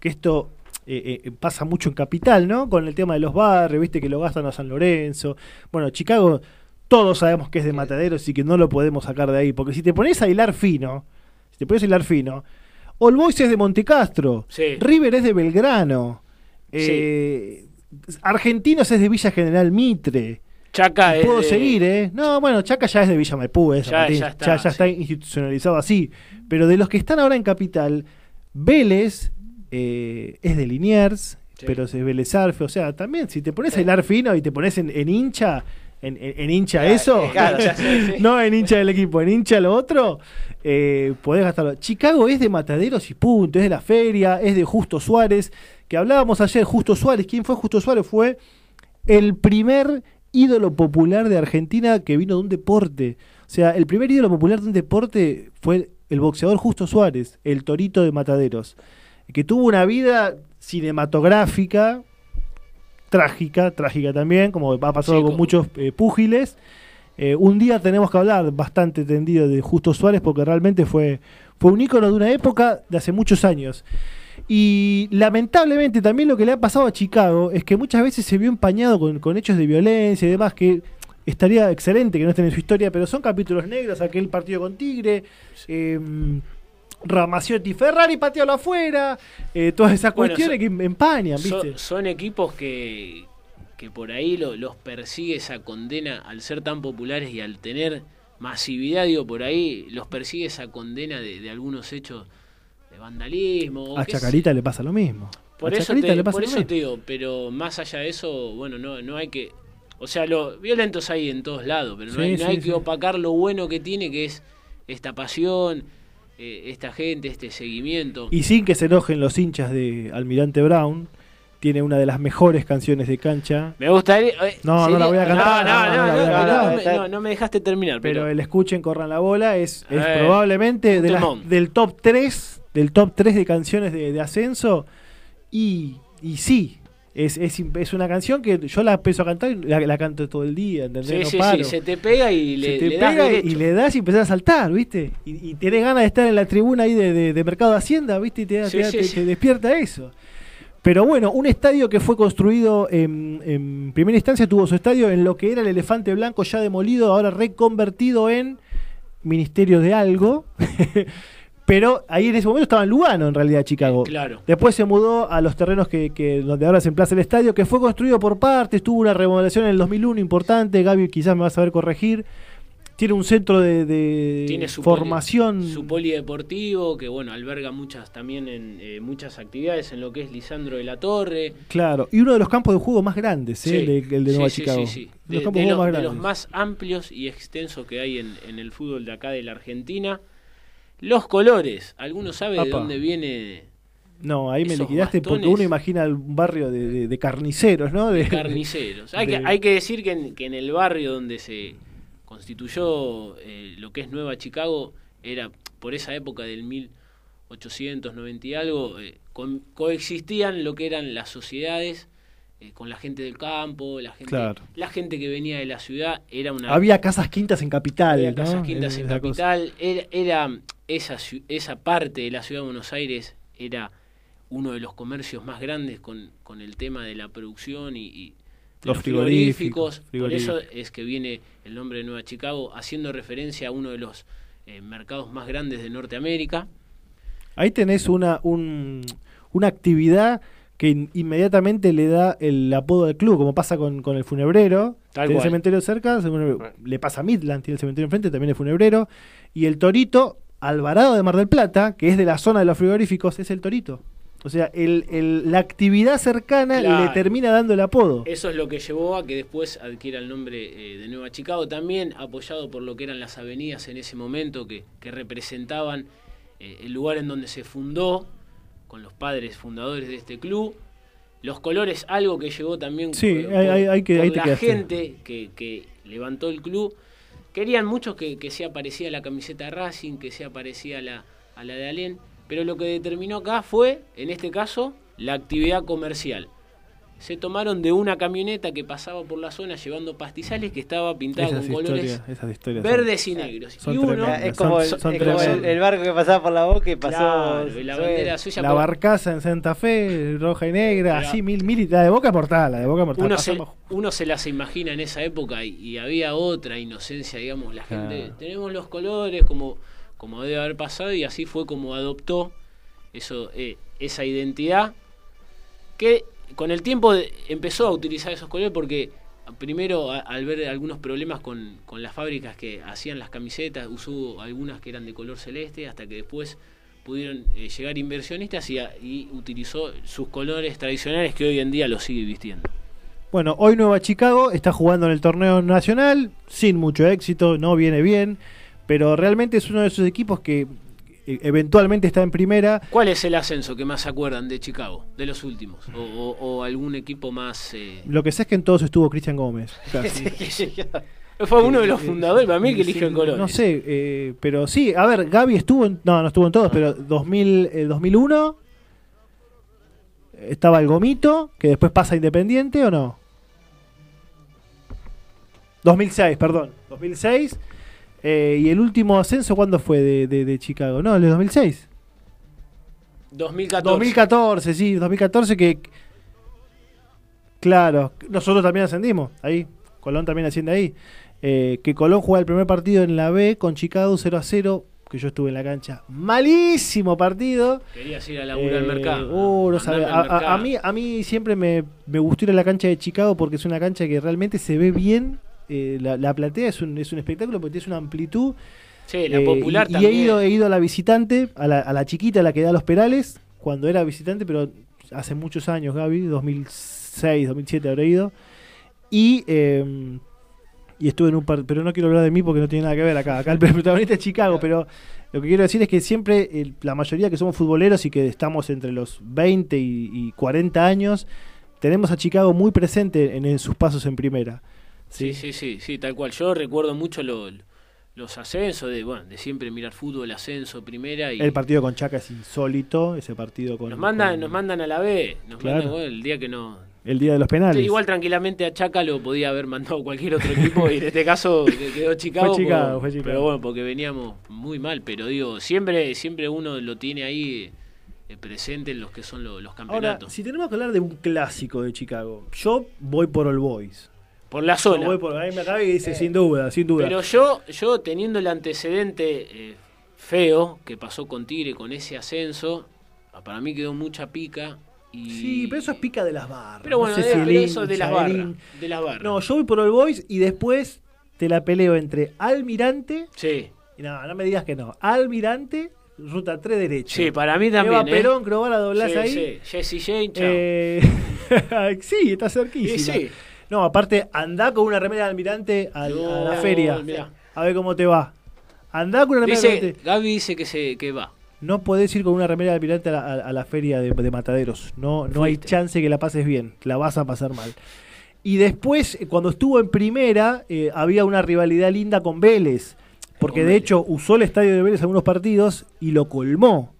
que esto eh, eh, pasa mucho en Capital, ¿no? Con el tema de los barrios, viste que lo gastan a San Lorenzo. Bueno, Chicago, todos sabemos que es de Mataderos y que no lo podemos sacar de ahí, porque si te pones a hilar fino, si te pones a hilar fino, All Boys es de Montecastro, Sí. River es de Belgrano, eh, Argentinos es de Villa General Mitre. Chaca es puedo de- seguir, ¿eh? No, bueno, Chaca ya es de Villa Maipú, es, Ya- Martín. ya está, ya, ya está institucionalizado así. Pero de los que están ahora en Capital, Vélez eh, es de Liniers, pero es Vélez Arfe. O sea, también, si te pones a hilar fino y te pones en, en hincha, en, en- en hincha eso, claro, ya sé, sí. no en hincha del equipo, en hincha lo otro, eh, podés gastarlo. Chicago es de Mataderos y punto, es de la feria, es de Justo Suárez, que hablábamos ayer, Justo Suárez. ¿Quién fue Justo Suárez? Fue el primer ídolo popular de Argentina que vino de un deporte. O sea, el primer ídolo popular de un deporte fue el boxeador Justo Suárez, el torito de Mataderos, que tuvo una vida cinematográfica trágica, trágica también, como ha pasado Sí, con muchos eh, púgiles. Eh, un día tenemos que hablar bastante tendido de Justo Suárez porque realmente fue, fue un ícono de una época de hace muchos años. Y lamentablemente también lo que le ha pasado a Chicago es que muchas veces se vio empañado con, con hechos de violencia y demás que estaría excelente que no estén en su historia, pero son capítulos negros, aquel partido con Tigre, eh, Ramaciotti Ferrari patealo afuera, eh, todas esas Bueno, cuestiones que empañan, Son- ¿viste? Son, equipos que, que por ahí lo- los persigue esa condena al ser tan populares y al tener masividad, digo, por ahí los persigue esa condena de, de algunos hechos de vandalismo. A sé- Chacarita le pasa lo mismo. Por a eso, Chacarita te, le pasa por lo eso mismo. te digo, pero más allá de eso, bueno, no, no hay que... O sea, lo violentos hay en todos lados, pero no Sí, hay, no sí, hay sí. que opacar lo bueno que tiene, que es esta pasión, eh, esta gente, este seguimiento. Y sin que se enojen los hinchas de Almirante Brown, tiene una de las mejores canciones de cancha. Me gustaría... eh, No, no sería- la voy a cantar, No, no, no, no, no no, no, no me- no, no dejaste terminar, Pero pero... el escuchen, corran la bola, es, es Eh, probablemente de las- del top 3, del top 3 de canciones de, de ascenso. Y, y sí, es, es, es una canción que yo la empiezo a cantar y la, la canto todo el día, ¿entendés? Sí, no sí, paro. sí, se te pega y Se le, te le das pega y- derecho. y le das y empezás a saltar, ¿viste? Y, y tenés ganas de estar en la tribuna ahí de, de- de Mercado de Hacienda, ¿viste? Y te, Sí, te sí, te- te despierta eso. Pero bueno, un estadio que fue construido en, en primera instancia tuvo su estadio en lo que era el Elefante Blanco ya demolido, ahora reconvertido en Ministerio de algo. Pero ahí en ese momento estaba en Lugano, en realidad, Chicago. Claro. Después se mudó a los terrenos que, que donde ahora se emplaza el estadio, que fue construido por partes, tuvo una remodelación en el 2001 importante, Gaby quizás me va a saber corregir. Tiene un centro de, de Tiene su formación. poli- su polideportivo que bueno alberga muchas también en eh, muchas actividades en lo que es Lisandro de la Torre Claro, y uno de los campos de juego más grandes, ¿eh? Sí, el de, el de sí, Nueva sí, Chicago. sí, sí. Los De, campos de los, más de los más amplios y extensos que hay en, en el fútbol de acá de la Argentina los colores alguno sabe de dónde viene No, ahí me liquidaste porque uno imagina un barrio de, de- de carniceros, ¿no? De, carniceros hay, que, hay que decir que en, que en el barrio donde se constituyó eh, lo que es Nueva Chicago era por esa época del 1890 y algo eh, con- coexistían lo que eran las sociedades eh, con la gente del campo la gente Claro. la gente que venía de la ciudad era una Había casas quintas en capital. había ¿no? casas quintas en capital era, era esa esa parte de la ciudad de Buenos Aires era uno de los comercios más grandes con, con el tema de la producción y, Los frigoríficos, Por eso frigoríficos. es que viene el nombre de Nueva Chicago haciendo referencia a uno de los eh, mercados más grandes de Norteamérica. Ahí tenés una, un- una actividad que in- inmediatamente le da el apodo al club, como pasa con, con el funebrero. Tiene el cementerio cerca, le pasa a Midland, tiene el cementerio enfrente, también el funebrero. Y el torito, Alvarado de Mar del Plata, que es de la zona de los frigoríficos, es el torito. O sea, el, el- la actividad cercana Claro. le termina dando el apodo. Eso es lo que llevó a que después adquiera el nombre eh, de Nueva Chicago, también apoyado por lo que eran las avenidas en ese momento, que, que representaban eh, el lugar en donde se fundó, con los padres fundadores de este club. Los colores, algo que llegó también Sí, por, hay- hay- hay que- por la gente que, que levantó el club. Querían muchos que, que sea parecida a la camiseta Racing, que sea parecida a la, a la de Alén, pero lo que determinó acá fue, en este caso, la actividad comercial. Se tomaron de una camioneta que pasaba por la zona llevando pastizales que estaba pintada Esas con colores historias- esas historias verdes son- y negros. son y uno Es como, el, son- son es como el- tremendas. el barco que pasaba por la boca y pasó. Claro, y la bandera suya La barcaza en Santa Fe, roja y negra, Pero- así, mil, mil, la de Boca Mortal, la de Boca Mortal. uno se, uno se las imagina en esa época y, y había otra inocencia, digamos, la gente, Claro. tenemos los colores como, como debe haber pasado y así fue como adoptó eso, eh, esa identidad que con el tiempo empezó a utilizar esos colores porque primero al ver algunos problemas con, las fábricas que hacían las camisetas, usó algunas que eran de color celeste hasta que después pudieron eh, llegar inversionistas y, y utilizó sus colores tradicionales que hoy en día los sigue vistiendo. Bueno, hoy Nueva Chicago está jugando en el torneo nacional, sin mucho éxito, no viene bien, pero realmente es uno de esos equipos que eventualmente está en primera. ¿Cuál es el ascenso que más se acuerdan de Chicago, de los últimos? ¿O, o- o algún equipo más... eh, Lo que sé es que en todos estuvo Cristian Gómez. casi. Fue uno de los Eh, fundadores, para mí, que eligió el color. No sé, eh, pero sí, a ver, Gaby estuvo en, no, no estuvo en todos, pero 2000, eh, 2001 estaba el Gomito, que después pasa a Independiente o no? 2006, perdón, 2006. Eh, y el último ascenso, ¿cuándo fue de, de- de Chicago? No, el de 2006. 2014. 2014, sí, 2014 que... Claro, nosotros también ascendimos ahí. Colón también asciende ahí. Eh, que Colón juega el primer partido en la B con Chicago 0 a 0. Que yo estuve en la cancha. Malísimo partido. Querías ir a laburar al Eh, mercado. uh, no Mandame sabe. al A, a- mercado. a mí, a mí siempre me, me gustó ir a la cancha de Chicago porque es una cancha que realmente se ve bien. Eh, la, la platea es un, es un espectáculo porque tiene una amplitud. Sí, la Eh, popular y, y también. he ido, he ido a la visitante, a la, a la chiquita, a la que da los perales, cuando era visitante, pero hace muchos años, Gaby, 2006, 2007 habré ido. Y, eh, y estuve en un par, pero no quiero hablar de mí porque no tiene nada que ver acá. Acá el protagonista es Chicago, pero lo que quiero decir es que siempre el- la mayoría que somos futboleros y que estamos entre los 20 y, y 40 años, tenemos a Chicago muy presente en, en sus pasos en primera. Sí, sí, sí, sí, tal cual. Yo recuerdo mucho lo- los ascensos, de bueno, de siempre mirar fútbol, ascenso, primera. y El partido con Chaca es insólito, ese partido con... Nos mandan, con- nos mandan a la B. Nos Claro. mandan, bueno, el día que no. el día de los penales. Igual tranquilamente a Chaca lo podía haber mandado cualquier otro equipo y en este caso que- quedó Chicago. Fue Chicago, por- fue Chicago. Pero bueno, porque veníamos muy mal. Pero digo, siempre, siempre uno lo tiene ahí eh, presente en los que son lo- los Ahora, campeonatos. si tenemos que hablar de un clásico de Chicago, yo voy por All Boys. Por la zona. Voy por, ahí me acaba y dice, sin duda, sin duda. Pero yo, yo teniendo el antecedente eh, feo que pasó con Tigre con ese ascenso, para mí quedó mucha pica. Y... Sí, pero eso es pica de las barras. Pero bueno, No sé de- si el pero eso de hincha, las el barras. De las barras. No, yo voy por All Boys y después te la peleo entre Almirante. Sí. Y no, no me digas que no. Almirante, ruta 3 derecha. Sí, para mí también. Eva ¿eh? Perón, Crobar a doblás Sí, ahí. sí. Jesse Jane, chao. Eh, sí, está cerquísima. Sí, sí. No, aparte, andá con una remera de almirante al- a la feria. mirá. A ver cómo te va. Andá con una remera de almirante. Gaby dice que, se, que va. No podés ir con una remera de almirante a la, a- a la feria de, de mataderos. No, no hay chance que la pases bien. La vas a pasar mal. Y después, eh, cuando estuvo en primera, eh, había una rivalidad linda con Vélez. Porque Con de Vélez. hecho usó el estadio de Vélez en algunos partidos y lo colmó.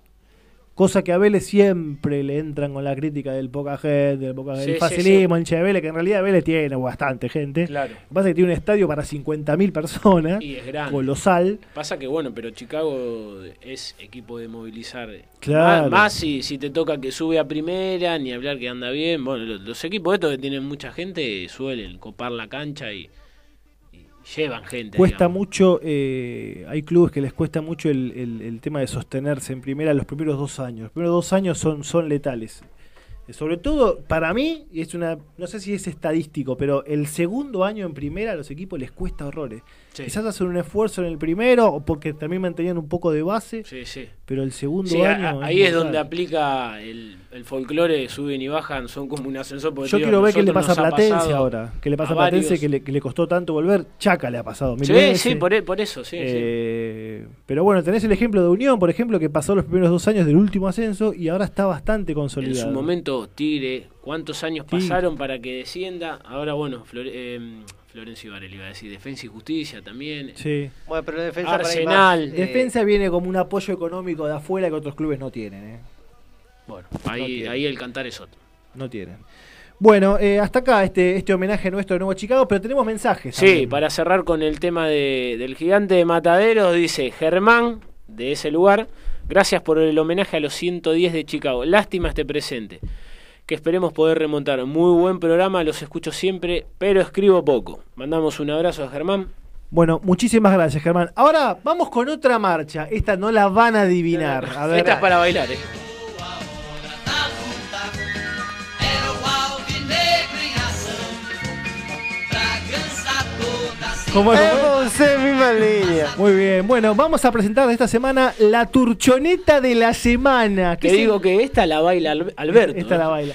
Cosa que a Vélez siempre le entran con la crítica del poca gente, del poca Sí, el sí, facilismo, de Vélez, que en realidad Vélez tiene bastante gente. Claro. Lo que pasa es que tiene un estadio para 50.000 personas, Y es grande. colosal. Pasa que bueno, pero Chicago es equipo de movilizar. Claro. Más, más si, si te toca que sube a primera, ni hablar que anda bien. Bueno, los, los equipos estos que tienen mucha gente suelen copar la cancha y llevan gente. Cuesta digamos. mucho, eh, hay clubes que les cuesta mucho el, el- el tema de sostenerse en primera los primeros dos años. Los primeros dos años son, son letales. Eh, Sobre todo, para mí, es una, no sé si es estadístico, pero el segundo año en primera a los equipos les cuesta horrores. Sí. Quizás hacen un esfuerzo en el primero, o porque también mantenían un poco de base, Sí, sí. pero el segundo Sí, año... a- ahí es donde aplica el, el folclore, suben y bajan, son como un ascensor. porque Yo quiero ver qué le pasa a Platense ahora. ¿Qué le pasa a, Platense que le, que le costó tanto volver? Chaca le ha pasado mil Sí, veces. sí, por, e- por eso, sí, sí. Eh, Pero bueno, tenés el ejemplo de Unión, por ejemplo, que pasó los primeros dos años del último ascenso y ahora está bastante En consolidado. su momento, Tigre, ¿cuántos años pasaron para que descienda? Ahora, bueno, Flore- eh, Florencio Varela iba a decir, Defensa y Justicia también. Sí. Bueno, pero defensa Arsenal. eh, Defensa viene como un apoyo económico de afuera que otros clubes no tienen. ¿eh? Bueno, ahí, ahí el cantar es otro. No tienen. Bueno, eh, hasta acá este, este homenaje nuestro de Nuevo Chicago, pero tenemos mensajes. Sí, también. para cerrar con el tema de- del gigante de Mataderos, dice Germán, de ese lugar, gracias por el homenaje a los 110 de Chicago. Lástima este presente, que esperemos poder remontar. Muy buen programa, los escucho siempre, pero escribo poco. Mandamos un abrazo a Germán. Bueno, muchísimas gracias, Germán. Ahora vamos con otra marcha. Esta no la van a adivinar. A ver. Esta es para bailar, eh. ¿Cómo en misma línea. Muy bien. Bueno, vamos a presentar esta semana la turchoneta de la semana. Te se- digo que esta la baila Al- Alberto. Esta eh. la baila.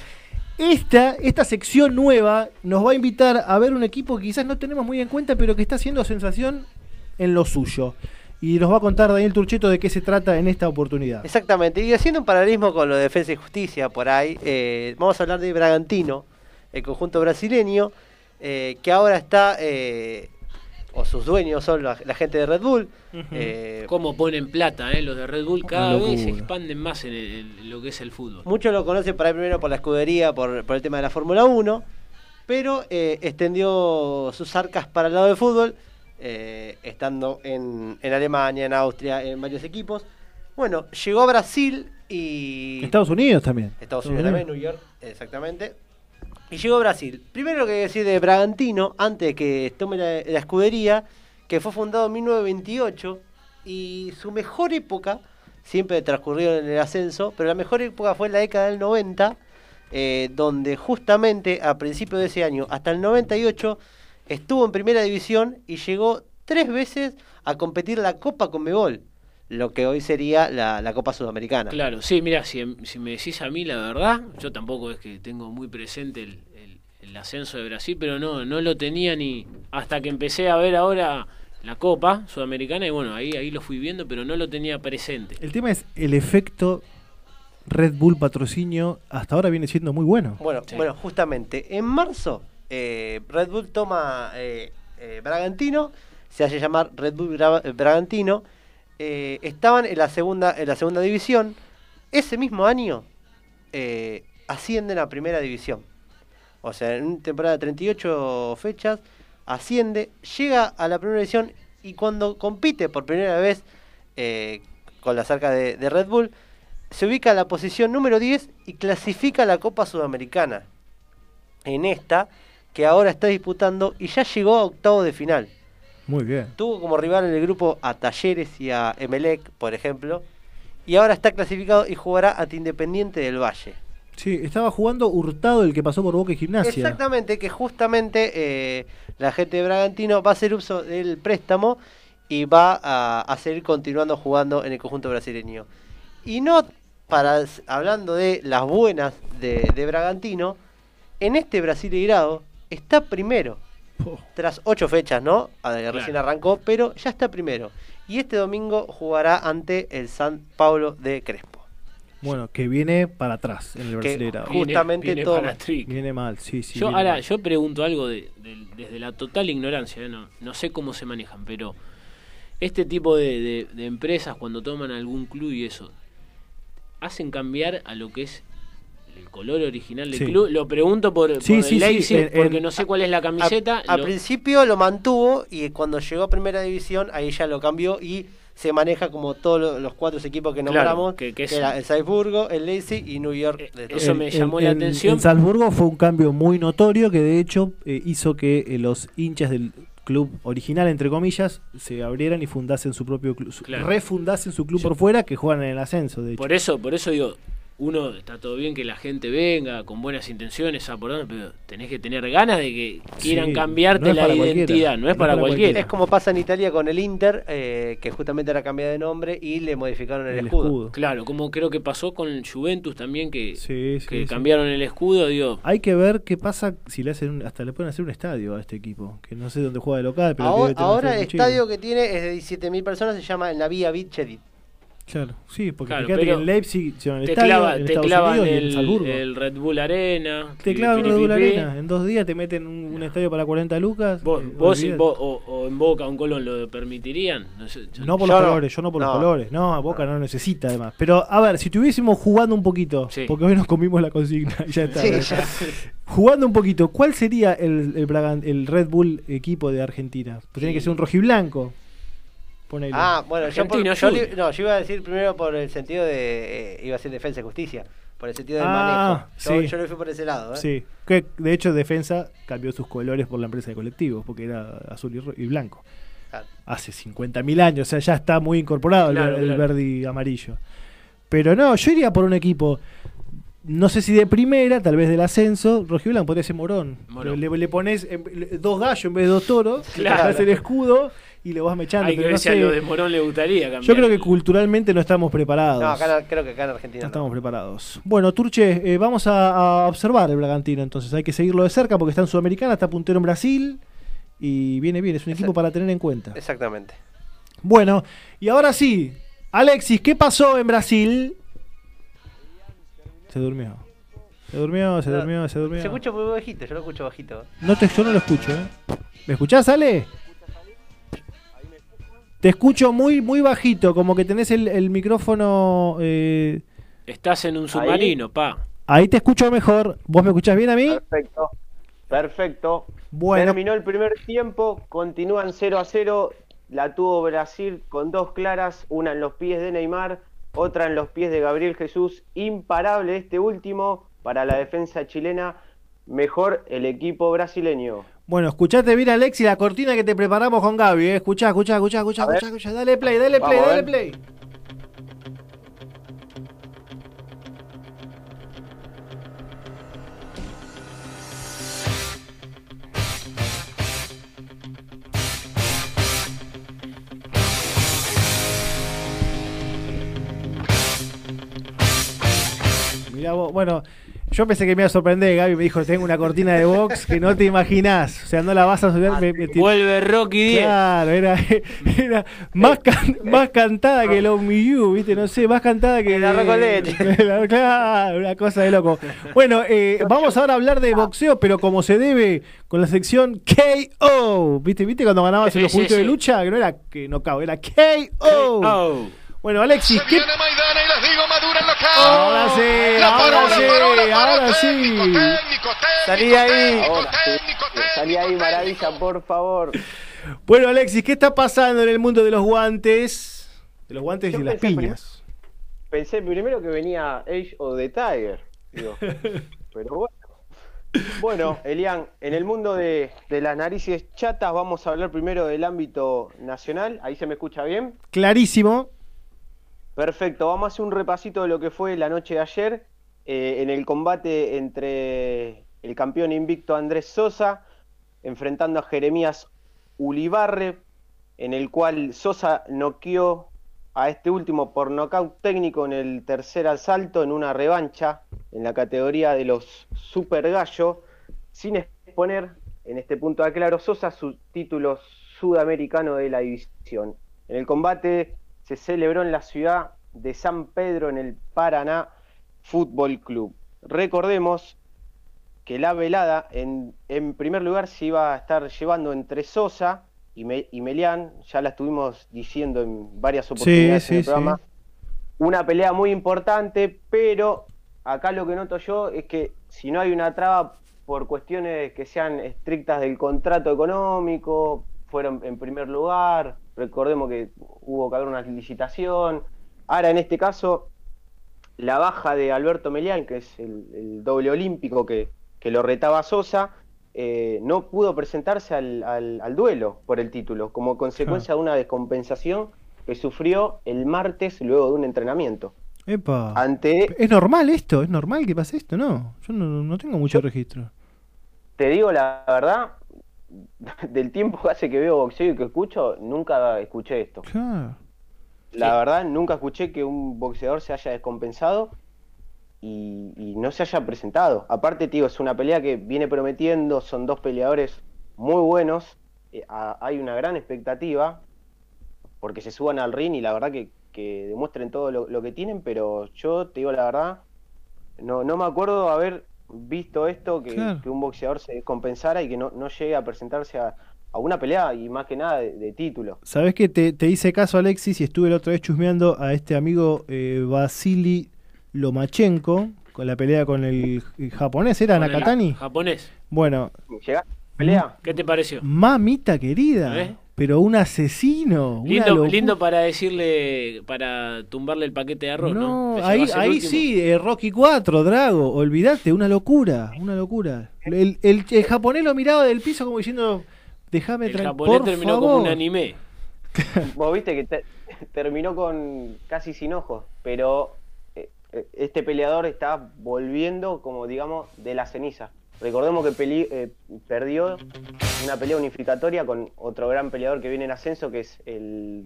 Esta, esta sección nueva nos va a invitar a ver un equipo que quizás no tenemos muy en cuenta, pero que está haciendo sensación en lo suyo. Y nos va a contar Daniel Turcheto de qué se trata en esta oportunidad. Exactamente, y haciendo un paralelismo con lo de Defensa y Justicia por ahí, eh, vamos a hablar de Bragantino, el conjunto brasileño, eh, que ahora está, eh, o sus dueños son la, la gente de Red Bull. eh, Cómo ponen plata, eh, los de Red Bull cada vez se expanden más en, el- en lo que es el fútbol. Muchos lo conocen por ahí primero por la escudería, por, por el tema de la Fórmula 1, pero eh, extendió sus arcas para el lado del fútbol, eh, estando en, en Alemania, en Austria, en varios equipos. Bueno, llegó a Brasil y... Estados Unidos también. Estados Unidos también, New York, exactamente. Y llegó a Brasil. Primero que decir de Bragantino, antes de que tome la, la escudería, que fue fundado en 1928 y su mejor época, siempre transcurrió en el ascenso, pero la mejor época fue en la década del 90, eh, donde justamente a principios de ese año, hasta el 98, estuvo en primera división y llegó tres veces a competir la Copa Conmebol, lo que hoy sería la, la Copa Sudamericana. Claro, sí, mira, si, si me decís a mí la verdad, yo tampoco es que tengo muy presente el, el- el ascenso de Brasil, pero no, no lo tenía ni hasta que empecé a ver ahora la Copa Sudamericana y bueno, ahí, ahí lo fui viendo, pero no lo tenía presente. El tema es el efecto Red Bull patrocinio hasta ahora viene siendo muy bueno. Bueno, bueno, justamente en marzo eh, Red Bull toma eh, eh, Bragantino, se hace llamar Red Bull Bra- eh, Bragantino. Eh, estaban en la segunda en la segunda división. Ese mismo año eh, ascienden a primera división. O sea, en una temporada de 38 fechas asciende, llega a la primera división y cuando compite por primera vez eh, con la cerca de, Red Bull, se ubica en la posición número 10 y clasifica a la Copa Sudamericana. En esta, que ahora está disputando y ya llegó a octavo de final. Muy bien. Tuvo como rival en el grupo a Talleres y a Emelec, por ejemplo. Y ahora está clasificado y jugará ante Independiente del Valle. Sí, estaba jugando Hurtado el que pasó por Boca y Gimnasia. Exactamente, que justamente eh, la gente de Bragantino va a hacer uso del préstamo y va a, a seguir continuando jugando en el conjunto brasileño. Y no para hablando de las buenas de, de Bragantino, en este Brasileirado está primero. Tras ocho fechas, ¿no? A ver, Recién arrancó, pero ya está primero. Y este domingo jugará ante el San Pablo de Crespo. Bueno, que viene para atrás en el Que justamente viene todo para mal. trick. Viene mal, sí, sí. yo viene ahora mal. yo pregunto algo de, de- desde la total ignorancia, ¿eh? no, no sé cómo se manejan, pero este tipo de, de- de empresas cuando toman algún club y eso, hacen cambiar a lo que es el color original del Sí. club. Lo pregunto por, Sí, por sí, el sí, Leipzig, en- porque en- no sé cuál es la camiseta. A- Al lo- principio lo mantuvo y cuando llegó a primera división ahí ya lo cambió y se maneja como todos lo- los cuatro equipos que nombramos, que- que que, es- era el Salzburgo, el Leipzig y New York. de eso me llamó la en- atención. En Salzburgo fue un cambio muy notorio que de hecho eh, hizo que eh, los hinchas del club original, entre comillas, se abrieran y fundasen su propio club, Claro. refundasen su club por fuera que juegan en el ascenso, de hecho. Por eso, por eso digo, uno está todo bien que la gente venga con buenas intenciones, aportando, pero tenés que tener ganas de que quieran Sí, cambiarte no la identidad, no es No para cualquiera. Es como pasa en Italia con el Inter, eh, que justamente era cambiado de nombre y le modificaron el, El escudo. escudo. Claro, como creo que pasó con el Juventus también, que, Sí, sí, que sí. cambiaron el escudo, digo, Hay que ver qué pasa si le hacen un- hasta le pueden hacer un estadio a este equipo, que no sé dónde juega de local, pero Ahora, ahora el estadio que tiene es de 17.000 personas, se llama la Vía Vichedit. Claro, sí, porque Claro, fíjate que en Leipzig hicieron el te, estadio, clava- en te Estados clavan Unidos y en el, Salzburgo. el Red Bull Arena. Te clavan Dula pi- pi. Arena. En dos días te meten un, un estadio para 40 lucas. Vos, eh, vos y vos- o, o en Boca, un Colón, ¿lo permitirían? No, sé, yo- No por yo los colores, yo no por los colores. No, Boca no necesita además. Pero a ver, si estuviésemos jugando un poquito, porque hoy nos comimos la consigna y ya está. Sí, ya. Jugando un poquito, ¿cuál sería el, el, el Red Bull equipo de Argentina? Pues tiene que ser un rojiblanco. Ponele. Ah, bueno, yo, por- Argentino yo Junior. li- no, yo iba a decir primero por el sentido de. eh, iba a decir defensa y justicia. Por el sentido del Ah, manejo. Yo, sí. yo lo fui por ese lado. ¿eh? Sí, que de hecho Defensa cambió sus colores por la empresa de colectivos, porque era azul y, ro- y blanco. Claro. Hace 50.000 años, o sea, ya está muy incorporado el Claro, verde y amarillo. Pero no, yo iría por un equipo, no sé si de primera, tal vez del ascenso, rojiblanco podría ser Morón. Morón. Le, le pones em, le- dos gallos en vez de dos toros, Claro. le haces el escudo y lo vas mechando. Hay que pero ver no si a sé, lo de Morón le gustaría cambiar. yo creo que culturalmente no estamos preparados. No, acá, creo que acá en Argentina. No no. estamos preparados. Bueno, Turche, eh, vamos a, a observar el Bragantino entonces. Hay que seguirlo de cerca porque está en Sudamericana, está puntero en Brasil y viene bien. Es un equipo para tener en cuenta. Exactamente. Bueno, y ahora sí, Alexis, ¿qué pasó en Brasil? Se durmió. Se durmió, se No, durmió, se durmió. Se escucha muy bajito, yo lo escucho bajito. No te, yo no lo escucho, ¿eh? ¿Me escuchás, Ale? Te escucho muy, muy bajito, como que tenés el, el micrófono. eh, Estás en un submarino, pa. ahí te escucho mejor. ¿Vos me escuchás bien a mí? Perfecto. Perfecto. Bueno. Terminó el primer tiempo, continúan 0 a 0. La tuvo Brasil con dos claras, una en los pies de Neymar, otra en los pies de Gabriel Jesús. Imparable este último para la defensa chilena. Mejor el equipo brasileño. Bueno, escuchate bien, Alexis, la cortina que te preparamos con Gaby. ¿eh? Escuchá, escuchá, escuchá, escuchá, escuchá, escuchá. Dale play, dale play, Vamos dale play. Mirá vos, bueno, yo pensé que me iba a sorprender, Gaby me dijo, tengo una cortina de box que no te imaginás, o sea, no la vas a subir. me- me- Vuelve Rocky 10. Claro, era, era más, can- más cantada que Love Me You, ¿viste? No sé, más cantada que. La Recoleta. Claro, una cosa de loco. Bueno, eh, vamos ahora a hablar de boxeo, pero como se debe con la sección KO. ¿Viste? ¿Viste cuando ganabas en los sí, de lucha? Que no era que no era KO. Oh. Bueno, Alexis, ¿qué Maidana y les digo Madura en la Ahora sí, La ahora parola, sí, parola, ahora parola, sí. técnico, técnico, Salí de ahí. Ahora. Salí ahí, maravilla, por favor. Bueno, Alexis, ¿qué está pasando en el mundo de los guantes? De los guantes Yo y las pensé piñas. Pensé primero que venía Age of the Tiger. digo. Pero bueno. Bueno, Elian, en el mundo de, de las narices chatas vamos a hablar primero del ámbito nacional. ¿Ahí se me escucha bien? Clarísimo. Perfecto, vamos a hacer un repasito de lo que fue la noche de ayer eh, en el combate entre el campeón invicto Andrés Sosa enfrentando a Jeremías Ulibarre, en el cual Sosa noqueó a este último por nocaut técnico en el tercer asalto en una revancha en la categoría de los Super Gallo, sin exponer en este punto de claro Sosa su título sudamericano de la división. En el combate se celebró en la ciudad de San Pedro en el Paraná Fútbol Club. Recordemos que la velada en, en primer lugar se iba a estar llevando entre Sosa y, Me- y Melián, ya la estuvimos diciendo en varias oportunidades sí, en el sí. programa. Una pelea muy importante, pero acá lo que noto yo es que si no hay una traba por cuestiones que sean estrictas del contrato económico, fueron en primer lugar, recordemos que hubo que haber una licitación. Ahora, en este caso, la baja de Alberto Melián, que es el, el doble olímpico que, que lo retaba Sosa, eh, no pudo presentarse al, al- al duelo por el título, como consecuencia de una descompensación que sufrió el martes luego de un entrenamiento. Epa. ante, ¿Es normal esto? ¿Es normal que pase esto? No, yo no, no tengo mucho registro. te digo la verdad, del tiempo que hace que veo boxeo y que escucho, nunca escuché esto. Claro. La verdad, nunca escuché que un boxeador se haya descompensado y, y no se haya presentado. Aparte, tío, es una pelea que viene prometiendo, son dos peleadores muy buenos, eh, a- hay una gran expectativa porque se suban al ring y la verdad que, que demuestren todo lo, lo que tienen, pero yo te digo la verdad, no, no me acuerdo haber visto esto, que, Claro. que un boxeador se descompensara y que no, no llegue a presentarse a, a una pelea y más que nada de, de título. ¿Sabés que te, te hice caso, Alexis, y estuve la otra vez chusmeando a este amigo eh, Vasily Lomachenko con la pelea con el, el japonés? ¿Era Con el Nakatani? Japonés. Bueno, ¿Llega pelea? ¿Qué te pareció? mamita querida, ¿Eh? Pero un asesino. Lindo, para decirle, para tumbarle el paquete de arroz, ¿no? No, ahí, el ahí sí, eh, Rocky 4, Drago, olvídate, una locura, una locura. El, el- el japonés lo miraba del piso como diciendo, déjame El tranquilo. japonés por terminó favor. como un anime. Vos viste que te- terminó con casi sin ojos, pero eh, eh, este peleador está volviendo, como digamos, de la ceniza. Recordemos que peli- eh, perdió una pelea unificatoria con otro gran peleador que viene en ascenso, que es el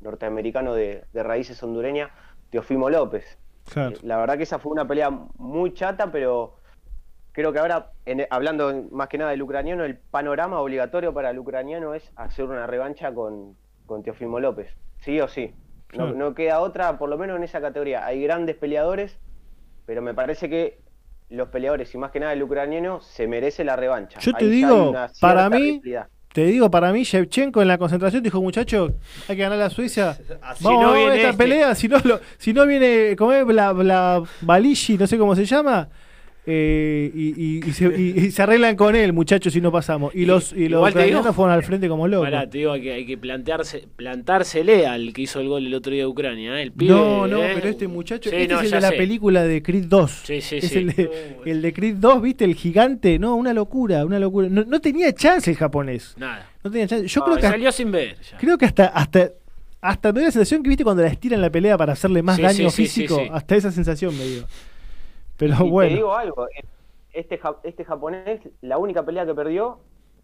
norteamericano de, de raíces hondureñas, Teofimo López. Claro. La verdad que esa fue una pelea muy chata, pero creo que ahora, en- hablando más que nada del ucraniano, el panorama obligatorio para el ucraniano es hacer una revancha con, con Teofimo López. Sí o sí. No queda otra, por lo menos en esa categoría. Hay grandes peleadores, pero me parece que los peleadores, y más que nada el ucraniano, se merece la revancha. Yo te Ahí digo, para mí, te digo, para mí, Shevchenko en la concentración dijo, muchacho, hay que ganar la Suiza. Así Vamos, no vamos a esta este. pelea, si no, lo- si no viene, como es, la, la Balishi, no sé cómo se llama, eh, y, y- y se, y- y se arreglan con él, muchachos, si no pasamos. Y los, y los digo- ucranianos fueron al frente como locos. Pará, te digo hay que hay que plantearse, plantársele al que hizo el gol el otro día de Ucrania, ¿eh? El pibe, No, no, ¿eh? pero este muchacho, Sí, este no, es el de la sé. película de Creed 2. Sí, sí, es. El, de, el de Creed 2, ¿viste? El gigante. No, una locura, una locura. No, no tenía chance el japonés. Nada. No tenía chance. Yo No, creo que salió sin ver. ya. Creo que hasta hasta hasta me dio la sensación que viste cuando la estiran la pelea para hacerle más daño físico. Hasta esa sensación me dio. Pero Y te bueno. digo algo, eh, este, este japonés, la única pelea que perdió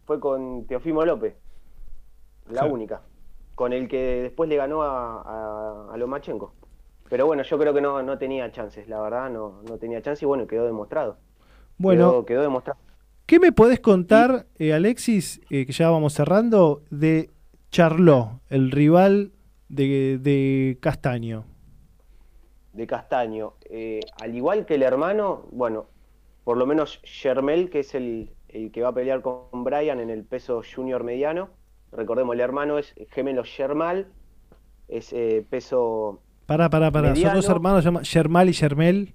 fue con Teofimo López. La Claro. única. Con el que después le ganó a, a, a Lomachenko. Pero bueno, yo creo que no, no tenía chances, la verdad, no, no tenía chances y bueno, quedó demostrado. Bueno, Quedó, quedó demostrado. ¿qué me podés contar, eh, Alexis, eh, que ya vamos cerrando, de Charlot, el rival de, de Castaño? De Castaño. Eh, al igual que el hermano, bueno, por lo menos Shermel, que es el, el que va a pelear con Brian en el peso junior mediano. Recordemos, el hermano es gemelo Shermal, es eh, peso... Pará, pará, pará. Son dos hermanos, llaman Shermal y Shermel.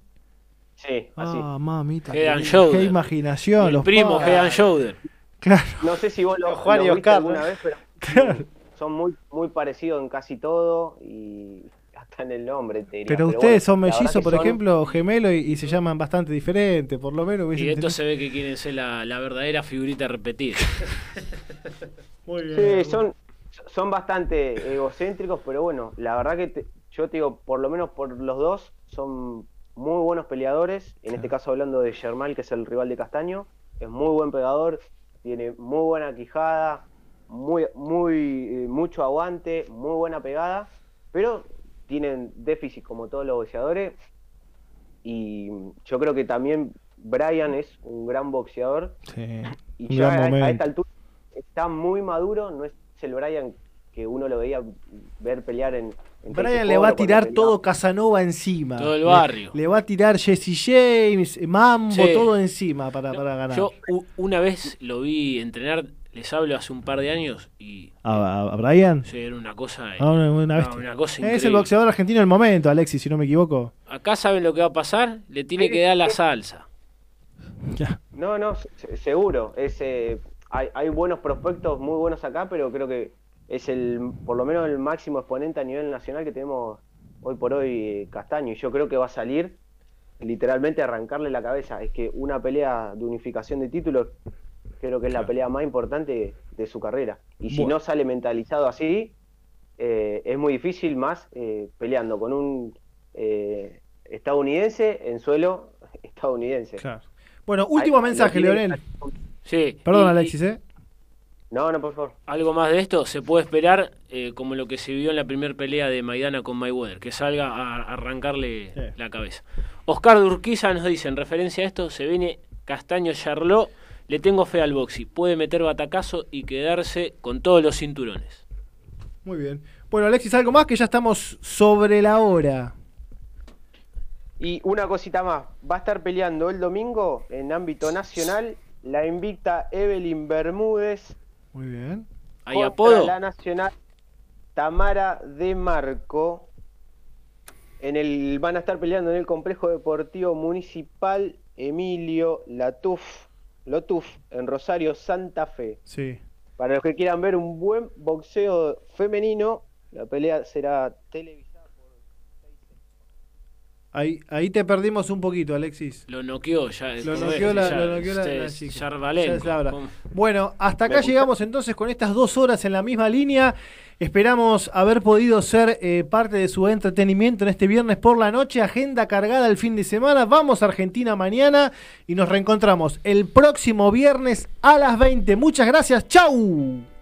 Sí, así. Ah, mamita. Head and qué, shoulder. qué imaginación. el los primo padres. Head and Shoulder. Claro. No sé si vos lo, Juan lo y viste Oscar, alguna ¿no? vez, pero Claro. son muy, muy parecidos en casi todo y hasta en el nombre, te diría. Pero ustedes son mellizos, por son- ejemplo, gemelos y, y se llaman bastante diferente. Por lo menos Y esto se ve que quieren ser la, la verdadera figurita repetida. Muy bien. Sí, son, son bastante egocéntricos, pero bueno, la verdad que te- yo te digo, por lo menos por los dos, son muy buenos peleadores. En este caso hablando de Germán, que es el rival de Castaño, es muy buen pegador, tiene muy buena quijada, muy, muy, eh, mucho aguante, muy buena pegada, pero tienen déficit como todos los boxeadores. Y yo creo que también Brian es un gran boxeador Sí, y un ya gran a, a esta altura está muy maduro, no es el Brian que uno lo veía ver pelear en, en Brian le va a tirar todo Casanova encima. Todo el Le- barrio. Le, va a tirar Jesse James, Mambo, Sí. todo encima para, para ganar. Yo una vez lo vi entrenar, les hablo hace un par de años y ¿A, Brian? sí, era una cosa. Ah, una, una no, bestia. una cosa es el increíble. boxeador argentino del momento, Alexis, si no me equivoco. Acá saben lo que va a pasar, le tiene que dar la salsa. Ya. No, no, se- seguro. Es, eh, hay, hay buenos prospectos muy buenos acá, pero creo que es el, por lo menos el máximo exponente a nivel nacional que tenemos hoy por hoy eh, Castaño. Y yo creo que va a salir literalmente a arrancarle la cabeza. Es que una pelea de unificación de títulos creo que es la pelea más importante de su carrera. Y si Bueno. no sale mentalizado así, eh, es muy difícil más eh, peleando con un eh, estadounidense en suelo estadounidense. Claro. Bueno, último Ahí- mensaje, Leonel. Sí. Perdón, y- Alexis, ¿eh? No, no, por favor. Algo más de esto se puede esperar eh, como lo que se vio en la primera pelea de Maidana con Mayweather, que salga a arrancarle la cabeza. Oscar Durquiza nos dice, en referencia a esto, se viene Castaño Charlot, le tengo fe al boxy, puede meter batacazo y quedarse con todos los cinturones. Muy bien. Bueno, Alexis, algo más que ya estamos sobre la hora. Y una cosita más, va a estar peleando el domingo en ámbito nacional la invicta Evelyn Bermúdez Muy bien. ¿Hay apodo? la nacional Tamara de Marco. En el, van a estar peleando en el complejo deportivo municipal Emilio Latuf, Lotuf, en Rosario, Santa Fe. Sí. Para los que quieran ver un buen boxeo femenino, la pelea será televisada. Ahí, ahí te perdimos un poquito, Alexis. Lo noqueó ya. Lo ¿cómo noqueó es? la, Ya- lo noqueó la- este la chica. Yarvalenko. Ya es la hora. ¿Cómo? Bueno, hasta acá llegamos entonces con estas dos horas en la misma línea. Esperamos haber podido ser eh, parte de su entretenimiento en este viernes por la noche. Agenda cargada el fin de semana. Vamos a Argentina mañana y nos reencontramos el próximo viernes a las 20. Muchas gracias. ¡Chau!